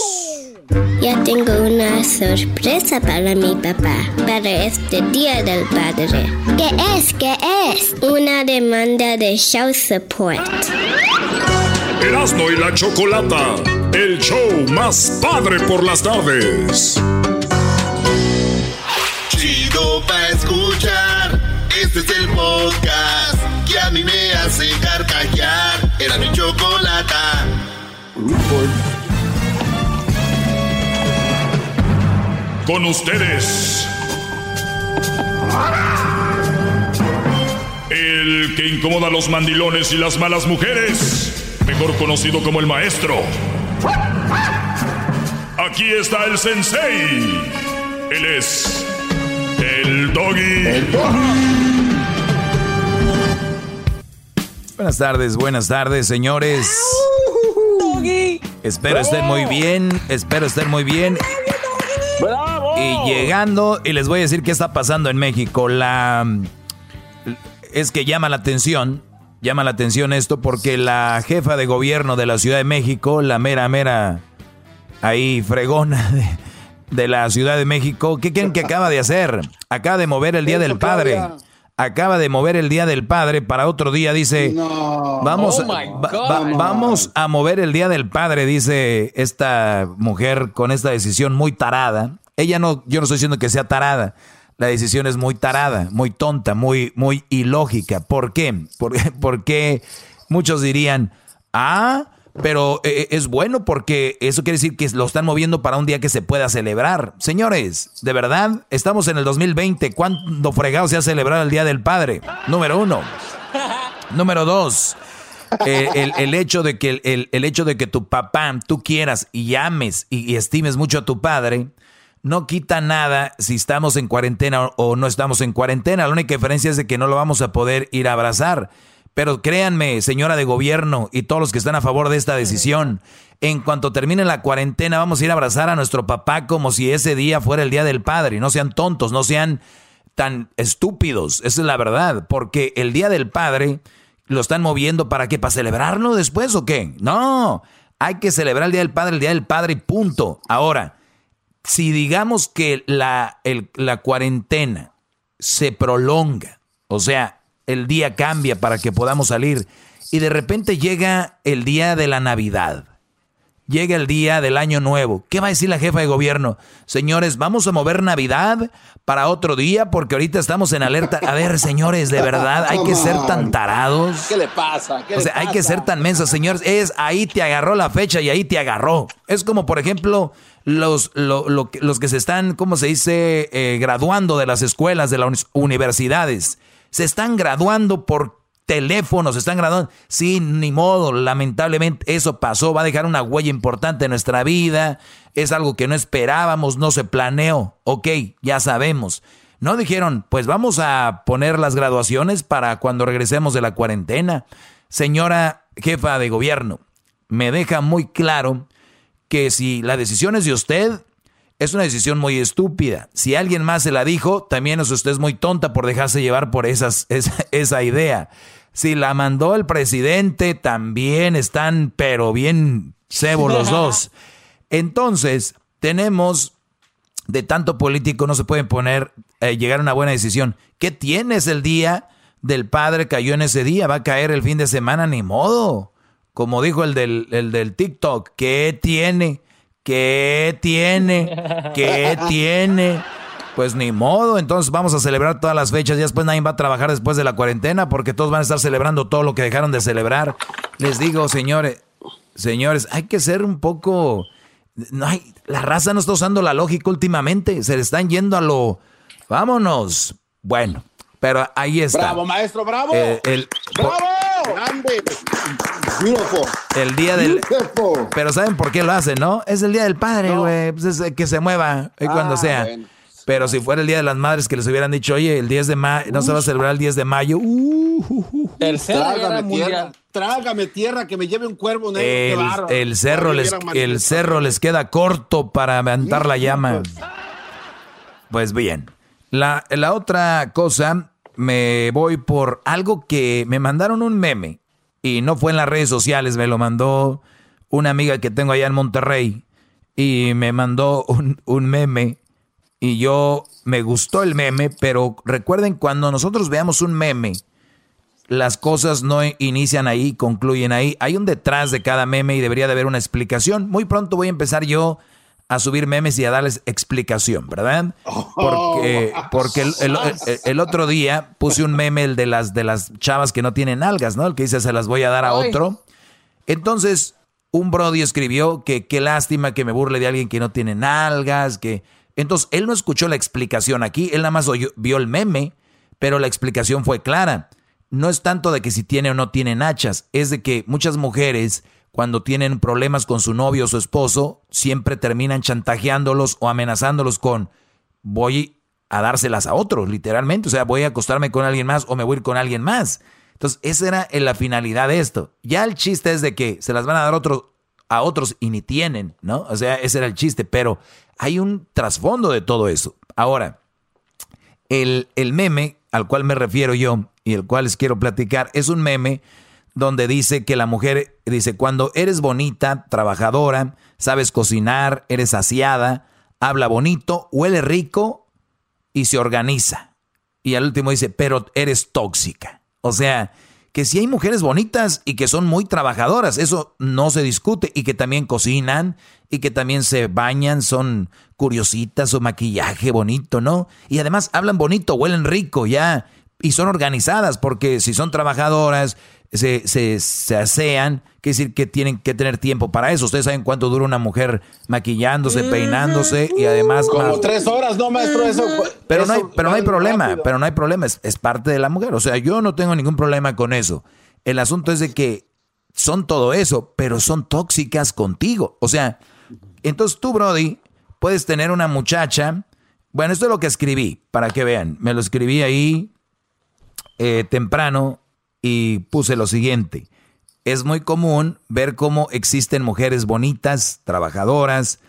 Ya tengo una sorpresa para mi papá, para este Día del Padre. ¿Qué es? ¿Qué es? Una demanda de show support. Erasmo y la Chocolata, el show más padre por las tardes. Chido pa' escuchar. Este es el podcast que a mí me hace carcajear. Era mi chocolata. Con ustedes. El que incomoda a los mandilones y las malas mujeres. Mejor conocido como el maestro. Aquí está el sensei. Él es el doggy. El doggy. Buenas tardes, buenas tardes, señores. Espero estén muy bien, espero estén muy bien. Y llegando, y les voy a decir qué está pasando en México. La es que llama la atención, llama la atención esto porque la jefa de gobierno de la Ciudad de México, la mera mera ahí fregona de, de la Ciudad de México, ¿qué creen que acaba de hacer? Acaba de mover el Día del Padre acaba de mover el Día del Padre para otro día, dice, vamos, oh vamos a mover el Día del Padre, dice esta mujer con esta decisión muy tarada. ella no, yo no estoy diciendo que sea tarada. La decisión es muy tarada, muy tonta, muy, muy ilógica. ¿Por qué? Porque, porque muchos dirían, ah, pero eh, es bueno porque eso quiere decir que lo están moviendo para un día que se pueda celebrar. Señores, de verdad, estamos en el 2020. ¿Cuándo fregado se ha celebrado el Día del Padre? Número uno. Número dos. Eh, el, hecho de que el, hecho de que tu papá tú quieras y ames y, estimes mucho a tu padre no quita nada si estamos en cuarentena o, no estamos en cuarentena. La única diferencia es de que no lo vamos a poder ir a abrazar. Pero créanme, señora de gobierno y todos los que están a favor de esta decisión, en cuanto termine la cuarentena vamos a ir a abrazar a nuestro papá como si ese día fuera el Día del Padre. No sean tontos, no sean tan estúpidos. Esa es la verdad, porque el Día del Padre lo están moviendo para qué, para celebrarlo después o qué. No, hay que celebrar el Día del Padre, el Día del Padre punto. Ahora, si digamos que la, la cuarentena se prolonga, o sea, el día cambia para que podamos salir. Y de repente llega el día de la Navidad. Llega el día del año nuevo. ¿Qué va a decir la jefa de gobierno? Señores, vamos a mover Navidad para otro día porque ahorita estamos en alerta. A ver, señores, de verdad, hay que ser tan tarados. ¿Qué le pasa? o sea, hay que ser tan mensos, señores. Es ahí te agarró la fecha y ahí te agarró. Es como, por ejemplo, los, los que se están, ¿cómo se dice?, eh, graduando de las escuelas, de las universidades se están graduando por teléfonos, se están graduando. Sí, ni modo, lamentablemente eso pasó, va a dejar una huella importante en nuestra vida, es algo que no esperábamos, no se planeó, ok, ya sabemos. No dijeron, pues vamos a poner las graduaciones para cuando regresemos de la cuarentena. Señora jefa de gobierno, me deja muy claro que si la decisión es de usted, es una decisión muy estúpida. Si alguien más se la dijo, también es usted muy tonta por dejarse llevar por esas, esa, idea. Si la mandó el presidente, también están, pero bien cebo los dos. Entonces, tenemos de tanto político no se pueden poner, eh, llegar a una buena decisión. ¿Qué tienes el día del padre cayó en ese día? Va a caer el fin de semana, ni modo. Como dijo el del, el del TikTok, ¿qué tiene? ¿Qué tiene? ¿Qué tiene? Pues ni modo, entonces vamos a celebrar todas las fechas y después nadie va a trabajar después de la cuarentena porque todos van a estar celebrando todo lo que dejaron de celebrar. Les digo, señores, señores, hay que ser un poco... No hay, la raza no está usando la lógica últimamente, se le están yendo a lo... Vámonos. Bueno, pero ahí está. Bravo, maestro, bravo. Eh, el, bravo. Grande. Beautiful. El día del. Pero ¿saben por qué lo hacen, no? Es el día del padre, güey. Pues es que se mueva eh, cuando ah, sea. Pero si fuera el día de las madres que les hubieran dicho, oye, el 10 de mayo, no se va a celebrar el 10 de mayo. Uh, uh, uh, trágame tierra, trágame tierra, que me lleve un cuervo negro. El, el cerro, les, el cerro les queda corto para aventar la llama. Pues bien. La, la otra cosa me voy por algo que me mandaron un meme y no fue en las redes sociales, me lo mandó una amiga que tengo allá en Monterrey y me mandó un, un meme y yo me gustó el meme, pero recuerden cuando nosotros veamos un meme, las cosas no inician ahí, concluyen ahí. Hay un detrás de cada meme y debería de haber una explicación. Muy pronto voy a empezar yo a subir memes y a darles explicación, ¿verdad? Porque, oh. porque el, otro día puse un meme el de las de las chavas que no tienen algas, ¿no? El que dice se las voy a dar a otro. Entonces, un Brody escribió que qué lástima que me burle de alguien que no tiene nalgas, que. Entonces, él no escuchó la explicación aquí, él nada más vio el meme, pero la explicación fue clara. No es tanto de que si tiene o no tiene nachas, es de que muchas mujeres cuando tienen problemas con su novio o su esposo, siempre terminan chantajeándolos o amenazándolos con voy a dárselas a otros, literalmente. O sea, voy a acostarme con alguien más o me voy a ir con alguien más. Entonces, esa era la finalidad de esto. Ya el chiste es de que se las van a dar otros a otros y ni tienen, ¿no? O sea, ese era el chiste, pero hay un trasfondo de todo eso. Ahora, el, el meme al cual me refiero yo y el cual les quiero platicar es un meme donde dice que la mujer, dice, cuando eres bonita, trabajadora, sabes cocinar, eres aseada, habla bonito, huele rico y se organiza. Y al último dice, pero eres tóxica. O sea, que sí hay mujeres bonitas y que son muy trabajadoras, eso no se discute, y que también cocinan y que también se bañan, son curiositas, su maquillaje bonito, ¿no? Y además hablan bonito, huelen rico, ya, y son organizadas, porque si son trabajadoras, se, se, se asean, quiere decir que tienen que tener tiempo para eso. Ustedes saben cuánto dura una mujer maquillándose, peinándose y además... Como tres horas, ¿no, maestro? Eso, pero, no hay, pero no hay problema, pero no hay problema, es, es parte de la mujer. O sea, yo no tengo ningún problema con eso. El asunto es de que son todo eso, pero son tóxicas contigo. O sea, entonces tú, Brody, puedes tener una muchacha. Bueno, esto es lo que escribí, para que vean. Me lo escribí ahí eh, temprano y puse lo siguiente. Es muy común ver cómo existen mujeres bonitas, trabajadoras,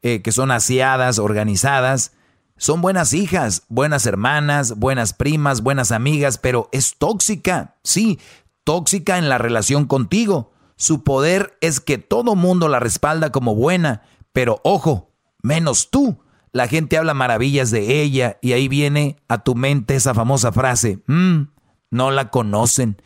eh, que son aseadas, organizadas. Son buenas hijas, buenas hermanas, buenas primas, buenas amigas, pero es tóxica. Sí, tóxica en la relación contigo. Su poder es que todo mundo la respalda como buena, pero ojo, menos tú. La gente habla maravillas de ella y ahí viene a tu mente esa famosa frase, mmm, no la conocen.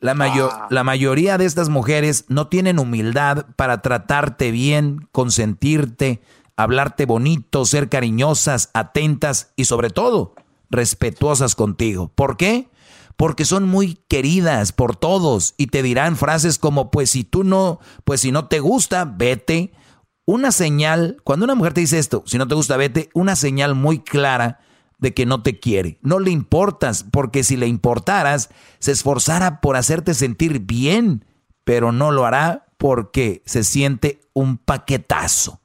La, mayor, Ah. la mayoría de estas mujeres no tienen humildad para tratarte bien, consentirte, hablarte bonito, ser cariñosas, atentas y sobre todo respetuosas contigo. ¿Por qué? Porque son muy queridas por todos y te dirán frases como pues si tú no, pues si no te gusta, vete. Una señal, cuando una mujer te dice esto, si no te gusta, vete, una señal muy clara de que no te quiere. No le importas, porque si le importaras, se esforzara por hacerte sentir bien, pero no lo hará porque se siente un paquetazo.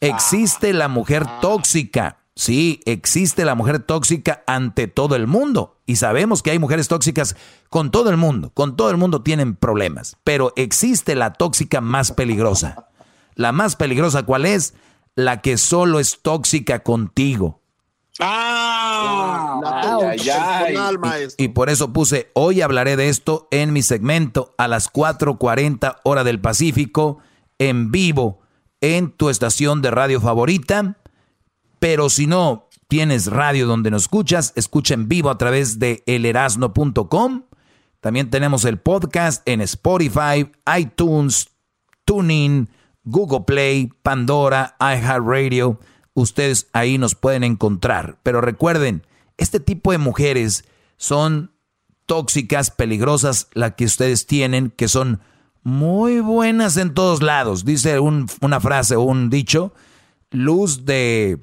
Existe la mujer tóxica. Sí, existe la mujer tóxica ante todo el mundo. Y sabemos que hay mujeres tóxicas con todo el mundo. Con todo el mundo tienen problemas. Pero existe la tóxica más peligrosa. La más peligrosa, ¿cuál es? La que solo es tóxica contigo. Ah, ay. Y por eso puse, hoy hablaré de esto en mi segmento a las 4.40 hora del Pacífico, en vivo, en tu estación de radio favorita. Pero si no tienes radio donde nos escuchas, escucha en vivo a través de elerasno.com. También tenemos el podcast en Spotify, iTunes, TuneIn, Google Play, Pandora, iHeartRadio. Ustedes ahí nos pueden encontrar. Pero recuerden, este tipo de mujeres son tóxicas, peligrosas, las que ustedes tienen, que son muy buenas en todos lados. Dice un- una frase o un dicho, luz de,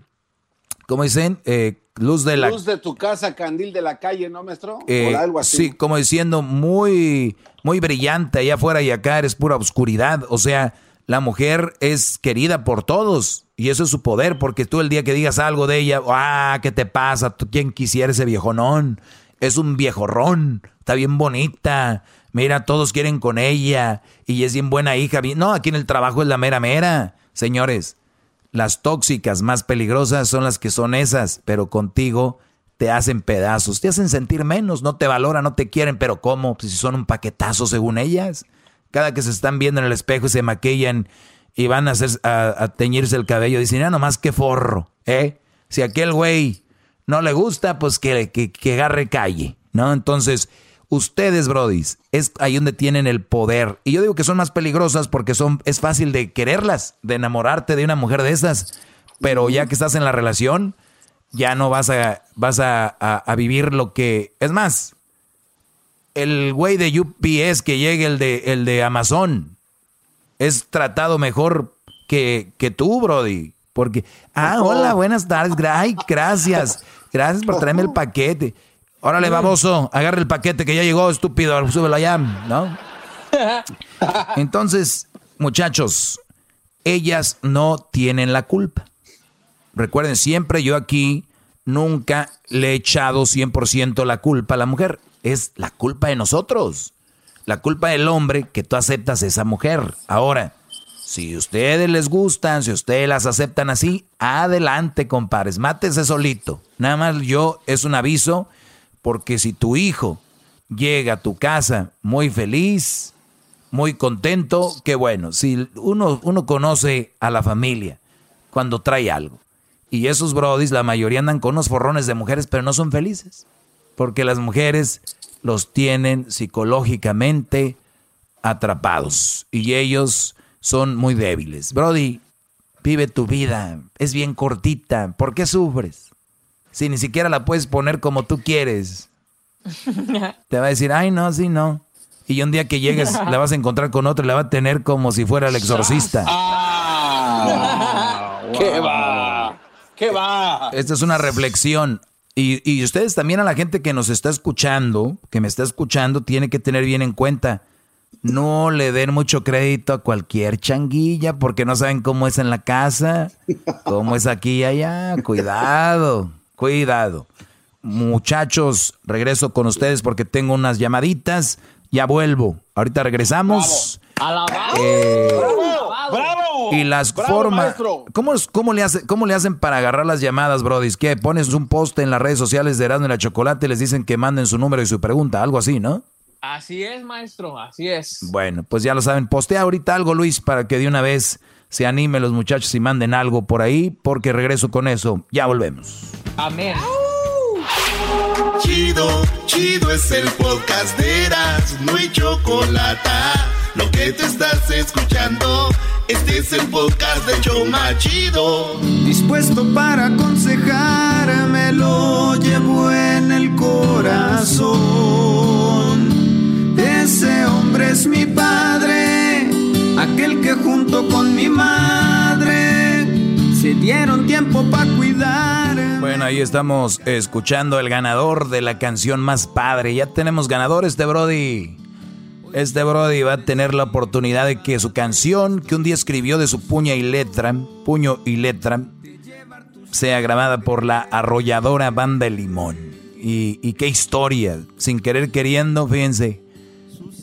¿cómo dicen? Eh, luz de la... Luz de tu casa, candil de la calle, ¿no, maestro? eh, o algo así. sí, como diciendo muy, muy brillante allá afuera y acá eres pura oscuridad. O sea, la mujer es querida por todos y eso es su poder, porque tú el día que digas algo de ella, ah, ¿qué te pasa? ¿Tú quién quisiera ese viejonón? Es un viejorrón, está bien bonita. Mira, todos quieren con ella y es bien buena hija. No, aquí en el trabajo es la mera mera. Señores, las tóxicas más peligrosas son las que son esas, pero contigo te hacen pedazos, te hacen sentir menos, no te valoran, no te quieren, pero ¿cómo? Pues si son un paquetazo según ellas. Cada que se están viendo en el espejo se maquillan y van a, hacer, a, teñirse el cabello, dicen, ya nomás que forro, ¿eh? Si aquel güey no le gusta, pues que, que, que agarre calle, ¿no? Entonces, ustedes, brodis, es ahí donde tienen el poder. Y yo digo que son más peligrosas porque son, es fácil de quererlas, de enamorarte de una mujer de esas. Pero ya que estás en la relación, ya no vas a, vas a- a vivir lo que... Es más, el güey de UPS que llegue, el de, el de Amazon, es tratado mejor que, que tú, Brody. Porque, ah, hola, buenas tardes, ay, gracias, gracias por traerme el paquete. Órale, baboso, agarra el paquete que ya llegó, estúpido, súbelo allá, ¿no? Entonces, muchachos, ellas no tienen la culpa. Recuerden, siempre yo aquí nunca le he echado 100% la culpa a la mujer. Es la culpa de nosotros. La culpa del hombre que tú aceptas a esa mujer. Ahora, si ustedes les gustan, si ustedes las aceptan así, adelante, compadres, mátese solito. Nada más yo es un aviso, porque si tu hijo llega a tu casa muy feliz, muy contento, qué bueno. Si uno, uno conoce a la familia cuando trae algo. Y esos brodis, la mayoría andan con unos forrones de mujeres, pero no son felices. Porque las mujeres los tienen psicológicamente atrapados y ellos son muy débiles. Brody, vive tu vida, es bien cortita, ¿por qué sufres? Si ni siquiera la puedes poner como tú quieres. Te va a decir, ay, no, sí, no. Y un día que llegues, la vas a encontrar con otro y la va a tener como si fuera el exorcista. Ah, ¿Qué va? ¿Qué va? Esta es una reflexión. Y, y, ustedes también a la gente que nos está escuchando, que me está escuchando, tiene que tener bien en cuenta. No le den mucho crédito a cualquier changuilla porque no saben cómo es en la casa, cómo es aquí y allá. Cuidado, cuidado. Muchachos, regreso con ustedes porque tengo unas llamaditas. Ya vuelvo. Ahorita regresamos. Eh, ¡Bravo! Y las ¡Bravo, formas. ¿cómo, cómo, le hace, ¿Cómo le hacen para agarrar las llamadas, Brody? ¿Qué? Pones un post en las redes sociales de Erasmo y la Chocolate y les dicen que manden su número y su pregunta, algo así, ¿no? Así es, maestro, así es. Bueno, pues ya lo saben. Postea ahorita algo, Luis, para que de una vez se anime los muchachos y manden algo por ahí, porque regreso con eso. Ya volvemos. Amén. Chido, chido es el podcast de Eras, no hay chocolate. Lo que te estás escuchando, este es el podcast de Choma Chido. Dispuesto para aconsejarme, lo llevo en el corazón. Ese hombre es mi padre, aquel que junto con mi madre se dieron tiempo para cuidar. Bueno, ahí estamos escuchando el ganador de la canción más padre. Ya tenemos ganador este Brody. Este Brody va a tener la oportunidad de que su canción, que un día escribió de su puño y letra, puño y letra, sea grabada por la arrolladora Banda Limón. Y, y qué historia, sin querer queriendo, fíjense.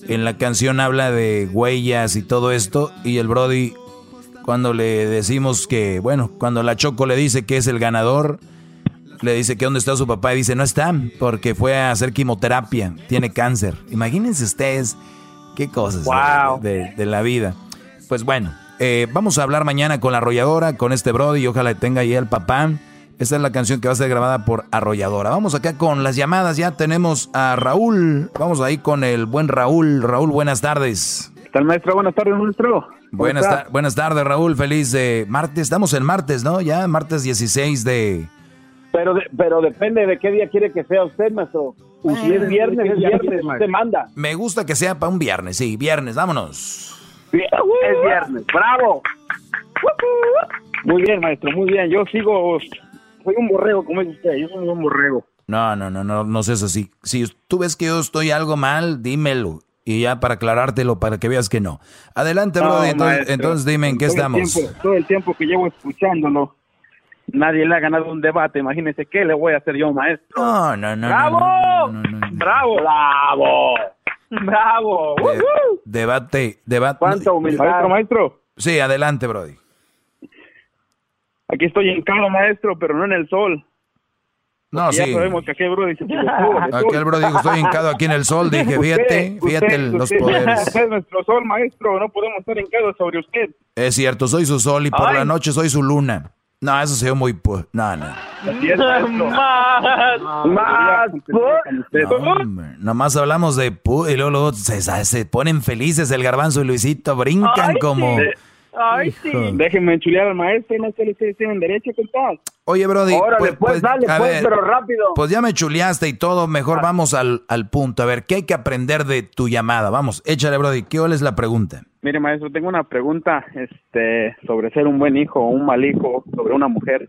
En la canción habla de huellas y todo esto, y el Brody, cuando le decimos que, bueno, cuando la Choco le dice que es el ganador, le dice que dónde está su papá y dice, no está, porque fue a hacer quimioterapia, tiene cáncer. Imagínense ustedes qué cosas de- Wow. de, de la vida. Pues bueno, eh, vamos a hablar mañana con la arrolladora, con este Brody, y ojalá tenga ahí el papá. Esta es la canción que va a ser grabada por Arrolladora. Vamos acá con las llamadas, ya tenemos a Raúl. Vamos ahí con el buen Raúl. Raúl, buenas tardes. ¿Qué tal, maestro? Buenas tardes, maestro. ¿Cómo Buenas, ta- buenas tardes, Raúl. Feliz de martes. Estamos en martes, ¿no? Ya martes 16 de... Pero, de- pero depende de qué día quiere que sea usted, maestro. si es viernes, es viernes, usted manda. Me gusta que sea para un viernes, sí, viernes, vámonos. Es viernes, bravo. Muy bien, maestro, muy bien. Yo sigo, soy un borrego, como dice usted, yo soy un borrego. No, no, no, no, no seas así. Si tú ves que yo estoy algo mal, dímelo. Y ya para aclarártelo, para que veas que no. Adelante, No, Brody. Entonces, entonces dime en qué Todo el estamos. tiempo- todo el tiempo que llevo escuchándolo, nadie le ha ganado un debate. Imagínese qué le voy a hacer yo, maestro. No, no, no. ¡Bravo! no, no. ¡Bravo! ¡Bravo! ¡Bravo! Debate, debate. ¿Cuánta humildad? Maestro, maestro. Sí, adelante, Brody. Aquí estoy hincado, maestro, pero no en el sol. No, sí. Ya sabemos que aquel bro dice que. Aquel Brody dijo, estoy hincado aquí en el sol. Dije, fíjate, fíjate usted, el- los usted, poderes. Usted es nuestro sol, maestro. No podemos estar hincados sobre usted. Es cierto, soy su sol y por Ay. la noche soy su luna. No, eso se ve muy... pu- No, no. Más, más, No, nomás hablamos de pu y luego, luego se, se ponen felices el garbanzo y Luisito, brincan Ay, como... sí. Ay, sí. Déjenme enchulear al maestro, no se le tienen derecho contar. Oye, Brody, Órale, pues, dale, a pues, pero rápido. Pues ya me chuleaste y todo, mejor vamos al, al punto. A ver, ¿qué hay que aprender de tu llamada? Vamos, échale, Brody, ¿qué es la pregunta? Mire, maestro, tengo una pregunta este, sobre ser un buen hijo o un mal hijo sobre una mujer.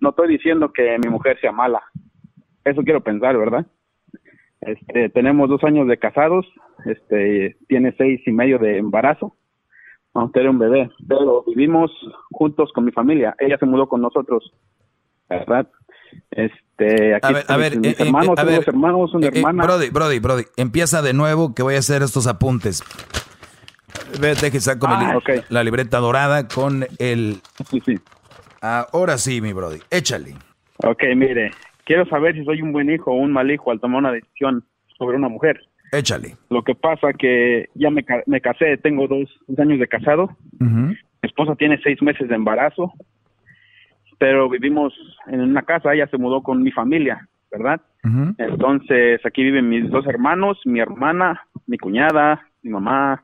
No estoy diciendo que mi mujer sea mala. Eso quiero pensar, ¿verdad? Este, tenemos dos años de casados. Este, tiene seis y medio de embarazo. Vamos a tener un bebé. Pero vivimos juntos con mi familia. Ella se mudó con nosotros, ¿verdad? Este, aquí A ver, a ver, mis eh, eh, hermanos, a ver, hermanos, una eh, eh, hermana. Brody, Brody, Brody, empieza de nuevo que voy a hacer estos apuntes. Ve, Deje saco Ah, li- ok. la libreta dorada con el... Sí, sí. Ahora sí, mi Brody, échale. Ok, mire, quiero saber si soy un buen hijo o un mal hijo al tomar una decisión sobre una mujer. Échale. Lo que pasa que ya me, me casé, tengo dos, dos años de casado, mi esposa tiene seis meses de embarazo, pero vivimos en una casa, ella se mudó con mi familia, ¿verdad? Entonces, aquí viven mis dos hermanos, mi hermana, mi cuñada, mi mamá,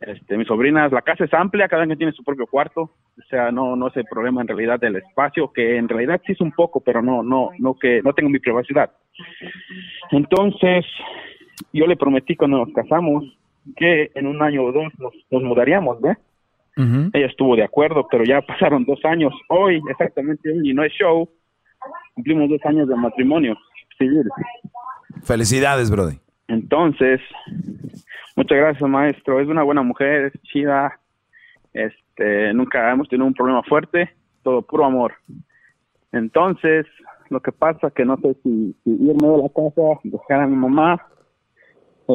este, mis sobrinas. La casa es amplia, cada uno tiene su propio cuarto. O sea, no, no es el problema en realidad del espacio, que en realidad sí es un poco, pero no, no, no que no tengo mi privacidad. Entonces, yo le prometí cuando nos casamos que en un año o dos nos, nos mudaríamos, ¿ve? Ella estuvo de acuerdo, pero ya pasaron dos años. Hoy, exactamente hoy, y no es show, cumplimos dos años de matrimonio civil. Felicidades, Brody. Entonces, muchas gracias, maestro. Es una buena mujer, es chida. Este, nunca hemos tenido un problema fuerte, todo puro amor. Entonces, lo que pasa que no sé si, si irme de la casa, dejar a mi mamá,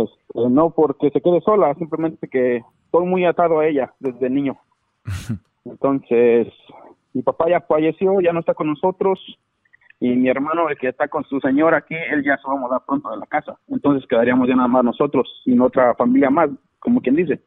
este, no porque se quede sola, simplemente que estoy muy atado a ella desde niño. Entonces, mi papá ya falleció, ya no está con nosotros, y mi hermano, el que está con su señora aquí, él ya se va a mudar pronto de la casa. Entonces quedaríamos ya nada más nosotros, sin otra familia más, como quien dice.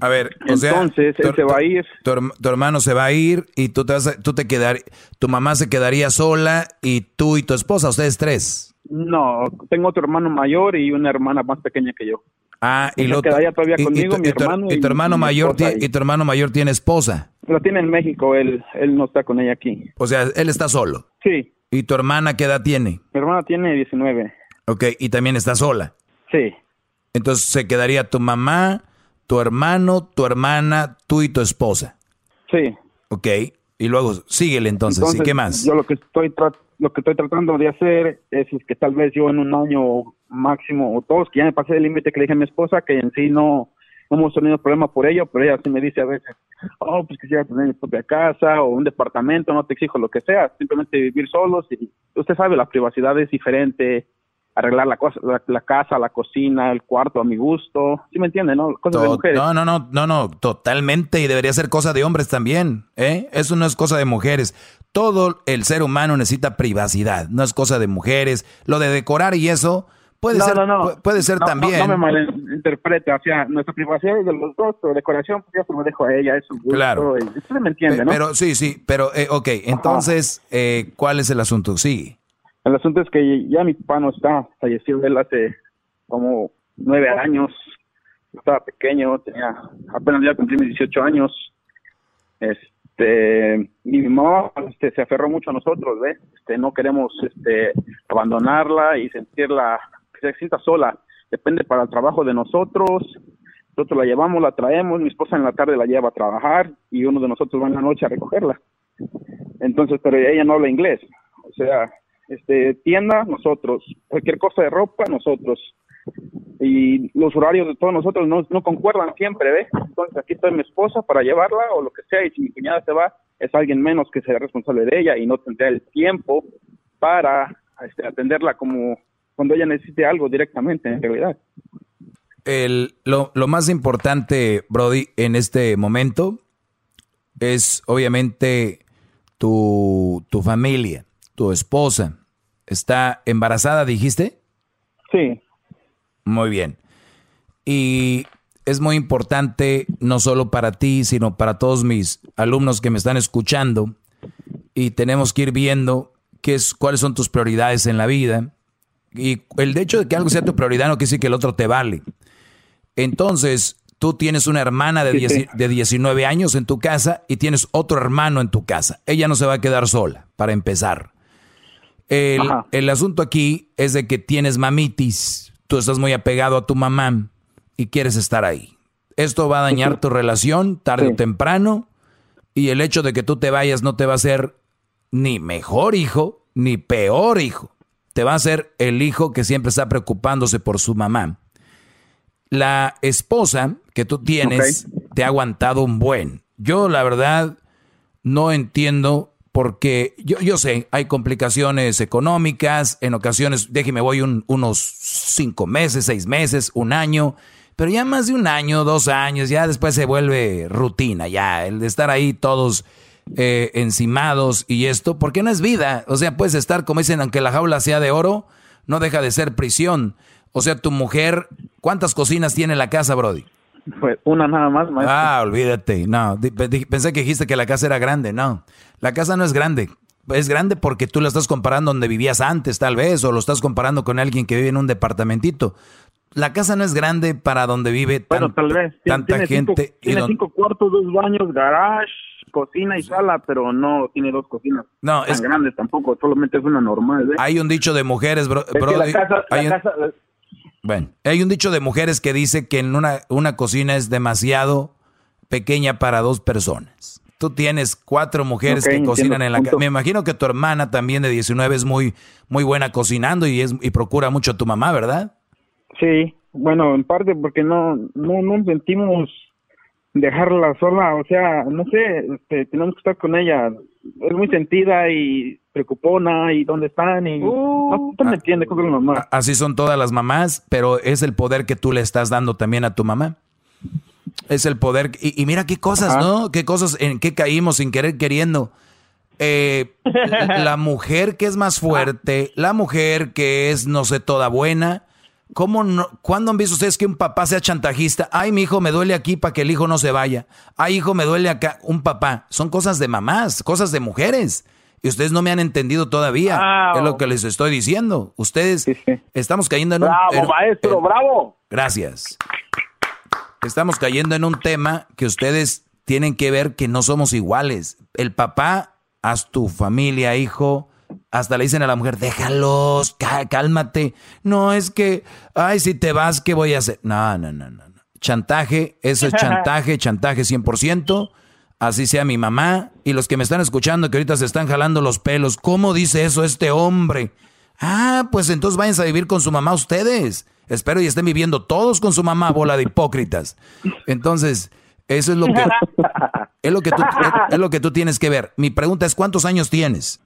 A ver, o Entonces, sea, él se va a ir. Tu, tu hermano se va a ir y tú te, vas a- tú te quedar, tu mamá se quedaría sola y tú y tu esposa, ustedes tres. No, tengo otro hermano mayor y una hermana más pequeña que yo. Ah, y Se lo quedaría todavía y- y conmigo, mi y hermano y y tu hermano mayor esposa tie- ahí. y tu hermano mayor tiene esposa. Lo tiene en México, él, él no está con ella aquí. O sea, él está solo. Sí, ¿Y tu hermana qué edad tiene? mi hermana tiene 19. Ok, y también está sola. Sí. Entonces se quedaría tu mamá, tu hermano, tu hermana, tú y tu esposa. Sí. Ok, y luego síguele entonces, ¿y qué más? Yo lo que estoy lo que estoy tratando de hacer es, es que tal vez yo en un año máximo o dos, que ya me pasé el límite que le dije a mi esposa, que en sí no, no hemos tenido problema por ello, pero ella sí me dice a veces, oh, pues quisiera tener mi propia casa o un departamento, no te exijo lo que sea, simplemente vivir solos y usted sabe, la privacidad es diferente, arreglar la, cosa, la, la casa, la cocina, el cuarto a mi gusto, ¿sí me entiende, no? Cosas de mujeres. No, no, no, no, no, totalmente y debería ser cosa de hombres también, ¿eh? Eso no es cosa de mujeres. Todo el ser humano necesita privacidad, no es cosa de mujeres. Lo de decorar y eso puede No, ser, no, no. pu- puede ser también. No, me malinterprete, o sea, nuestra privacidad es de los dos, pero decoración, pues ya se lo dejo a ella, es su gusto. Claro. y usted me entiende, ¿no? Pero sí, sí, pero eh, ok, entonces, eh, ¿cuál es el asunto? Sí. El asunto es que ya mi papá no está, falleció él hace como nueve años, estaba pequeño, tenía apenas ya cumplí mis 18 años. Este, mi mamá este, se aferró mucho a nosotros, ¿ves? Este, no queremos este, abandonarla y sentirla, que se sienta sola. Depende para el trabajo de nosotros. Nosotros la llevamos, la traemos, mi esposa en la tarde la lleva a trabajar y uno de nosotros va en la noche a recogerla. Entonces, pero ella no habla inglés. O sea, este, tienda, nosotros. Cualquier cosa de ropa, nosotros. Y los horarios de todos nosotros no, no concuerdan siempre, ¿ves? Entonces, aquí está mi esposa para llevarla o lo que sea. Y si mi cuñada se va, es alguien menos que será responsable de ella y no tendrá el tiempo para este, atenderla como cuando ella necesite algo directamente, en realidad. El, lo, lo más importante, Brody, en este momento es obviamente tu, tu familia, tu esposa. ¿Está embarazada, dijiste? Sí. Muy bien. Y es muy importante, no solo para ti, sino para todos mis alumnos que me están escuchando. Y tenemos que ir viendo qué es, cuáles son tus prioridades en la vida. Y el hecho de que algo sea tu prioridad no quiere decir que el otro te vale. Entonces, tú tienes una hermana de, Sí, 10 sí. de 19 años en tu casa y tienes otro hermano en tu casa. Ella no se va a quedar sola, para empezar. El, asunto aquí es de que tienes mamitis, tú estás muy apegado a tu mamá y quieres estar ahí. Esto va a dañar tu relación tarde o temprano y el hecho de que tú te vayas no te va a hacer ni mejor hijo ni peor hijo. Te va a ser el hijo que siempre está preocupándose por su mamá. La esposa que tú tienes te ha aguantado un buen. Yo la verdad no entiendo porque yo, yo sé, hay complicaciones económicas, en ocasiones, déjeme, voy un- unos cinco meses, seis meses, un año, pero ya más de un año, dos años, ya después se vuelve rutina, ya, el de estar ahí todos eh, encimados y esto, porque no es vida, o sea, puedes estar, como dicen, aunque la jaula sea de oro, no deja de ser prisión. O sea, tu mujer, ¿cuántas cocinas tiene la casa, Brody? Pues una nada más, maestro. Ah, olvídate. No, pensé que dijiste que la casa era grande. No, la casa no es grande. es grande porque tú la estás comparando donde vivías antes, tal vez, o lo estás comparando con alguien que vive en un departamentito. La casa no es grande para donde vive bueno, tal vez. tanta gente. tiene cinco cuartos, dos baños, garage, cocina y sala, pero no tiene dos cocinas no, tan grandes tampoco, solamente es una normal. ¿eh? Hay un dicho de mujeres, bro, la casa, hay, un, bueno, hay un dicho de mujeres que dice que en una, una cocina es demasiado pequeña para dos personas. Tú tienes cuatro mujeres que cocinan en la casa. Me imagino que tu hermana también de 19 es muy, muy buena cocinando y, es, y procura mucho a tu mamá, ¿verdad? Sí, bueno, en parte porque no, no, no sentimos dejarla sola, o sea, no sé, este, tenemos que estar con ella. Es muy sentida y preocupona y dónde están y no, me entiende con la mamá. Así son todas las mamás, pero es el poder que tú le estás dando también a tu mamá. Es el poder y, mira qué cosas, ¿no? Qué cosas en qué caímos sin querer queriendo. Eh, la mujer que es más fuerte, la mujer que es no sé toda buena, ¿Cómo no? ¿Cuándo han visto ustedes que un papá sea chantajista? Ay, mi hijo me duele aquí para que el hijo no se vaya. Ay, hijo me duele acá. Un papá. Son cosas de mamás, cosas de mujeres. Y ustedes no me han entendido todavía. Es lo que les estoy diciendo. Ustedes estamos cayendo en un. ¡Bravo, maestro! ¡Bravo! Gracias. Estamos cayendo en un tema que ustedes tienen que ver que no somos iguales. El papá, haz tu familia, hijo hasta le dicen a la mujer, déjalos, cálmate. No, es que, ay, si te vas, ¿qué voy a hacer? No, no, no, no. Chantaje, eso es chantaje, chantaje 100%. Así sea mi mamá y los que me están escuchando que ahorita se están jalando los pelos. ¿Cómo dice eso este hombre? Ah, pues entonces váyanse a vivir con su mamá ustedes. Espero y estén viviendo todos con su mamá, bola de hipócritas. Entonces, eso es lo que es lo que tú, es lo que tú tienes que ver. Mi pregunta es ¿cuántos años tienes?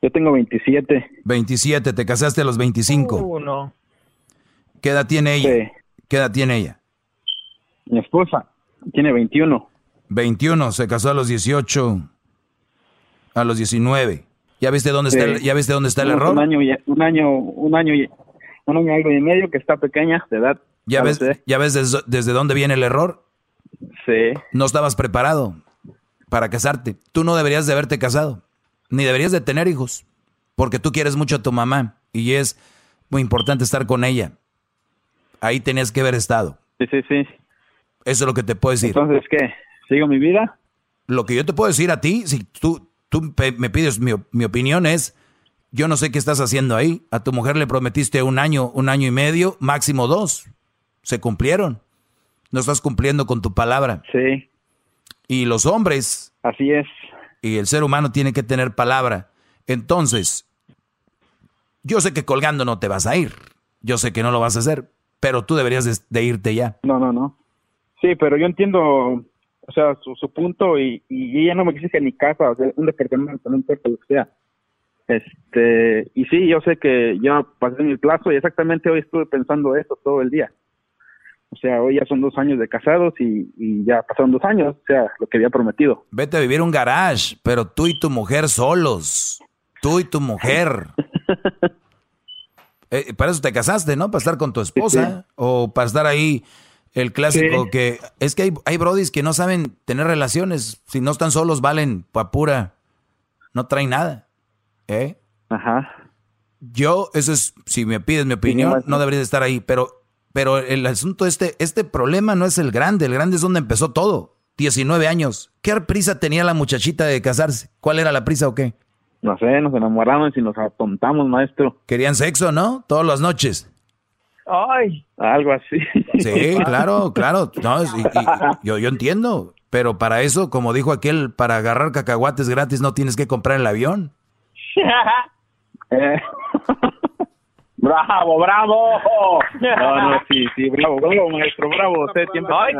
Yo tengo 27. 27, te casaste a los 25. Uh, no. ¿Qué edad tiene ella? ¿Qué edad tiene ella? Mi esposa tiene 21. 21, se casó a los 18, a los 19. ¿Ya viste dónde está el, ya viste dónde está el error? Un año, un año, un año, un año algo y medio que está pequeña de edad. ¿Ya ves, ya ves desde, desde dónde viene el error? Sí. No estabas preparado para casarte. Tú no deberías de haberte casado ni deberías de tener hijos, porque tú quieres mucho a tu mamá y es muy importante estar con ella. Ahí tenías que haber estado. Sí, sí, sí. Eso es lo que te puedo decir. Entonces, ¿qué? ¿Sigo mi vida? Lo que yo te puedo decir a ti, si tú, tú me pides mi, mi opinión es, yo no sé qué estás haciendo ahí. A tu mujer le prometiste un año, un año y medio, máximo dos. Se cumplieron. No estás cumpliendo con tu palabra. Sí. Y los hombres. Así es y el ser humano tiene que tener palabra. Entonces, yo sé que colgando no te vas a ir, yo sé que no lo vas a hacer, pero tú deberías de, irte ya. No, no, no. Sí, pero yo entiendo, o sea, su, punto y, y ella no me quisiste ni casa, o sea, un departamento, no importa lo que sea. Este, y sí, yo sé que ya pasé mi plazo y exactamente hoy estuve pensando eso todo el día. O sea, hoy ya son dos años de casados y, ya pasaron dos años, o sea, lo que había prometido. Vete a vivir un garage, pero tú y tu mujer solos. Tú y tu mujer. Eh, para eso te casaste, ¿no? Para estar con tu esposa o para estar ahí el clásico que es que hay, hay brodis que no saben tener relaciones. Si no están solos, valen pa' pura. No traen nada. ¿Eh? Ajá. Yo, eso es, si me pides mi opinión, no deberías estar ahí, pero pero el asunto, este, este problema no es el grande, el grande es donde empezó todo. 19 años. ¿Qué prisa tenía la muchachita de casarse? ¿Cuál era la prisa o qué? No sé, nos enamoramos y nos atontamos, maestro. Querían sexo, ¿no? Todas las noches. Ay, algo así. Sí, claro, claro. yo, yo entiendo. Pero para eso, como dijo aquel, para agarrar cacahuates gratis no tienes que comprar el avión. Eh. ¡Bravo, bravo! No, no, sí, sí, bravo, bravo, maestro, bravo. Usted siempre. Ay,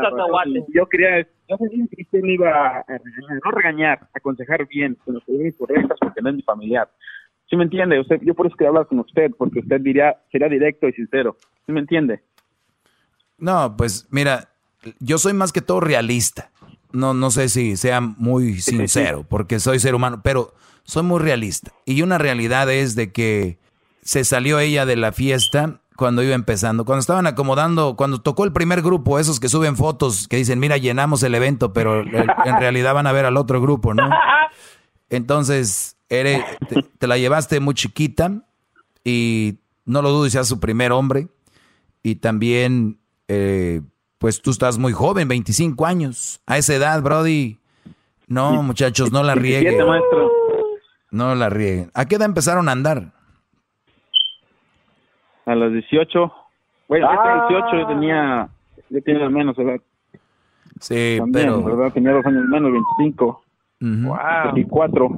yo quería, yo sé que usted me iba a no regañar, aconsejar bien, con las correctas, porque no es mi familiar. ¿Sí me entiende? Usted, yo por eso quería hablar con usted, porque usted diría, sería directo y sincero. ¿Sí me entiende? No, pues mira, yo soy más que todo realista. No, no sé si sea muy sincero, porque soy ser humano, pero soy muy realista. Y una realidad es de que se salió ella de la fiesta cuando iba empezando, cuando estaban acomodando, cuando tocó el primer grupo, esos que suben fotos que dicen, mira, llenamos el evento, pero en realidad van a ver al otro grupo, ¿no? Entonces, eres, te, la llevaste muy chiquita y no lo dudo, seas su primer hombre. Y también, eh, pues tú estás muy joven, 25 años. A esa edad, Brody. No, muchachos, no la rieguen. No la rieguen. ¿A qué edad empezaron a andar? A los 18. Bueno, ah. 18 yo tenía, yo tenía menos edad. Sí, pero... ¿verdad? Tenía dos años menos, 25. wow. 24.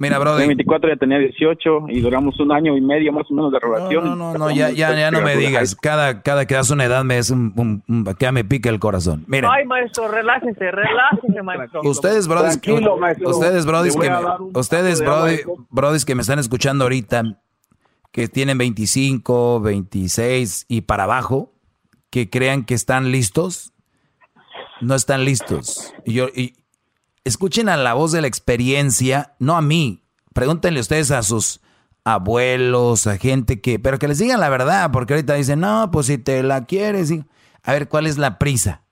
Mira, brother. En 24 ya tenía 18 y duramos un año y medio más o menos de relación. No, no, no, ya, ya, ya no me digas. Cada, cada que das una edad me es un, un, que me pica el corazón. Mira. Ay, maestro, relájese, relájese, maestro. Ustedes, brothers, ustedes, brothers, que me, ustedes, brothers, que me están escuchando ahorita, que tienen 25, 26 y para abajo, que crean que están listos, no están listos. Y yo, y, escuchen a la voz de la experiencia, no a mí. Pregúntenle ustedes a sus abuelos, a gente que, pero que les digan la verdad, porque ahorita dicen, no, pues si te la quieres, a ver, ¿cuál es la prisa?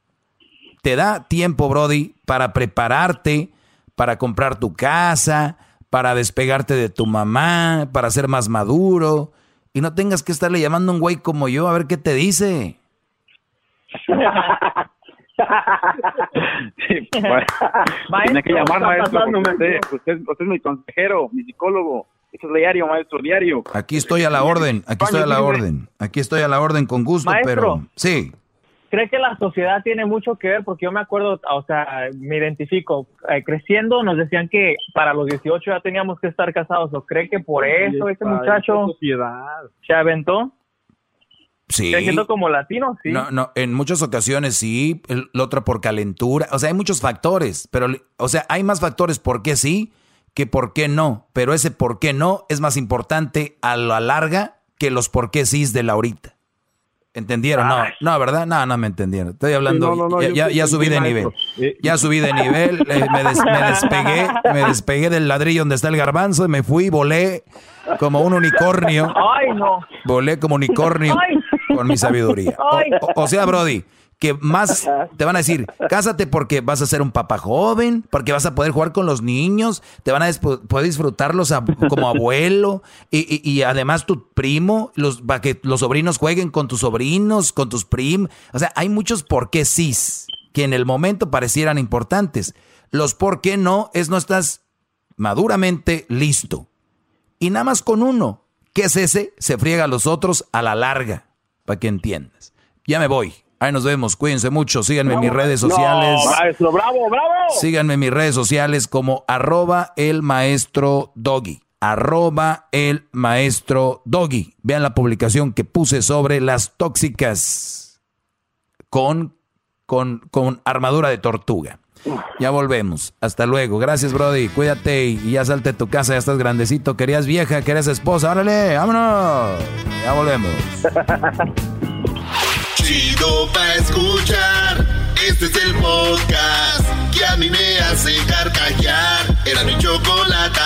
Te da tiempo, Brody, para prepararte, para comprar tu casa, para despegarte de tu mamá, para ser más maduro, y no tengas que estarle llamando a un güey como yo a ver qué te dice. sí, tiene que llamar, maestro. Usted, usted, es mi consejero, mi psicólogo. Eso es diario, maestro, diario. Aquí estoy a la orden, aquí estoy a la orden. Aquí estoy a la orden con gusto, pero sí. ¿Cree que la sociedad tiene mucho que ver? Porque yo me acuerdo, o sea, me identifico. Eh, creciendo nos decían que para los 18 ya teníamos que estar casados. ¿O cree que por eso ese muchacho se aventó? Sí. Siendo como latino, sí. No, no, en muchas ocasiones sí, el, otra por calentura, o sea, hay muchos factores, pero, o sea, hay más factores por qué sí que por qué no, pero ese por qué no es más importante a la larga que los por qué sí de la ahorita. ¿Entendieron? No, no, ¿verdad? No, no me entendieron. Estoy hablando, ya, ya, subí de nivel. Ya subí de nivel, me, despegué, me despegué del ladrillo donde está el garbanzo y me fui, volé como un unicornio. Ay, no. Volé como unicornio con mi sabiduría. O, sea, Brody, que más te van a decir, cásate porque vas a ser un papá joven, porque vas a poder jugar con los niños, te van a poder disfrutarlos como abuelo y, además tu primo, los, para que los sobrinos jueguen con tus sobrinos, con tus primos. O sea, hay muchos por qué sí que en el momento parecieran importantes. Los por qué no es no estás maduramente listo. Y nada más con uno, que es ese, se friega a los otros a la larga para que entiendas. Ya me voy. Ahí nos vemos. Cuídense mucho. Síganme en mis redes sociales. maestro, bravo, bravo. Síganme en mis redes sociales como arroba el maestro doggy. Arroba el maestro doggy. Vean la publicación que puse sobre las tóxicas con, con, con armadura de tortuga. Ya volvemos. Hasta luego. Gracias, Brody. Cuídate y ya salte de tu casa. Ya estás grandecito. Querías vieja, querías esposa. Órale, vámonos. Ya volvemos. Chido pa' escuchar. Este es el podcast que a mí me hace carcajear. Era mi chocolate.